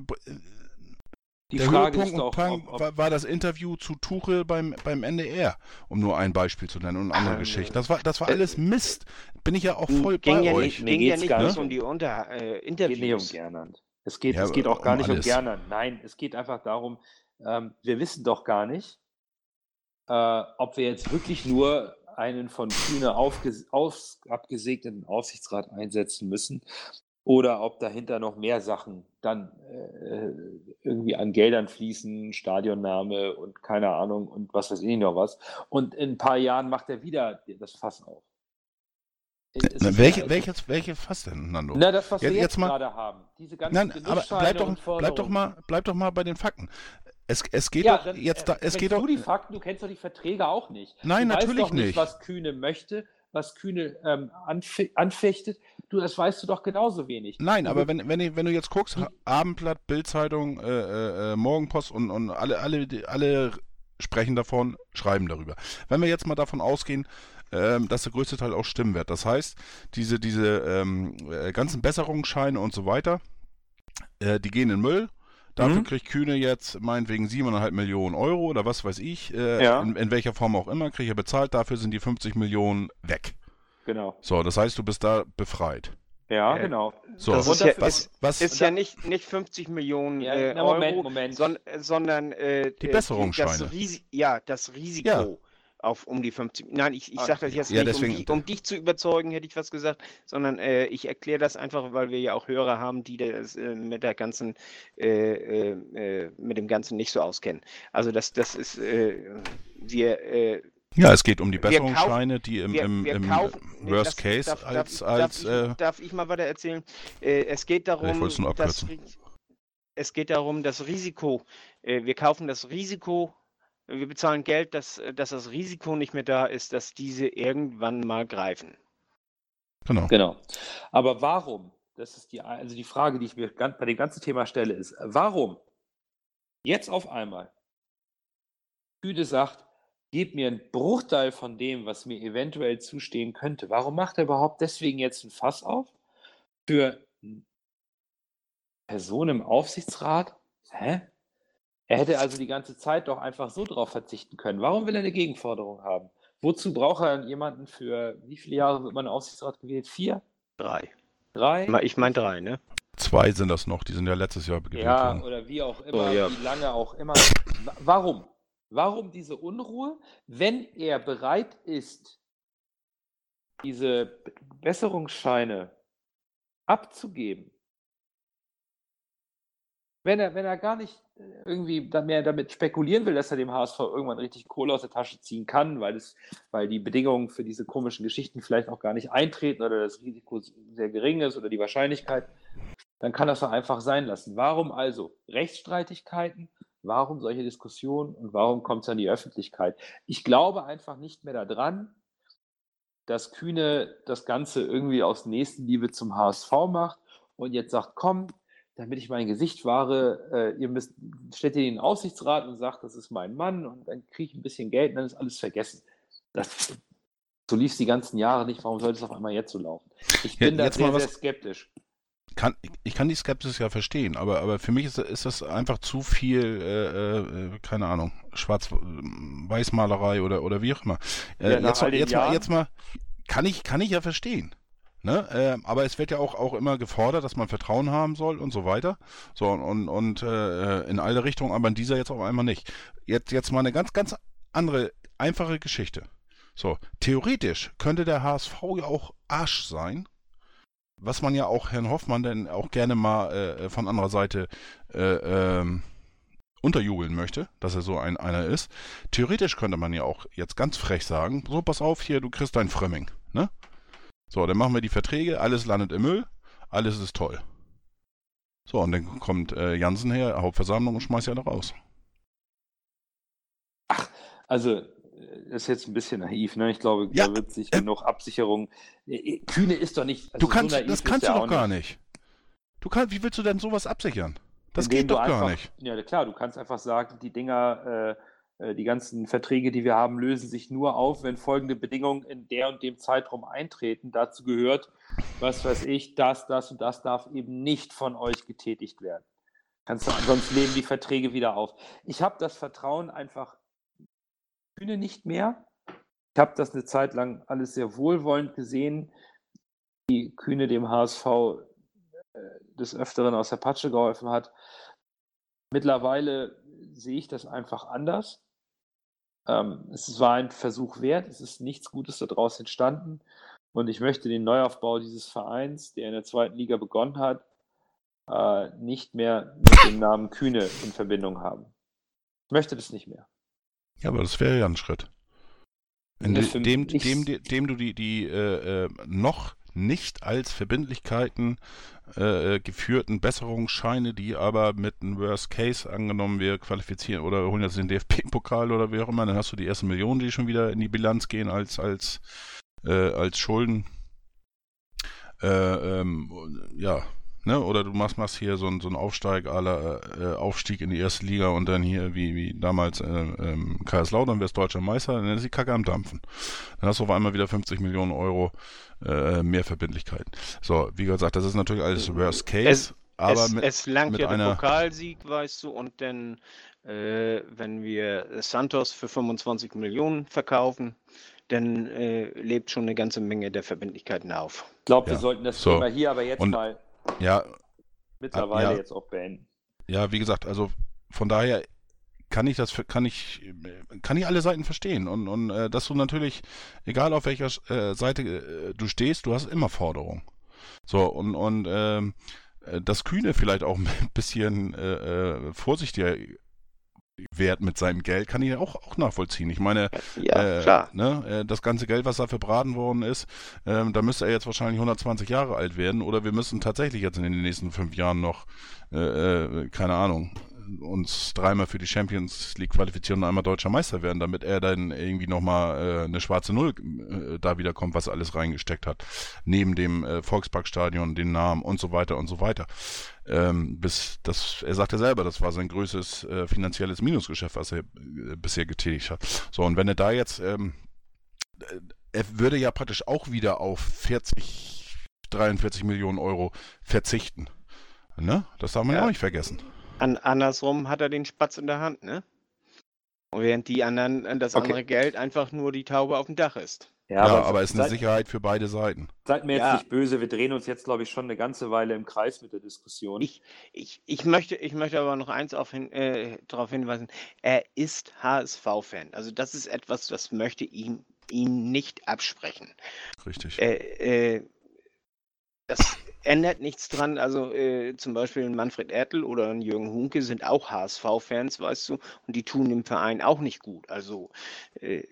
die der Frage Höhepunkt ist doch, ob, ob war, war, das Interview zu Tuchel beim, beim NDR, um nur ein Beispiel zu nennen und andere ah, Geschichten. Das war, das war alles Mist. Bin ich ja auch voll ging bei ja euch. Nicht, ging ja nicht ne? um die Unter, äh, Interviews. Geht nicht um Gernand. Es geht, ja, es geht auch gar um nicht alles. um Gernand. Nein, es geht einfach darum, ähm, wir wissen doch gar nicht, äh, ob wir jetzt wirklich nur einen von Kühne aufges auf, abgesegneten Aufsichtsrat einsetzen müssen oder ob dahinter noch mehr Sachen dann äh, irgendwie an Geldern fließen, Stadionname und keine Ahnung und was weiß ich noch was. Und in ein paar Jahren macht er wieder das Fass auf. Na, welche, also, welches, welche Fass denn, Nando? Na, das, was jetzt, wir jetzt, mal, gerade haben. Diese ganzen Nein, aber bleib doch, bleib doch mal, bleib doch mal bei den Fakten. Es, es geht ja, doch dann, jetzt da, es geht du doch. die Fakten, du kennst doch die Verträge auch nicht. Nein, du natürlich weißt doch nicht, nicht, was Kühne möchte, was Kühne ähm, anfe anfechtet. Du, das weißt du doch genauso wenig. Nein, aber wenn, wenn, wenn du jetzt guckst, Abendblatt, Bildzeitung, äh, äh, äh, Morgenpost und, und alle, alle, alle sprechen davon, schreiben darüber. Wenn wir jetzt mal davon ausgehen, ähm, dass der größte Teil auch stimmen wird. Das heißt, diese, diese ähm, äh, ganzen Besserungsscheine und so weiter, äh, die gehen in Müll Dafür mhm. kriegt Kühne jetzt meinetwegen 7,5 Millionen Euro oder was weiß ich, äh, ja. in, in, welcher Form auch immer, kriegt er bezahlt, dafür sind die 50 Millionen weg. Genau. So, das heißt, du bist da befreit. Ja, äh, genau. So, das ist, ja, was, was, ist ja nicht, nicht 50 Millionen ja, äh, Moment, Euro, Moment. Son, sondern äh, die Besserungsscheine. Das ja, das Risiko. Ja auf um die 50. Nein, ich, ich sage das jetzt ja, nicht, deswegen, um, die, um, dich zu überzeugen, hätte ich was gesagt, sondern äh, ich erkläre das einfach, weil wir ja auch Hörer haben, die das äh, mit der ganzen, äh, äh, äh mit dem Ganzen nicht so auskennen. Also das, das ist, äh, wir ja, es geht um die Besserungsscheine, die im, im, wir im kaufen, Worst das, Case darf, als. Darf, als darf, ich, darf ich mal weiter erzählen? es geht darum, dass, es geht darum, das Risiko, wir kaufen das Risiko wir bezahlen Geld, dass, äh, dass das Risiko nicht mehr da ist, dass diese irgendwann mal greifen. Genau. Genau. Aber warum? Das ist die, also die Frage, die ich mir bei dem ganzen Thema stelle, ist, warum jetzt auf einmal Güte sagt, gib mir einen Bruchteil von dem, was mir eventuell zustehen könnte. Warum macht er überhaupt deswegen jetzt ein Fass auf? Für Personen im Aufsichtsrat? Hä? Er hätte also die ganze Zeit doch einfach so drauf verzichten können. Warum will er eine Gegenforderung haben? Wozu braucht er jemanden für, wie viele Jahre wird man Aufsichtsrat gewählt? Vier? Drei. Drei? Ich meine drei, ne? Zwei sind das noch, die sind ja letztes Jahr gewählt ja, worden. Ja, oder wie auch immer, oh, ja. wie lange auch immer. Warum? Warum diese Unruhe, wenn er bereit ist, diese Besserungsscheine abzugeben, wenn er, wenn er gar nicht äh, irgendwie mehr damit spekulieren will, dass er dem HSV irgendwann richtig Kohle aus der Tasche ziehen kann, weil, es, weil die Bedingungen für diese komischen Geschichten vielleicht auch gar nicht eintreten oder das Risiko sehr gering ist oder die Wahrscheinlichkeit, dann kann das doch einfach sein lassen. Warum also Rechtsstreitigkeiten? Warum solche Diskussionen und warum kommt es an die Öffentlichkeit? Ich glaube einfach nicht mehr daran, dass Kühne das Ganze irgendwie aus Nächstenliebe zum HSV macht und jetzt sagt, komm, damit ich mein Gesicht wahre, äh, ihr müsst, stellt ihr den Aussichtsrat und sagt, das ist mein Mann und dann kriege ich ein bisschen Geld und dann ist alles vergessen. Das, so lief es die ganzen Jahre nicht. Warum sollte es auf einmal jetzt so laufen? Ich bin ja, da sehr, sehr skeptisch. Kann, ich kann die Skepsis ja verstehen, aber, aber für mich ist, ist das einfach zu viel, äh, äh, keine Ahnung, Schwarz-Weiß-Malerei oder, oder wie auch immer. Äh, ja, jetzt, jetzt, mal, jetzt mal, kann ich, kann ich ja verstehen. Ne? Äh, aber es wird ja auch, auch immer gefordert, dass man Vertrauen haben soll und so weiter. So und, und äh, in alle Richtungen, aber in dieser jetzt auf einmal nicht. Jetzt, jetzt mal eine ganz, ganz andere, einfache Geschichte. So, theoretisch könnte der HSV ja auch Arsch sein, was man ja auch Herrn Hoffmann denn auch gerne mal äh, von anderer Seite äh, ähm, unterjubeln möchte, dass er so ein einer ist. Theoretisch könnte man ja auch jetzt ganz frech sagen, so pass auf hier, du kriegst dein Frömming, ne? So, dann machen wir die Verträge, alles landet im Müll, alles ist toll. So, und dann kommt äh, Jansen her, Hauptversammlung und schmeißt ja da raus. Ach, also ist jetzt ein bisschen naiv, ne? Ich glaube, ja, da wird sich äh, genug Absicherung. Äh, äh, Kühne ist doch nicht. Also du kannst, so das kannst du doch gar nicht. Du kannst, wie willst du denn sowas absichern? Das geht doch einfach, gar nicht. Ja, klar, du kannst einfach sagen, die Dinger, äh, äh, die ganzen Verträge, die wir haben, lösen sich nur auf, wenn folgende Bedingungen in der und dem Zeitraum eintreten. Dazu gehört, was weiß ich, das, das und das darf eben nicht von euch getätigt werden. Kannst du, sonst leben die Verträge wieder auf. Ich habe das Vertrauen einfach Bühne nicht mehr. Ich habe das eine Zeit lang alles sehr wohlwollend gesehen, wie Kühne dem HSV äh, des Öfteren aus der Patsche geholfen hat. Mittlerweile sehe ich das einfach anders. Ähm, es war ein Versuch wert, es ist nichts Gutes daraus entstanden. Und ich möchte den Neuaufbau dieses Vereins, der in der zweiten Liga begonnen hat, äh, nicht mehr mit dem Namen Kühne in Verbindung haben. Ich möchte das nicht mehr. Ja, aber das wäre ja ein Schritt. In dem, dem, dem, dem, du die, die äh, äh, noch nicht als Verbindlichkeiten äh, äh, geführten Besserungsscheine, die aber mit einem Worst Case angenommen wir qualifizieren oder holen jetzt den DFB-Pokal oder wie auch immer, dann hast du die ersten Millionen, die schon wieder in die Bilanz gehen als als äh, als Schulden. Äh, ähm, ja, ne? Oder du machst, machst hier so, ein, so einen Aufsteig aller äh, Aufstieg in die erste Liga und dann hier, wie, wie damals äh, ähm, Kaiserslautern wärst deutscher Meister, dann ist die Kacke am Dampfen. Dann hast du auf einmal wieder 50 Millionen Euro äh, mehr Verbindlichkeiten. So, wie gesagt, das ist natürlich alles Worst Case. Es, aber es, mit, es langt mit ja einer... der Pokalsieg, weißt du, und dann, äh, wenn wir Santos für 25 Millionen verkaufen, dann äh, lebt schon eine ganze Menge der Verbindlichkeiten auf. Ich glaube, wir ja. sollten das so. Thema hier aber jetzt und, mal ja, mittlerweile ja, jetzt auch beenden. Ja, wie gesagt, also von daher kann ich das kann ich kann ich alle Seiten verstehen und und äh, dass du natürlich egal auf welcher äh, Seite äh, du stehst, du hast immer Forderungen. So und und ähm, äh, das Kühne vielleicht auch ein bisschen äh, äh, vorsichtiger Wert mit seinem Geld, kann ich auch, auch nachvollziehen. Ich meine, ja, äh, ne, äh, das ganze Geld, was da verbraten worden ist, äh, da müsste er jetzt wahrscheinlich 120 Jahre alt werden oder wir müssen tatsächlich jetzt in den nächsten fünf Jahren noch, äh, äh keine Ahnung, uns dreimal für die Champions League qualifizieren und einmal deutscher Meister werden, damit er dann irgendwie nochmal äh, eine schwarze Null äh, da wiederkommt, was er alles reingesteckt hat. Neben dem äh, Volksparkstadion, den Namen und so weiter und so weiter. Ähm, bis das, er sagte selber, das war sein größtes äh, finanzielles Minusgeschäft, was er äh, bisher getätigt hat. So, und wenn er da jetzt, ähm, äh, er würde ja praktisch auch wieder auf 40, 43 Millionen Euro verzichten. Ne? Das darf man ja, ja auch nicht vergessen. An, andersrum hat er den Spatz in der Hand, ne? Und während die anderen äh, das okay. andere Geld einfach nur die Taube auf dem Dach ist. Ja, ja aber, es ist eine Sicherheit für beide Seiten. Seid mir jetzt ja. nicht böse, wir drehen uns jetzt, glaube ich, schon eine ganze Weile im Kreis mit der Diskussion. Ich, ich, ich, möchte, ich möchte aber noch eins auf hin, äh, darauf hinweisen. Er ist HSV-Fan. Also das ist etwas, das möchte ihm ihn nicht absprechen. Richtig. Äh, äh, das ändert nichts dran. Also äh, zum Beispiel ein Manfred Ertel oder ein Jürgen Hunke sind auch HSV-Fans, weißt du, und die tun dem Verein auch nicht gut. Also äh,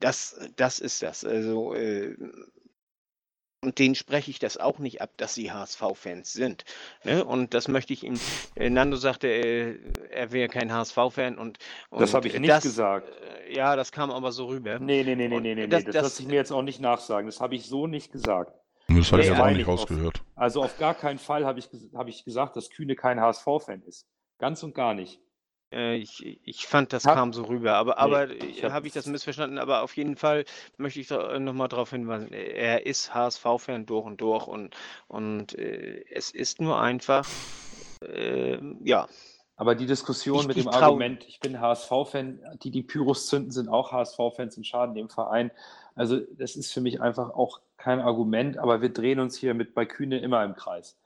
das, das ist das. Also äh, und denen spreche ich das auch nicht ab, dass sie HSV-Fans sind. Ne? Und das möchte ich ihm. Äh, Nando sagte, äh, er wäre kein HSV-Fan und, und, Das habe ich nicht das, gesagt. äh, Ja, das kam aber so rüber. Nee, nee, nee, nee, nee, nee. das- Das, das- lasse ich mir jetzt auch nicht nachsagen. Das habe ich so nicht gesagt. Das habe ich Nee, jetzt auch nicht ich auf- rausgehört. Also auf gar keinen Fall habe ich, habe ich gesagt, dass Kühne kein HSV-Fan ist. Ganz und gar nicht. Äh, Ich, ich fand, das Hab- kam so rüber, aber, aber ich äh, hab- habe ich das missverstanden? Aber auf jeden Fall möchte ich nochmal darauf hinweisen, äh, er ist HSV-Fan durch und durch und, und äh, es ist nur einfach, äh, ja, Aber die Diskussion Ich- mit ich dem trau- Argument, ich bin HSV-Fan, die die Pyros zünden, sind auch HSV-Fans und schaden dem Verein. Also das ist für mich einfach auch kein Argument, aber wir drehen uns hier mit bei Kühne immer im Kreis.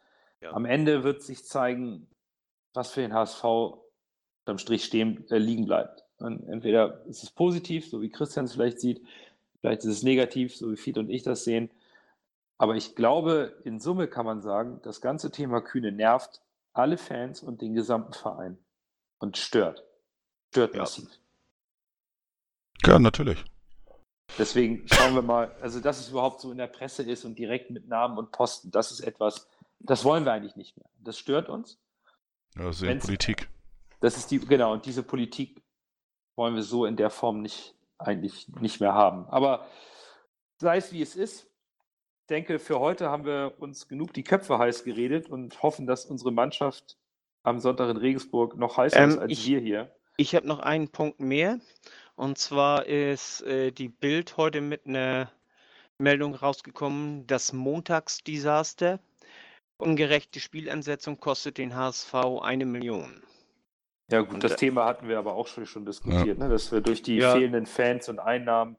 Ja. Am Ende wird sich zeigen, was für den HSV am Strich stehen, äh, liegen bleibt. Und entweder ist es positiv, so wie Christian es vielleicht sieht, vielleicht ist es negativ, so wie Fied und ich das sehen. Aber ich glaube, in Summe kann man sagen, das ganze Thema Kühne nervt alle Fans und den gesamten Verein und stört. Stört Ja. massiv. Ja, natürlich. Deswegen schauen wir mal, also dass es überhaupt so in der Presse ist und direkt mit Namen und Posten, das ist etwas, das wollen wir eigentlich nicht mehr. Das stört uns. Ja, das ist ja Politik. Das ist die, genau, und diese Politik wollen wir so in der Form nicht, eigentlich nicht mehr haben. Aber sei es wie es ist, ich denke, für heute haben wir uns genug die Köpfe heiß geredet und hoffen, dass unsere Mannschaft am Sonntag in Regensburg noch heißer Ähm, ist als ich- wir hier. Ich habe noch einen Punkt mehr. Und zwar ist äh, die Bild heute mit einer Meldung rausgekommen, das Montagsdesaster. Ungerechte Spielansetzung kostet den HSV eine Million. Ja gut, und das da- Thema hatten wir aber auch schon, schon diskutiert, ne? dass wir durch die Ja. fehlenden Fans und Einnahmen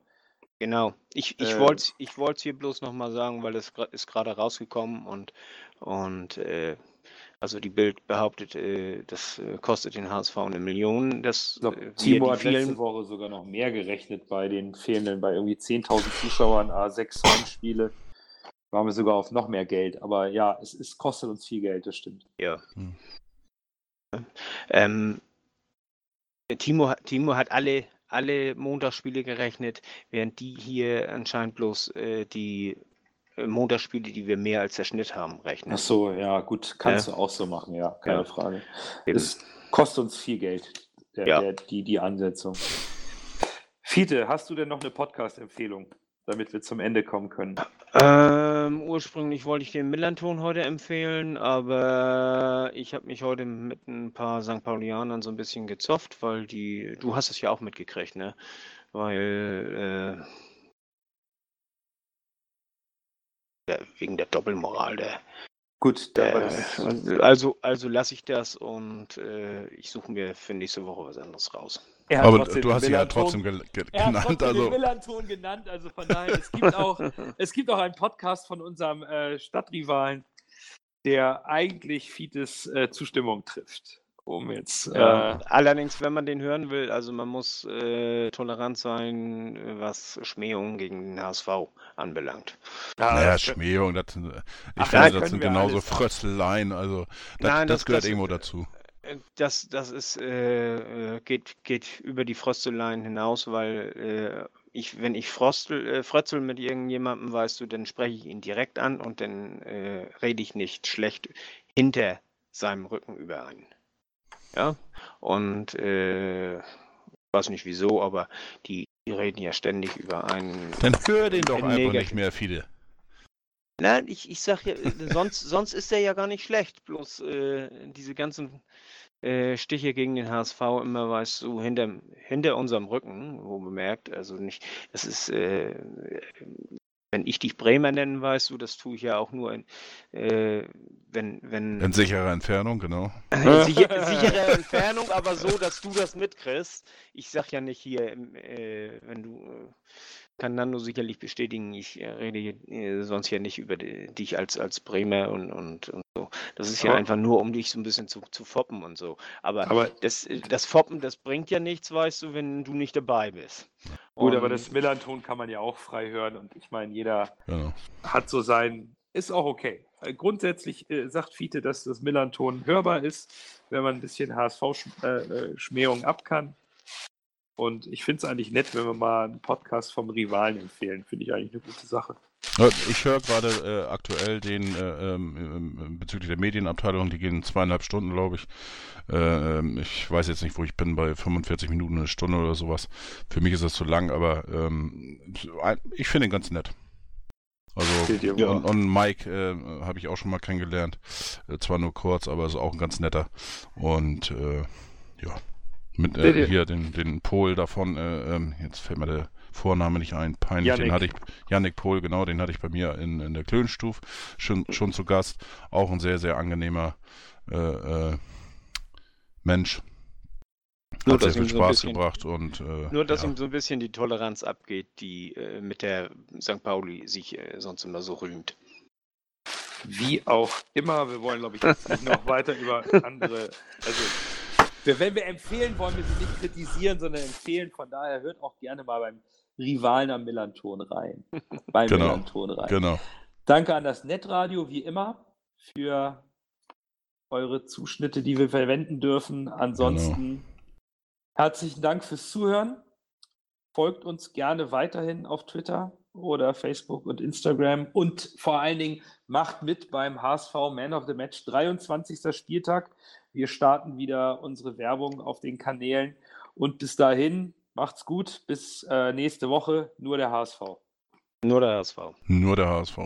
Genau. Ich, ich Äh, wollte es hier bloß nochmal sagen, weil es ist gerade rausgekommen und, und äh, also die Bild behauptet, äh, das äh, kostet den HSV eine Million. Das äh, Timo hat letzte vielen, Woche sogar noch mehr gerechnet bei den fehlenden, bei irgendwie 10.000 Zuschauern, A6 Heimspiele. Waren wir sogar auf noch mehr Geld. Aber ja, es, es kostet uns viel Geld, das stimmt. ja. Hm. Ähm, Timo, hat- Timo hat alle, alle Montagsspiele gerechnet, während die hier anscheinend bloß äh, die Montagsspiele, die wir mehr als der Schnitt haben, rechnen. Ach so, ja, gut, kannst du auch so machen, ja, keine Ja. Frage. Eben. Es kostet uns viel Geld, der, Ja. der, die, die Ansetzung. Fiete, hast du denn noch eine Podcast-Empfehlung, damit wir zum Ende kommen können? Ähm, ursprünglich wollte ich den Millanton heute empfehlen, aber ich habe mich heute mit ein paar St. Paulianern so ein bisschen gezofft, weil die, du hast es ja auch mitgekriegt, ne? Weil, äh, der, wegen der Doppelmoral, der, Gut, der aber das, also, also lasse ich das und äh, ich suche mir für nächste Woche was anderes raus. er hat Aber du hast sie ja trotzdem ge ge Er hat genannt. den Also, Millanton genannt, also von daher, es gibt auch, es gibt auch einen Podcast von unserem äh, Stadtrivalen. der eigentlich Fietes äh, Zustimmung trifft. Um jetzt. Ja, Äh, allerdings, wenn man den hören will, also man muss äh, tolerant sein, was Schmähungen gegen den HSV anbelangt. naja, das- Schmähung, das, sind- ich Ach, finde, da das sind genauso. Frösteleien. Also, das, Nein, das, das- gehört das- irgendwo dazu. Äh, Das, das ist, äh, äh, geht, geht über die Frösteleien hinaus, weil äh, ich, wenn ich Frostel, äh, frötzel mit irgendjemandem, weißt du, dann spreche ich ihn direkt an und dann äh, rede ich nicht schlecht hinter seinem Rücken über einen. Ja, und äh, ich weiß nicht wieso, aber die, die reden ja ständig über einen. Dann hör den doch in einfach nicht mehr, Fide. Nein, ich, ich sag ja, sonst, sonst ist er ja gar nicht schlecht. Bloß äh, diese ganzen äh, Stiche gegen den HSV immer, weißt du, hinter, hinter unserem Rücken, wo bemerkt, also nicht, das ist, äh, wenn ich dich Bremer nennen, weißt du, das tue ich ja auch nur in, äh, wenn, wenn In sicherer Entfernung, genau. in sicher, sichere Entfernung, aber so, dass du das mitkriegst. Ich sag ja nicht hier, äh, wenn du, äh, kann Nando sicherlich bestätigen, ich äh, rede hier, äh, sonst ja nicht über die, dich als, als Bremer und, und, und so. Das ist ja Aber- einfach nur, um dich so ein bisschen zu, zu foppen und so. Aber, Aber das, das Foppen, das bringt ja nichts, weißt du, wenn du nicht dabei bist. gut, aber Und- das Millanton kann man ja auch frei hören und ich meine, jeder Genau. hat so sein, ist auch okay. Äh, Grundsätzlich äh, sagt Fiete, dass das Millanton hörbar ist, wenn man ein bisschen HSV-Schmähung ab kann. Und ich finde es eigentlich nett, wenn wir mal einen Podcast vom Rivalen empfehlen. Finde ich eigentlich eine gute Sache. Ich höre gerade äh, aktuell den äh, ähm, ähm, bezüglich der Medienabteilung, die gehen zweieinhalb Stunden, glaube ich. Äh, ähm, ich weiß jetzt nicht, wo ich bin, bei 45 Minuten, eine Stunde oder sowas. Für mich ist das zu lang, aber ähm, ich finde ihn ganz nett. Also Ja. und, und Mike äh, habe ich auch schon mal kennengelernt. Äh, zwar nur kurz, aber ist auch ein ganz netter. Und äh, ja, mit äh, hier den, den Pol davon, äh, ähm, jetzt fällt mir der Vorname nicht ein, peinlich, den Yannick. hatte ich, Yannick Pohl, genau, den hatte ich bei mir in, in der Klönstuf schon, schon zu Gast. Auch ein sehr, sehr angenehmer äh, äh, Mensch. Nur, Hat sehr dass viel ihm so Spaß bisschen- gebracht und äh, Nur, dass ja. ihm so ein bisschen die Toleranz abgeht, die äh, mit der St. Pauli sich sonst immer so rühmt. Wie auch immer, wir wollen, glaube ich, jetzt nicht noch weiter über andere. Also, wenn wir empfehlen, wollen wir sie nicht kritisieren, sondern empfehlen. Von daher hört auch gerne mal beim Rivalen am Millanton rein. Beim Genau, Millanton rein. Genau. Danke an das Netradio, wie immer, für eure Zuschnitte, die wir verwenden dürfen. Ansonsten herzlichen Dank fürs Zuhören. Folgt uns gerne weiterhin auf Twitter oder Facebook und Instagram und vor allen Dingen macht mit beim HSV Man of the Match 23. Spieltag. Wir starten wieder unsere Werbung auf den Kanälen und bis dahin macht's gut. Bis äh, nächste Woche. Nur der HSV. Nur der HSV. Nur der HSV.